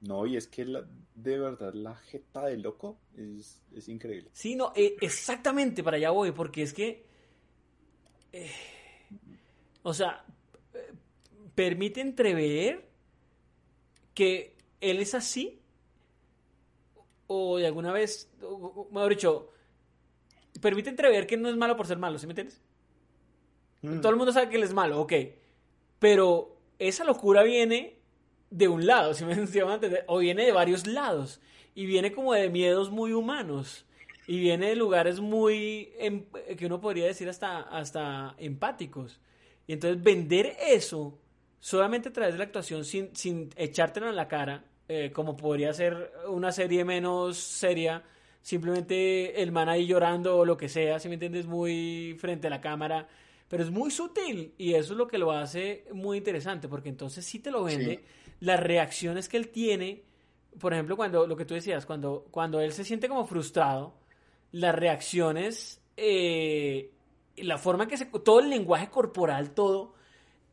No, y es que de verdad la jeta de loco es, es increíble. Sí, no, eh, exactamente para allá voy, porque es que. eh, o sea, permite entrever que él es así, o de alguna vez, o- o- mejor dicho, permite entrever que no es malo por ser malo, ¿sí me entiendes? Mm. Todo el mundo sabe que él es malo, ok. Pero esa locura viene de un lado, ¿sí me [LAUGHS] si me van a entender? O viene de varios lados. Y viene como de miedos muy humanos. Y viene de lugares muy, em- que uno podría decir hasta, hasta empáticos. Y entonces vender eso solamente a través de la actuación sin, sin echártelo en la cara, eh, como podría ser una serie menos seria, simplemente el man ahí llorando o lo que sea, si me entiendes, muy frente a la cámara, pero es muy sutil y eso es lo que lo hace muy interesante, porque entonces sí te lo vende, Sí. las reacciones que él tiene, por ejemplo, cuando lo que tú decías, cuando, cuando él se siente como frustrado, las reacciones, eh, la forma que se, todo el lenguaje corporal, todo,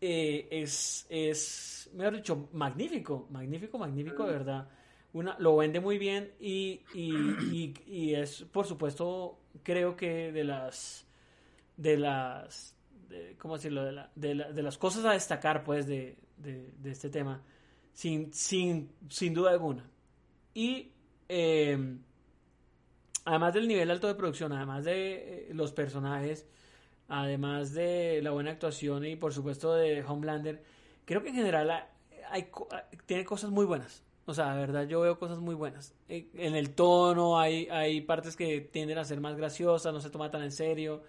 eh, es, es, mejor dicho, magnífico, magnífico, magnífico, de verdad. Una, lo vende muy bien y, y, y- y es, por supuesto, creo que de las, de las, de- ¿cómo decirlo? De, la- de, la- de las cosas a destacar, pues, de, de- de este tema, sin, sin, sin duda alguna. Y, eh, además del nivel alto de producción, además de eh, los personajes, además de la buena actuación y por supuesto de Homelander, creo que en general hay, co- tiene cosas muy buenas. O sea, de verdad yo veo cosas muy buenas. Eh, En el tono hay, hay partes que tienden a ser más graciosas, no se toma tan en serio.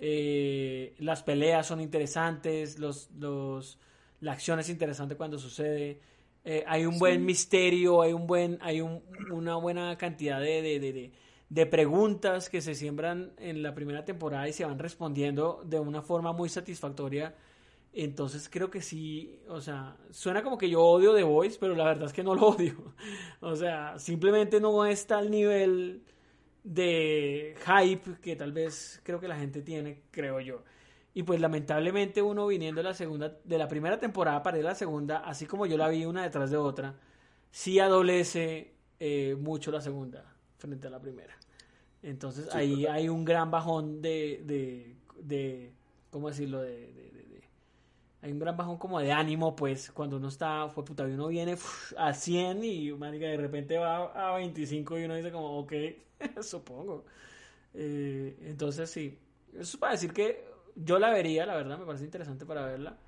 Eh, las peleas son interesantes, los, los, la acción es interesante cuando sucede. Eh, hay un buen misterio, hay un buen, hay un- una buena cantidad de, de, de- de- de preguntas que se siembran en la primera temporada y se van respondiendo de una forma muy satisfactoria. Entonces creo que sí, o sea, suena como que yo odio The Voice, pero la verdad es que no lo [LAUGHS] odio. O sea, simplemente no está al nivel de hype que tal vez creo que la gente tiene, creo yo. Y pues lamentablemente uno viniendo de la segunda, de la primera temporada para ir a la segunda, así como yo la vi una detrás de otra, sí adolece eh, mucho la segunda frente a la primera. Entonces Sí, ahí hay un gran bajón de, de, de ¿cómo decirlo? De, de- hay un gran bajón como de ánimo, pues, cuando uno está, fue puta, y uno viene uf, a 100 y, marica, de repente va a 25 y uno dice como, ok, [LAUGHS] supongo. Eh, entonces, sí, eso es para decir que yo la vería, la verdad, me parece interesante para verla.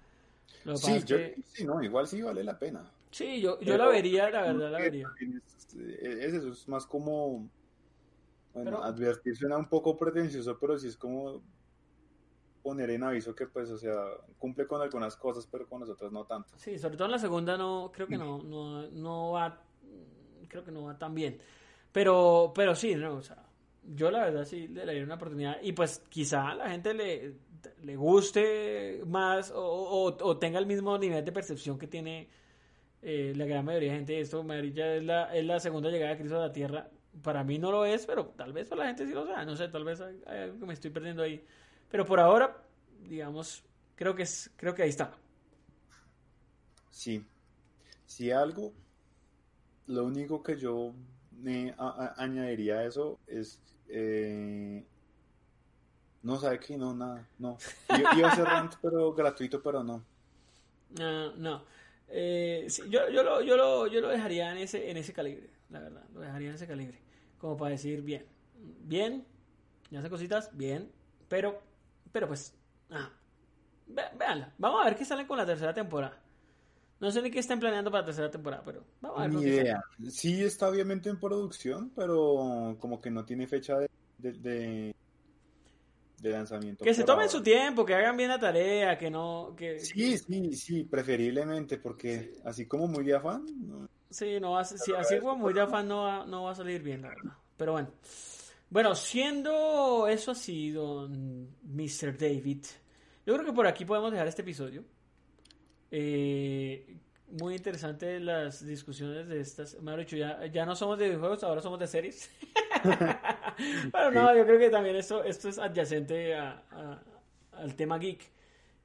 Lo Sí, es yo, que- sí, no, igual sí vale la pena. sí, yo, yo Pero la vería, la verdad, la vería. también Es, es eso, es más como, bueno, Pero- advertir suena un poco pretencioso, pero sí es como poner en aviso que pues, o sea, cumple con algunas cosas, pero con las otras no tanto. Sí, sobre todo en la segunda no, creo que no, no, no va, creo que no va tan bien. Pero, pero sí, no, o sea, yo la verdad sí le daría una oportunidad y pues quizá a la gente le, le guste más o, o- o tenga el mismo nivel de percepción que tiene eh, la gran mayoría de gente. Esto, Madrid ya es la, es la segunda llegada de Cristo a la Tierra. Para mí no lo es, pero tal vez para la gente sí lo sea. No sé, tal vez hay, hay algo que me estoy perdiendo ahí. Pero por ahora, digamos, creo que es, creo que ahí está. Sí, si algo, lo único que yo me a- añadiría a eso es, eh, no sabe que no, nada, no. Iba iba a ser rant, pero gratuito, pero no. No, no. Eh, sí, yo, yo, lo, yo, lo, yo lo dejaría en ese, en ese calibre, la verdad. Lo dejaría en ese calibre. Como para decir, bien. Bien. Ya hace cositas, bien. Pero, pero pues, ah, véanla. Vamos a ver qué salen con la tercera temporada. No sé ni qué están planeando para la tercera temporada, pero vamos a ver Ni idea. Sí está obviamente en producción, pero como que no tiene fecha de, de, de- de lanzamiento. Que se tomen ahora. su tiempo, que hagan bien la tarea, que no, que, Sí, sí, sí, preferiblemente, porque así como muy de afán, no. Sí, no va a, si así como muy de afán no va, no va a salir bien, la verdad. Pero bueno. Bueno, siendo eso así, don Mr. David, yo creo que por aquí podemos dejar este episodio. Eh, muy interesante las discusiones de estas. Me han dicho, ya, ya no somos de videojuegos, ahora somos de series. [LAUGHS] Pero no, yo creo que también esto, esto es adyacente a- a- al tema geek.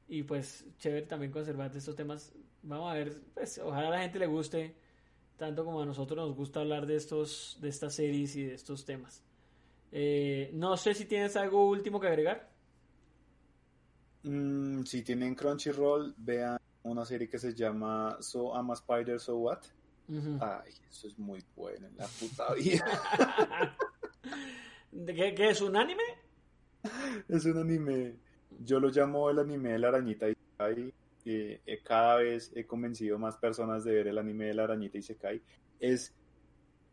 Y pues chévere también conservar estos temas. Vamos a ver, pues ojalá a la gente le guste. Tanto como a nosotros nos gusta hablar de estos, de estas series y de estos temas. Eh, no sé si tienes algo último que agregar. Mm, si tienen Crunchyroll, vean una serie que se llama So I'm a Spider, So What. Ay, eso es muy bueno en la puta vida. [LAUGHS] ¿Qué, ¿Qué, es un anime? Es un anime. Yo lo llamo el anime de la arañita y eh, cada vez he convencido más personas de ver el anime de la arañita y se cae. Es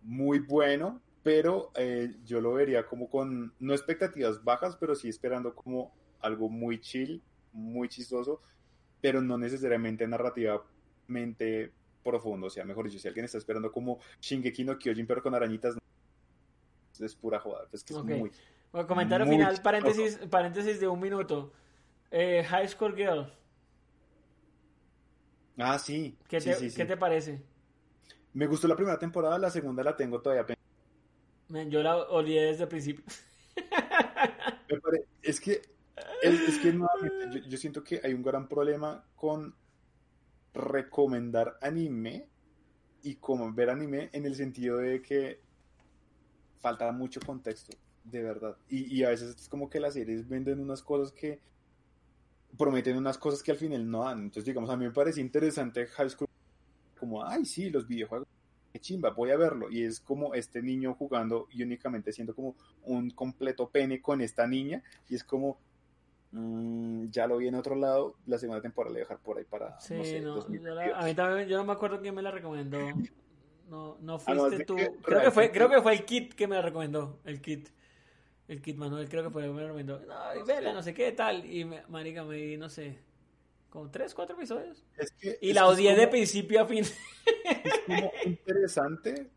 muy bueno, pero eh, yo lo vería como con, no expectativas bajas, pero sí esperando como algo muy chill, muy chistoso, pero no necesariamente narrativamente profundo. O sea, mejor dicho, si alguien está esperando como Shingeki no Kyojin, pero con arañitas, es pura joda. Es que es muy. comentario final, paréntesis, paréntesis de un minuto. Eh, High School Girl. Ah, sí. ¿Qué, te, ¿qué te parece? Me gustó la primera temporada, la segunda la tengo todavía yo la olvidé desde el principio. [LAUGHS] es que, es, que yo, siento que hay un gran problema con recomendar anime y como ver anime en el sentido de que falta mucho contexto, de verdad. Y, y a veces es como que las series venden unas cosas que prometen unas cosas que al final no dan. Entonces, digamos, a mí me parece interesante High School como, ay, sí, los videojuegos qué chimba, voy a verlo. Y es como este niño jugando y únicamente siendo como un completo pene con esta niña. Y es como, mmm, ya lo vi en otro lado, la segunda temporada le voy a dejar por ahí para... Sí, no, a mí también, yo no me acuerdo quién me la recomendó. No, no [LAUGHS] ah, fuiste tú. creo, que fue, creo que fue el Kit que me la recomendó, el Kit. El Kit Manuel, creo que fue el que me recomendó. No, vela, no sé qué tal. Y me, marica, me di, no sé, como tres, cuatro episodios. y la odié de principio a fin. Es como interesante,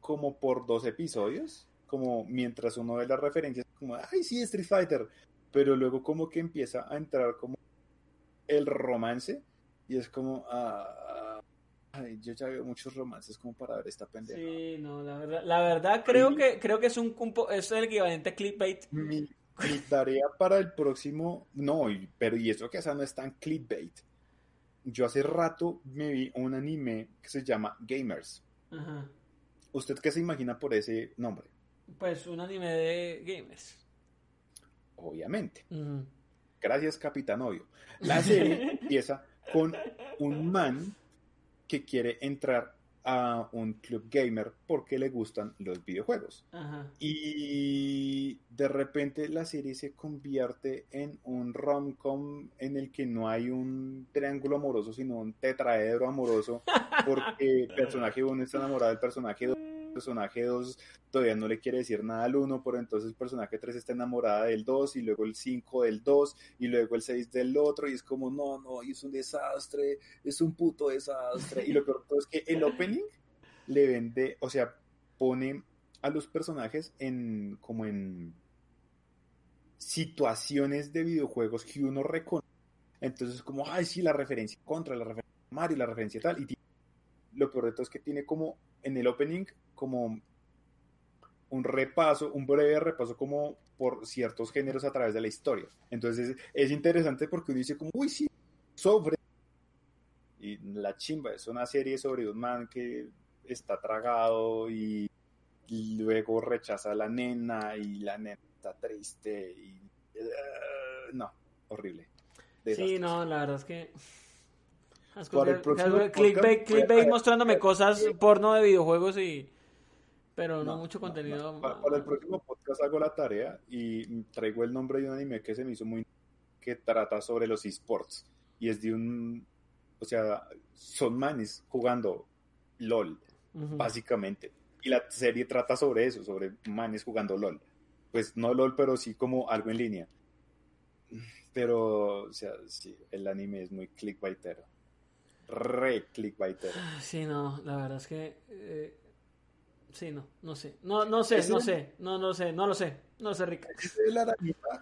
como por dos episodios, como mientras uno ve las referencias, como, ay, sí, Street Fighter, pero luego como que empieza a entrar como el romance y es como, ah, ay, yo ya veo muchos romances como para ver esta pendeja. Sí, no, la verdad, la verdad creo que creo que es un es el equivalente a clickbait. Mi tarea para el próximo, no, pero y eso que esa no es tan clickbait. Yo hace rato me vi un anime que se llama Gamers. Ajá. ¿Usted qué se imagina por ese nombre? Pues un anime de gamers. Obviamente. Gracias, Capitán Obvio. La serie [LAUGHS] empieza con un man que quiere entrar a un club gamer porque le gustan los videojuegos. Y de repente la serie se convierte en un rom-com en el que no hay un triángulo amoroso, sino un tetraedro amoroso, porque el [LAUGHS] personaje 1 está enamorado del personaje 2 personaje 2 todavía no le quiere decir nada al 1, pero entonces el personaje 3 está enamorada del 2 y luego el 5 del 2 y luego el 6 del otro y es como, no, no, es un desastre, es un puto desastre. Y lo peor es que el opening le vende, o sea, pone a los personajes en como en situaciones de videojuegos que uno reconoce. Entonces, como, ay, sí, la referencia contra, la referencia Mario, la referencia tal. Y lo peor de todo es que tiene como en el opening como un repaso, un breve repaso como por ciertos géneros a través de la historia. Entonces es interesante porque uno dice como, uy, sí, sobre... Y la chimba es una serie sobre un man que está tragado y, luego rechaza a la nena y la nena está triste y... Uh, no, horrible. Sí, no, la verdad es que clickbait, mostrándome cosas porno de videojuegos y pero no, mucho contenido. Para, el próximo podcast hago la tarea y traigo el nombre de un anime que se me hizo muy que trata sobre los esports y es de un o sea, son manes jugando LOL básicamente y la serie trata sobre eso, sobre manes jugando LOL. Pues no LOL, pero sí como algo en línea. Pero, o sea, sí, el anime es muy clickbaitero re clickbaiter. Sí, no, la verdad es que. Eh, sí, no, no sé. No, no sé, no sé. No, no sé, no lo sé. No sé, Rick. La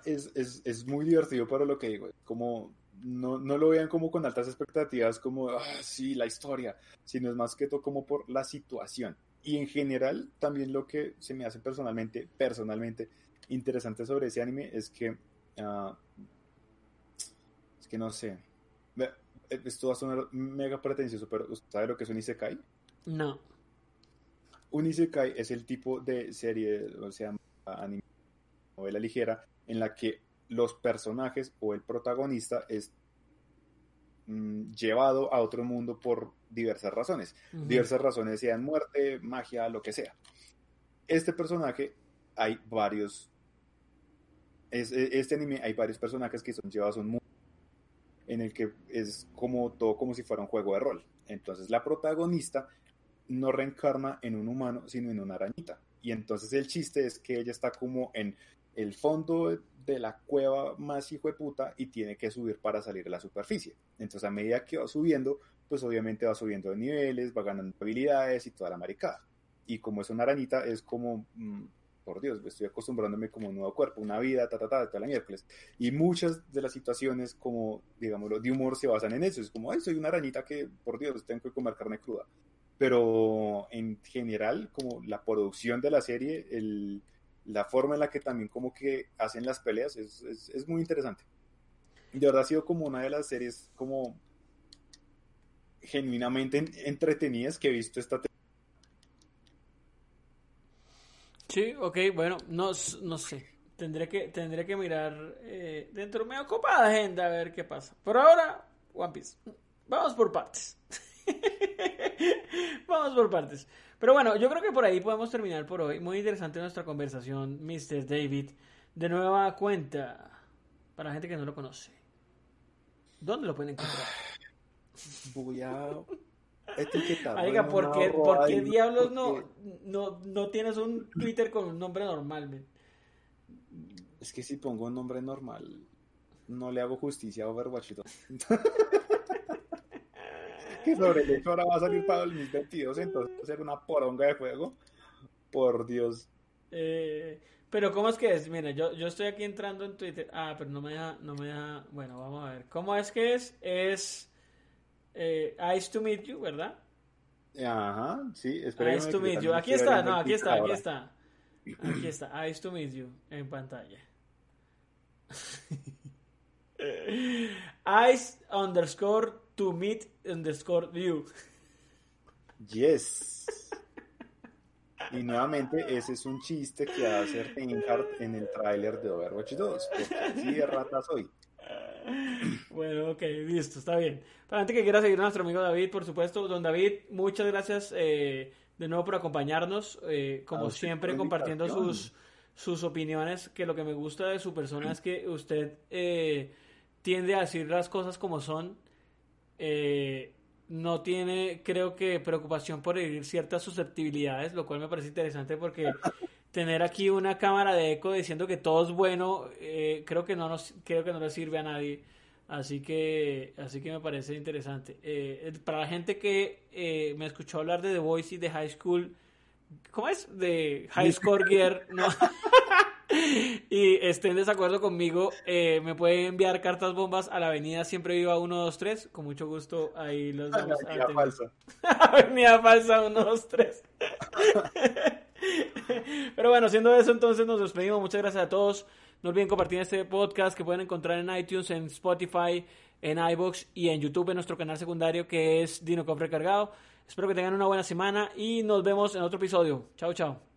es, es, es muy divertido para lo que digo. Como. No, no lo vean como con altas expectativas, como, ah, sí, la historia, sino es más que todo como por la situación. Y en general, también lo que se me hace personalmente, personalmente interesante sobre ese anime es que, uh, es que no sé, esto va a sonar mega pretencioso, pero ¿usted sabe lo que es un Isekai? No. Un isekai es el tipo de serie, o sea, anime, novela ligera, en la que los personajes o el protagonista es mm, llevado a otro mundo por diversas razones. Diversas razones, sean muerte, magia, lo que sea. Este personaje, hay varios. es- e- este anime hay varios personajes que son llevados a un mundo en el que es como todo como si fuera un juego de rol. Entonces la protagonista no reencarna en un humano, sino en una arañita. Y entonces el chiste es que ella está como en el fondo de la cueva más hijo de puta y tiene que subir para salir a la superficie. Entonces a medida que va subiendo, pues obviamente va subiendo de niveles, va ganando habilidades y toda la maricada. Y como es una arañita, es como, mm, por Dios, estoy acostumbrándome como un nuevo cuerpo, una vida, ta, ta, ta, toda la miércoles. Y muchas de las situaciones, como, digámoslo, de humor se basan en eso. Es como, ay, soy una arañita que, por Dios, tengo que comer carne cruda. Pero en general, como la producción de la serie, el, la forma en la que también como que hacen las peleas es, es, es muy interesante. De verdad ha sido como una de las series como genuinamente en- entretenidas que he visto esta temporada. Sí, ok, bueno, no, no sé. Tendré que, tendré que mirar eh, dentro de mi ocupada agenda a ver qué pasa. Por ahora, One Piece. Vamos por partes. [LAUGHS] Vamos por partes. Pero bueno, yo creo que por ahí podemos terminar por hoy. Muy interesante nuestra conversación, Mr. David. De nueva cuenta, para la gente que no lo conoce. ¿Dónde lo pueden encontrar? Voy etiquetarlo Oiga, en ¿por qué, por qué ahí, diablos no, porque no, no tienes un Twitter con un nombre normal, men? Es que si pongo un nombre normal, no le hago justicia a Overwatch 2. [LAUGHS] que sobre el hecho ahora va a salir para el 2022, entonces va a ser una poronga de juego. Por Dios. Eh, pero ¿cómo es que es? Mira, yo, yo estoy aquí entrando en Twitter. Ah, pero no me deja, no me deja. Bueno, vamos a ver. ¿Cómo es que es? Es eh, Ice to Meet You, ¿verdad? Ajá, sí, espera. Ice to Meet You. Aquí está, no, aquí está, aquí está. Aquí está, Ice to Meet You en pantalla. [LAUGHS] Ice underscore to meet underscore you. Yes. Y nuevamente, ese es un chiste que hace Reinhardt en el tráiler de Overwatch 2. Porque así de rata soy. [LAUGHS] Bueno, ok, listo, está bien. Para gente que quiera seguir a nuestro amigo David, por supuesto, don David, muchas gracias eh, de nuevo por acompañarnos, eh, como siempre compartiendo sus, sus opiniones, que lo que me gusta de su persona es que usted eh, tiende a decir las cosas como son, eh, no tiene, creo que, preocupación por herir ciertas susceptibilidades, lo cual me parece interesante porque tener aquí una cámara de eco diciendo que todo es bueno, eh, creo que no nos, creo que no le sirve a nadie. Así que, así que me parece interesante. Eh, para la gente que eh, me escuchó hablar de The Voice y de High School, ¿cómo es? De High Score Gear, [LAUGHS] ¿no? [LAUGHS] y esté en desacuerdo conmigo, eh, me puede enviar cartas bombas a la avenida Siempre Viva 123. Con mucho gusto, ahí los vamos a Mentira atender. falsa. [LAUGHS] Avenida Falsa 123. Pero bueno, siendo eso, entonces nos despedimos. Muchas gracias a todos. No olviden compartir este podcast que pueden encontrar en iTunes, en Spotify, en iBox y en YouTube en nuestro canal secundario que es Dino Cop Recargado. Espero que tengan una buena semana y nos vemos en otro episodio. Chao, chao.